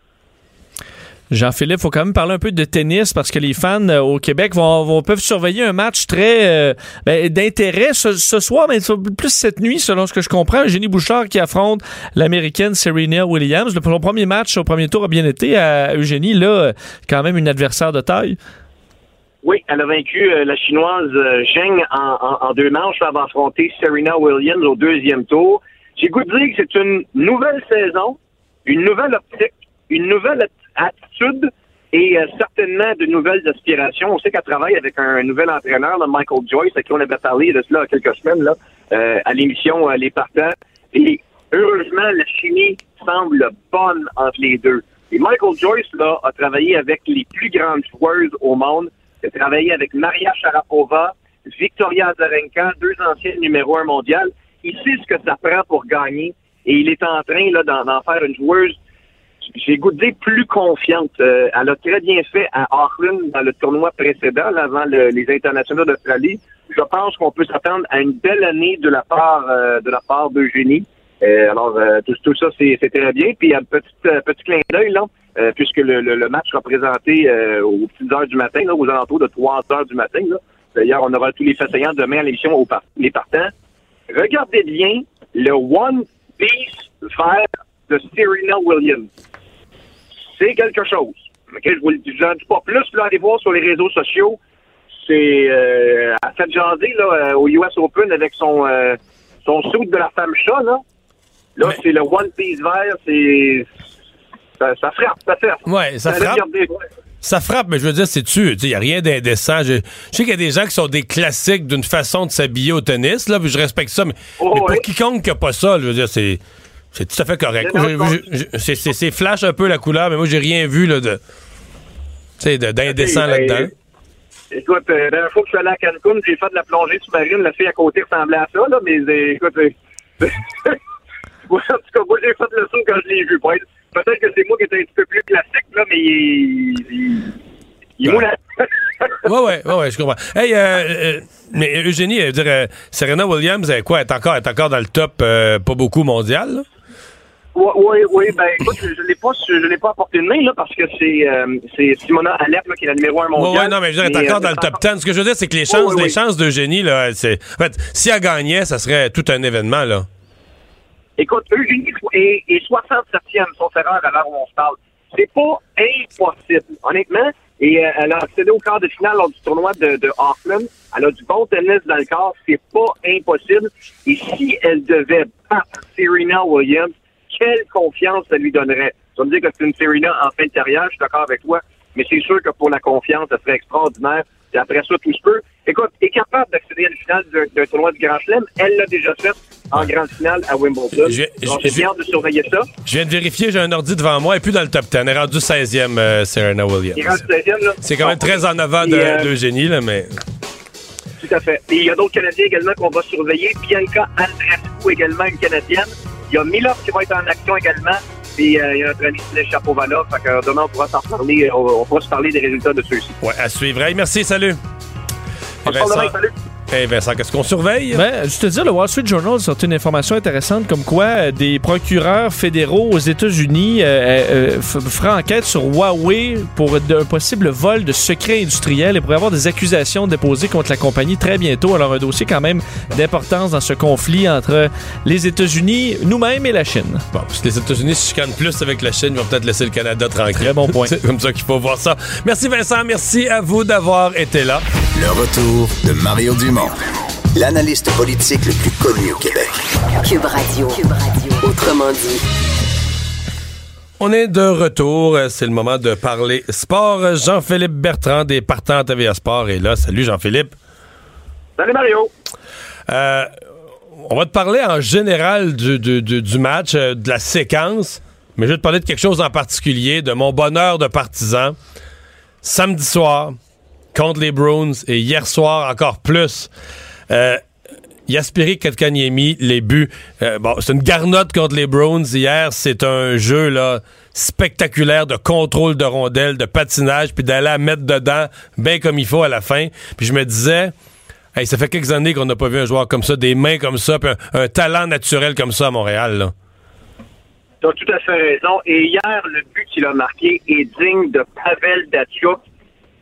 Jean-Philippe, faut quand même parler un peu de tennis parce que les fans euh, au Québec vont, peuvent surveiller un match très euh, ben, d'intérêt ce, soir, mais plus cette nuit, selon ce que je comprends. Eugénie Bouchard qui affronte l'américaine Serena Williams. Le, premier match au premier tour a bien été à Eugénie. Là, euh, quand même une adversaire de taille. Oui, elle a vaincu la chinoise Zheng en, deux manches. Elle va affronter Serena Williams au deuxième tour. J'ai goût dire que c'est une nouvelle saison, une nouvelle optique, une nouvelle attitude et euh, certainement de nouvelles aspirations. On sait qu'elle travaille avec un nouvel entraîneur, Michael Joyce, à qui on avait parlé de cela il y a quelques semaines là, euh, à l'émission euh, Les Partants. Et heureusement, la chimie semble bonne entre les deux. Et Michael Joyce là, a travaillé avec les plus grandes joueuses au monde. Il a travaillé avec Maria Sharapova, Victoria Azarenka, deux anciennes numéro un mondial. Il sait ce que ça prend pour gagner et il est en train là, d'en faire une joueuse j'ai goût de dire plus confiante. Euh, elle a très bien fait à Auckland dans le tournoi précédent, là, avant le- les internationaux d'Australie. Je pense qu'on peut s'attendre à une belle année de la part euh, de la d'Eugénie. Euh, alors tout, ça c'est très bien. Puis un petit petit clin d'œil là, puisque le, match sera présenté aux petites heures du matin, là, aux alentours de 3 heures du matin. D'ailleurs, on aura tous les faits saillants demain à l'émission aux les partants. Regardez bien le One Piece vert de Serena Williams. C'est quelque chose. Ok, je vous le dis, pas plus. Là, allez voir sur les réseaux sociaux. C'est euh, à fait jaser là, euh, au US Open avec son euh, son de la femme chat. Là, là c'est le One Piece vert. C'est ça, ça frappe, ça frappe. Ouais, ça frappe. Ça frappe, mais je veux dire, c'est-tu? Il n'y a rien d'indécent. Je, je sais qu'il y a des gens qui sont des classiques d'une façon de s'habiller au tennis, là, puis je respecte ça, mais, Oh, mais pour quiconque qui n'a pas ça, je veux dire, c'est. C'est tout à fait correct. C'est flash un peu la couleur, mais moi, j'ai rien vu là, de. Tu sais, de- d'indécent là-dedans. Écoute, euh, la dernière fois que je suis allé à Cancun, j'ai fait de la plongée sous-marine. La fille à côté ressemblait à ça, là, mais euh, écoute, euh, en tout cas, moi, j'ai fait le saut quand je l'ai vu. Peut-être que c'est moi qui étais un petit peu plus classique, là, mais il, il, moulant. Ouais, ouais, ouais, ouais, je comprends. Hey, euh, euh, mais Eugénie, elle veut dire, Serena Williams, elle quoi? Elle est encore, elle est encore dans le top, pas beaucoup mondial, là? Oui, oui, oui, ben écoute, je ne l'ai pas, je l'ai pas apporté de main, là, parce que c'est euh, c'est Simona Alep, là, qui est la numéro un mondial. ouais, non, mais je veux dire, Mais, encore euh, dans le top 10. Ce que je veux dire, c'est que les chances, les chances d'Eugénie, là, c'est. En fait, si elle gagnait, ça serait tout un événement, là. Écoute, Eugénie est, est 67e, sauf erreur, à l'heure où on se parle. C'est pas impossible, honnêtement. Et euh, elle a accédé au quart de finale lors du tournoi de, de Auckland. Elle a du bon tennis dans le corps. C'est pas impossible. Et si elle devait battre Serena Williams, quelle confiance ça lui donnerait? Tu vas me dire que c'est une Serena en fin de carrière, je suis d'accord avec toi. Mais c'est sûr que pour la confiance, ça serait extraordinaire. Et après ça, tout se peut. Écoute, est capable d'accéder à la finale d'un tournoi du Grand Chelem. Elle l'a déjà fait en grande finale à Wimbledon. Je- Donc, je- hâte de surveiller ça. Je viens de vérifier, j'ai un ordi devant moi, et plus dans le top 10. Elle est rendue 16e, euh, Serena Williams. Il rentre 16e, là. C'est quand même très en avant de- Et, euh, d'Eugénie, là, mais. Tout à fait. Et il y a d'autres Canadiens également qu'on va surveiller. Bianca Andreescu également, une Canadienne. Il y a Milov qui va être en action également. Et euh, il y a notre ami Sidney Chapovalov. Fait que euh, demain, on pourra s'en reparler. On, on pourra se parler des résultats de ceux-ci. Ouais, à suivre. Hey, merci, salut. On se parle demain, salut. Hey, Vincent, qu'est-ce qu'on surveille? Ben, je te dis, le Wall Street Journal a sorti une information intéressante comme quoi euh, des procureurs fédéraux aux États-Unis euh, euh, euh, feraient enquête sur Huawei pour un possible vol de secrets industriels et pourrait avoir des accusations déposées contre la compagnie très bientôt. Alors, un dossier quand même d'importance dans ce conflit entre les États-Unis, nous-mêmes et la Chine. Bon, si les États-Unis se chicanent plus avec la Chine, ils vont peut-être laisser le Canada tranquille. Très bon point. C'est comme ça qu'il faut voir ça. Merci Vincent, merci à vous d'avoir été là. Le retour de Mario Dumont, l'analyste politique le plus connu au Québec. Cube Radio. Cube Radio. Autrement dit. On est de retour. C'est le moment de parler sport. Jean-Philippe Bertrand des Partants TVA Sport est là. Salut Jean-Philippe. Salut Mario. Euh, on va te parler en général du, du- du- du match, euh, de la séquence, mais je vais te parler de quelque chose en particulier, de mon bonheur de partisan. Samedi soir, contre les Bruins, et hier soir encore plus. Euh, Yaspiri Kotkaniemi, les buts. Euh, bon, c'est une garnotte contre les Bruins. Hier, c'est un jeu là spectaculaire de contrôle de rondelle, de patinage, puis d'aller la mettre dedans, bien comme il faut à la fin. Puis je me disais, hey, ça fait quelques années qu'on n'a pas vu un joueur comme ça, des mains comme ça, puis un, talent naturel comme ça à Montréal. Tu as tout à fait raison. Et hier, le but qu'il a marqué est digne de Pavel Datsyuk.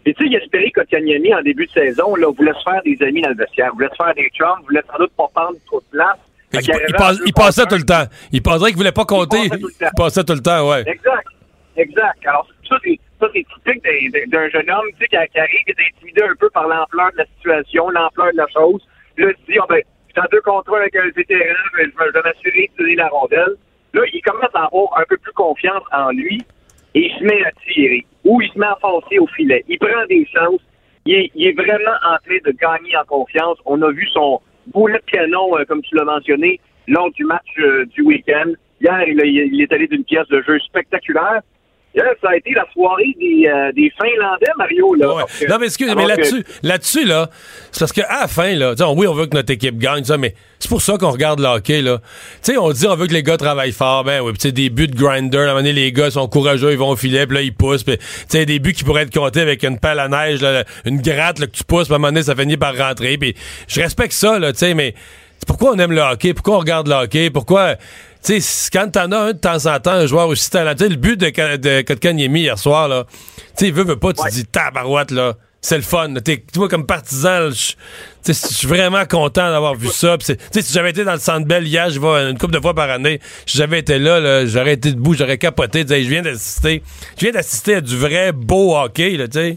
Et tu sais, Yasperi Kotkaniemi, en début de saison, là, voulait se faire des amis dans le vestiaire, voulait se faire des chums, voulait sans doute pas prendre trop de place. Il, il passe- il passait tout le temps. Il pensait qu'il voulait pas compter. passait tout le temps. Il passait tout le temps, ouais. Exact. Exact. Alors, ça, c'est, ça, c'est typique d'un, jeune homme, tu sais, qui, qui arrive, qui est intimidé un peu par l'ampleur de la situation, l'ampleur de la chose. Là, il dit, ah ben, je suis en deux contre avec un vétéran, mais je vais je vais m'assurer de tirer la rondelle. Là, il commence à avoir un peu plus confiance en lui il se met à tirer. Ou il se met à foncer au filet. Il prend des chances. Il est, vraiment en train de gagner en confiance. On a vu son boulet de canon, euh, comme tu l'as mentionné, lors du match euh, du week-end. Hier, il est allé d'une pièce de jeu spectaculaire. Là, ça a été la soirée des, euh, des Finlandais, Mario. Là, Ouais. Que- Non, mais excuse, mais que- là-dessus, là-dessus, là, c'est parce qu'à la fin, là, sais, oui, on veut que notre équipe gagne, ça, mais c'est pour ça qu'on regarde le hockey, là. Tu sais, on dit on veut que les gars travaillent fort, ben oui, tu sais, des buts de grinder, à un moment donné, les gars sont courageux, ils vont au filet, puis là, ils poussent, puis tu sais, des buts qui pourraient être comptés avec une pelle à neige, là, une gratte, là, que tu pousses, puis à un moment donné, ça finit par rentrer, puis je respecte ça, là, tu sais, mais pourquoi on aime le hockey, pourquoi on regarde le hockey, pourquoi... Tu sais, quand t'en as un de temps en temps, un joueur aussi talentueux, le but de, de Kotkaniemi hier soir, là, tu sais, veut, veut pas, tu te dis, tabarouette, là, c'est le fun. Tu vois, comme partisan, je suis vraiment content d'avoir vu ça. Pis si j'avais été dans le Centre Bell hier, je vais une couple de fois par année, si j'avais été là, là, j'aurais été debout, j'aurais capoté, je viens d'assister, je viens d'assister à du vrai beau hockey, là, tu sais.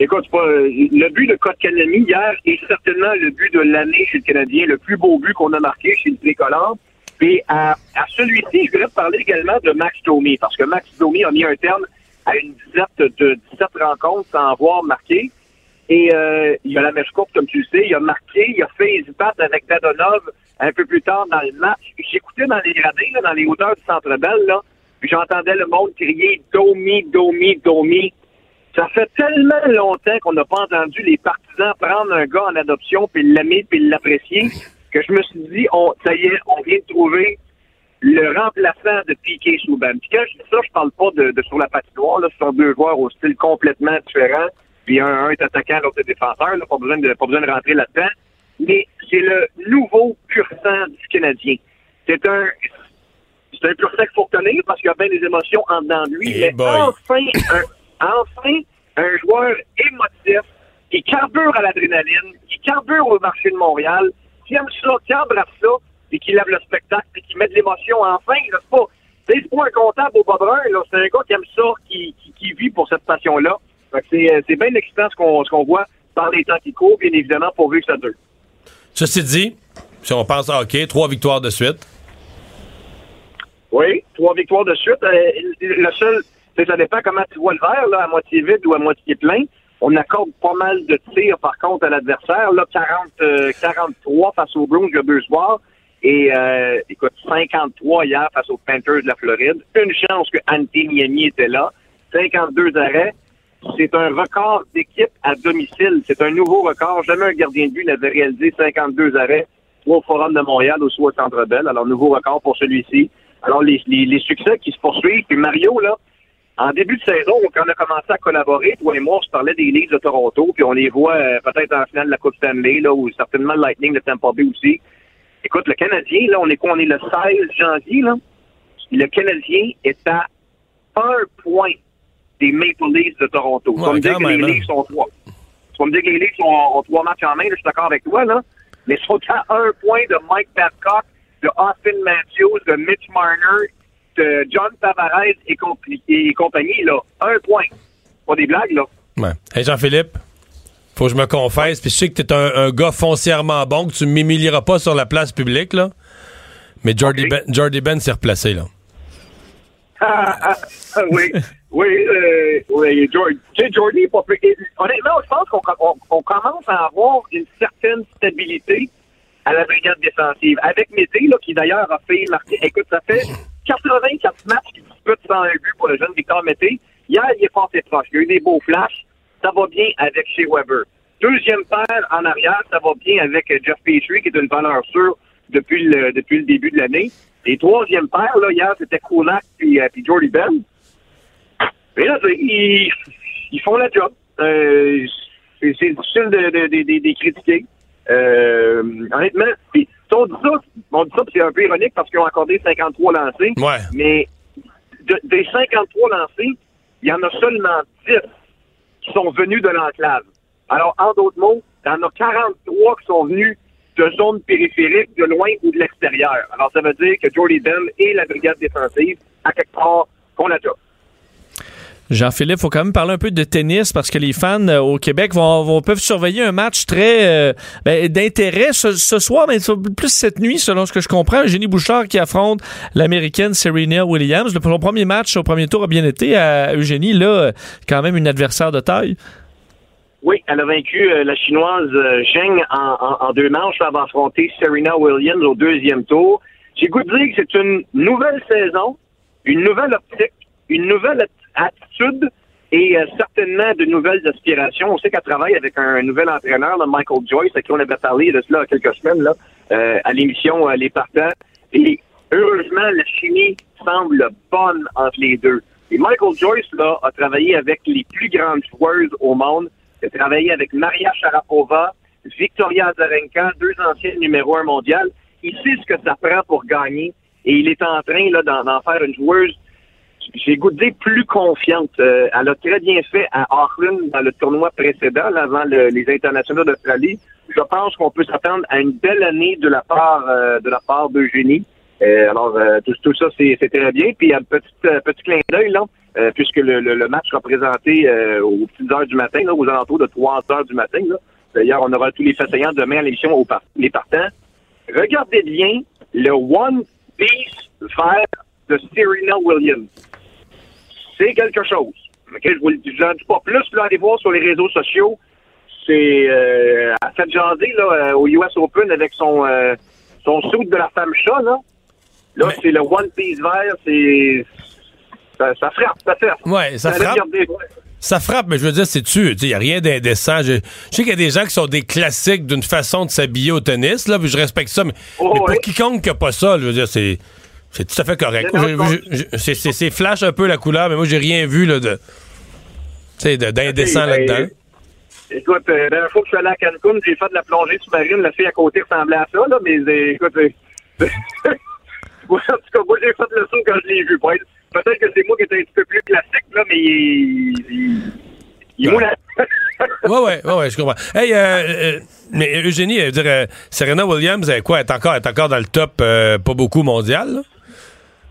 Écoute, pas, euh, le but de Kotkaniemi hier est certainement le but de l'année chez le Canadien, le plus beau but qu'on a marqué chez le Tricolore. Et à, à celui-ci, je voudrais parler également de Max Domi, parce que Max Domi a mis un terme à une dizaine de 17 rencontres sans avoir marqué. Et euh, il a la mèche courte, comme tu le sais, il a marqué, il a fait hésiter avec Dadonov un peu plus tard dans le match. J'écoutais dans les gradins, là, dans les hauteurs du Centre Bell, là, puis j'entendais le monde crier Domi, Domi, Domi. Ça fait tellement longtemps qu'on n'a pas entendu les partisans prendre un gars en adoption, puis l'aimer, puis l'apprécier, que je me suis dit, on, ça y est, on vient de trouver le remplaçant de Piqué Souban. Puis quand je dis ça, je parle pas de, de sur la patinoire, là, ce sont deux joueurs au style complètement différent, puis un, un est attaquant, l'autre est défenseur, là, pas besoin de pas besoin de rentrer là-dedans. Mais c'est le nouveau pur sang du Canadien. C'est un c'est un pur sang qu'il faut retenir parce qu'il y a bien des émotions en dedans de lui. Eh mais boy. enfin, un, enfin, un joueur émotif qui carbure à l'adrénaline, qui carbure au marché de Montréal, qui aime ça, qui embrasse ça, et qui lève le spectacle, et qui met de l'émotion enfin. là, C'est pas, c'est pas un comptable au bas brun, là. c'est un gars qui aime ça, qui, qui, qui vit pour cette passion-là. Fait que C'est euh, c'est bien excitant ce qu'on ce qu'on voit par les temps qui courent, bien évidemment, pourvu que ça dure. Ceci dit, si on pense à hockey, trois victoires de suite. Oui, trois victoires de suite. Euh, le seul, sais, ça dépend comment tu vois le verre, là, à moitié vide ou à moitié plein. On accorde pas mal de tirs, par contre, à l'adversaire. Là, 40, euh, 43 face aux a deux soirs. Et, euh, écoute, 53 hier face aux Panthers de la Floride. Une chance que Antiniemi était là. 52 arrêts. C'est un record d'équipe à domicile. C'est un nouveau record. Jamais un gardien de but n'avait réalisé 52 arrêts, soit au Forum de Montréal ou soit au Centre Bell. Alors, nouveau record pour celui-ci. Alors, les, les, les succès qui se poursuivent. Puis Mario, là, en début de saison, quand on a commencé à collaborer, toi et moi, on se parlait des Leafs de Toronto, puis on les voit euh, peut-être en finale de la Coupe Stanley, là, ou certainement le Lightning de Tampa Bay aussi. Écoute, le Canadien, là, on est quoi? On est le 16 janvier, là. Le Canadien est à un point des Maple Leafs de Toronto. tu vas Ouais, me dire que les hein. Leafs sont trois. Tu vas me dire que les Leafs ont, ont trois matchs en main, là, je suis d'accord avec toi, là. Mais ils sont à un point de Mike Babcock, de Austin Matthews, de Mitch Marner, John Tavares et, compli- et compagnie, là. Un point. Pas des blagues, là. Ouais. Hey Jean-Philippe, faut que je me confesse, puis je sais que t'es un, un gars foncièrement bon, que tu m'humilieras pas sur la place publique, là. Mais Jordy, ben, Jordy Ben s'est replacé, là. Ah, oui, oui, euh, oui, Jordy. Jordy est pas plus- Honnêtement, je pense qu'on on, on commence à avoir une certaine stabilité à la brigade défensive. Avec Mété, là, qui d'ailleurs a fait marquer. Écoute, ça fait 84 matchs qu'il dispute sans un but pour le jeune Victor Mété. Hier, il est passé proche. Il y a eu des beaux flashs. Ça va bien avec chez Weber. Deuxième paire en arrière, ça va bien avec euh, Jeff Petrie, qui est une valeur sûre depuis le, depuis le début de l'année. Et troisième paire, là, hier, c'était Kulak puis, euh, puis Jordy Ben. Mais là, ils, ils font la job. Euh, c'est difficile de, de, critiquer. Honnêtement, puis, on dit ça, on dit ça, c'est un peu ironique parce qu'ils ont accordé 53 lancés. Ouais. Mais de- des 53 lancés, il y en a seulement 10 qui sont venus de l'enclave. Alors, en d'autres mots, il y en a 43 qui sont venus de zones périphériques, de loin ou de l'extérieur. Alors, ça veut dire que Jordy Ben et la brigade défensive, à quelque part, font la job. Jean-Philippe, faut quand même parler un peu de tennis parce que les fans euh, au Québec vont, peuvent surveiller un match très euh, ben, d'intérêt ce, soir, mais plus cette nuit, selon ce que je comprends. Eugénie Bouchard qui affronte l'américaine Serena Williams. Le, premier match au premier tour a bien été à Eugénie. Là, euh, quand même une adversaire de taille. Oui, elle a vaincu la chinoise Zheng en, deux manches. Elle va affronter Serena Williams au deuxième tour. J'ai goût dire que c'est une nouvelle saison, une nouvelle optique, une nouvelle attitude et euh, certainement de nouvelles aspirations. On sait qu'elle travaille avec un nouvel entraîneur, là, Michael Joyce, à qui on avait parlé de cela il y a quelques semaines là, euh, à l'émission euh, Les Partants. Et heureusement, la chimie semble bonne entre les deux. Et Michael Joyce là, a travaillé avec les plus grandes joueuses au monde. Il a travaillé avec Maria Sharapova, Victoria Azarenka, deux anciennes numéro un mondial. Il sait ce que ça prend pour gagner et il est en train d'en faire une joueuse j'ai goût de dire plus confiante. Euh, elle a très bien fait à Auckland dans le tournoi précédent, là, avant le- les internationaux d'Australie. Je pense qu'on peut s'attendre à une belle année de la part euh, de la d'Eugénie. Euh, alors tout, ça c'est très bien. Puis un petit petit clin d'œil puisque le, match sera présenté aux petites heures du matin, aux alentours de 3 heures du matin. D'ailleurs, on aura tous les faits saillants demain à l'émission aux par- les partants. Regardez bien le One Piece vert de Serena Williams c'est quelque chose. OK, je vous le dis, pas plus, là, allez voir sur les réseaux sociaux. C'est euh, à fait jaser là, euh, au US Open avec son euh, son suit de la femme chat, là. Là, c'est le One Piece vert, c'est. Ça, ça frappe, ça frappe. Ouais, ça Allez frappe. Ça frappe, mais je veux dire, c'est-tu? Il n'y a rien d'indécent. Je, je sais qu'il y a des gens qui sont des classiques d'une façon de s'habiller au tennis, là, puis je respecte ça, mais, Oh, mais pour quiconque qui n'a pas ça, je veux dire, c'est. C'est tout à fait correct. C'est flash un peu la couleur, mais moi, j'ai rien vu là, de. Tu sais, de- d'indécent là-dedans. ben, Écoute, euh, la dernière fois que je suis allé à Cancun, j'ai fait de la plongée sous-marine. La fille à côté ressemblait à ça, là, mais euh, écoute, euh, en tout cas, moi, j'ai fait le saut quand je l'ai vu. Peut-être que c'est moi qui étais un petit peu plus classique, là, mais il, il. Ouais, ouais, ouais, ouais, je comprends. Hey, euh, mais Eugénie, elle veut dire, Serena Williams, elle, quoi, elle est encore, elle est encore dans le top, pas beaucoup mondial, là?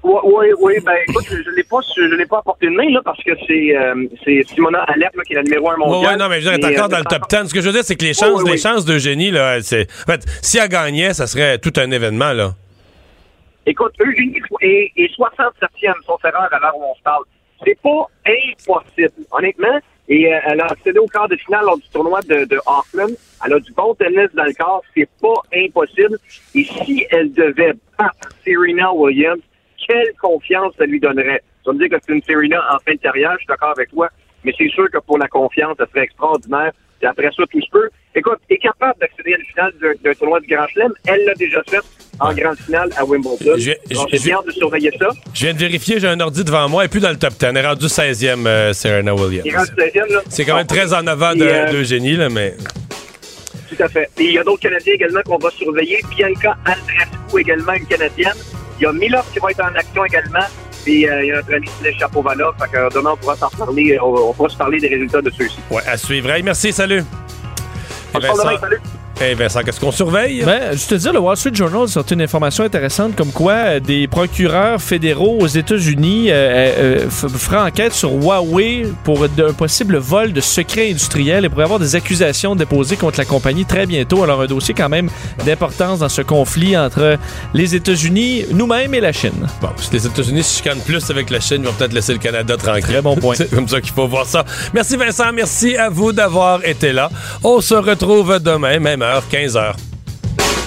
Oui, oui, oui, ben écoute, je ne l'ai pas, je l'ai pas apporté de main là parce que c'est euh, c'est Simona Alep là, qui est la numéro un Ouais, mondial. ouais, non, mais je Mais, encore euh, dans le top 10. Ce que je veux dire, c'est que les chances, les chances d'Eugénie, là, c'est. En fait, si elle gagnait, ça serait tout un événement, là. Écoute, Eugénie est, est 67e, son erreur à l'heure où on se parle. C'est pas impossible, honnêtement. Et euh, elle a accédé au quart de finale lors du tournoi de, de Auckland. Elle a du bon tennis dans le corps. C'est pas impossible. Et si elle devait battre Serena Williams, quelle confiance ça lui donnerait? Tu vas me dire que c'est une Serena en fin de carrière, je suis d'accord avec toi. Mais c'est sûr que pour la confiance, ça serait extraordinaire. Et après ça, tout se peut. Écoute, est capable d'accéder à la finale d'un tournoi du Grand Chelem. Elle l'a déjà fait en grande finale à Wimbledon. Je- Donc, je- bien de surveiller ça. Je viens de vérifier, j'ai un ordi devant moi, et plus dans le top 10. Elle est rendue 16e, euh, Serena Williams. Il reste 16e, là. C'est quand même très en avant Et, de- euh, d'Eugénie, là, mais. Tout à fait. Et il y a d'autres Canadiens également qu'on va surveiller. Bianca Andreescu également, une Canadienne. Il y a Milov qui va être en action également. Et euh, il y a notre ami Sidney Chapovalov. Fait que euh, demain, on pourra s'en reparler. On, on pourra se parler des résultats de ceux-ci. Ouais, à suivre. Hey, merci, salut. On se parle demain, salut. Hey, Vincent, qu'est-ce qu'on surveille? Ben, je te dis, le Wall Street Journal a sorti une information intéressante comme quoi euh, des procureurs fédéraux aux États-Unis euh, euh, f- feraient enquête sur Huawei pour un possible vol de secrets industriels et pourrait avoir des accusations déposées contre la compagnie très bientôt. Alors, un dossier quand même d'importance dans ce conflit entre les États-Unis, nous-mêmes et la Chine. Bon, si les États-Unis se chicanent plus avec la Chine, ils vont peut-être laisser le Canada tranquille. Très bon point. C'est comme ça qu'il faut voir ça. Merci Vincent, merci à vous d'avoir été là. On se retrouve demain, même 15 heures.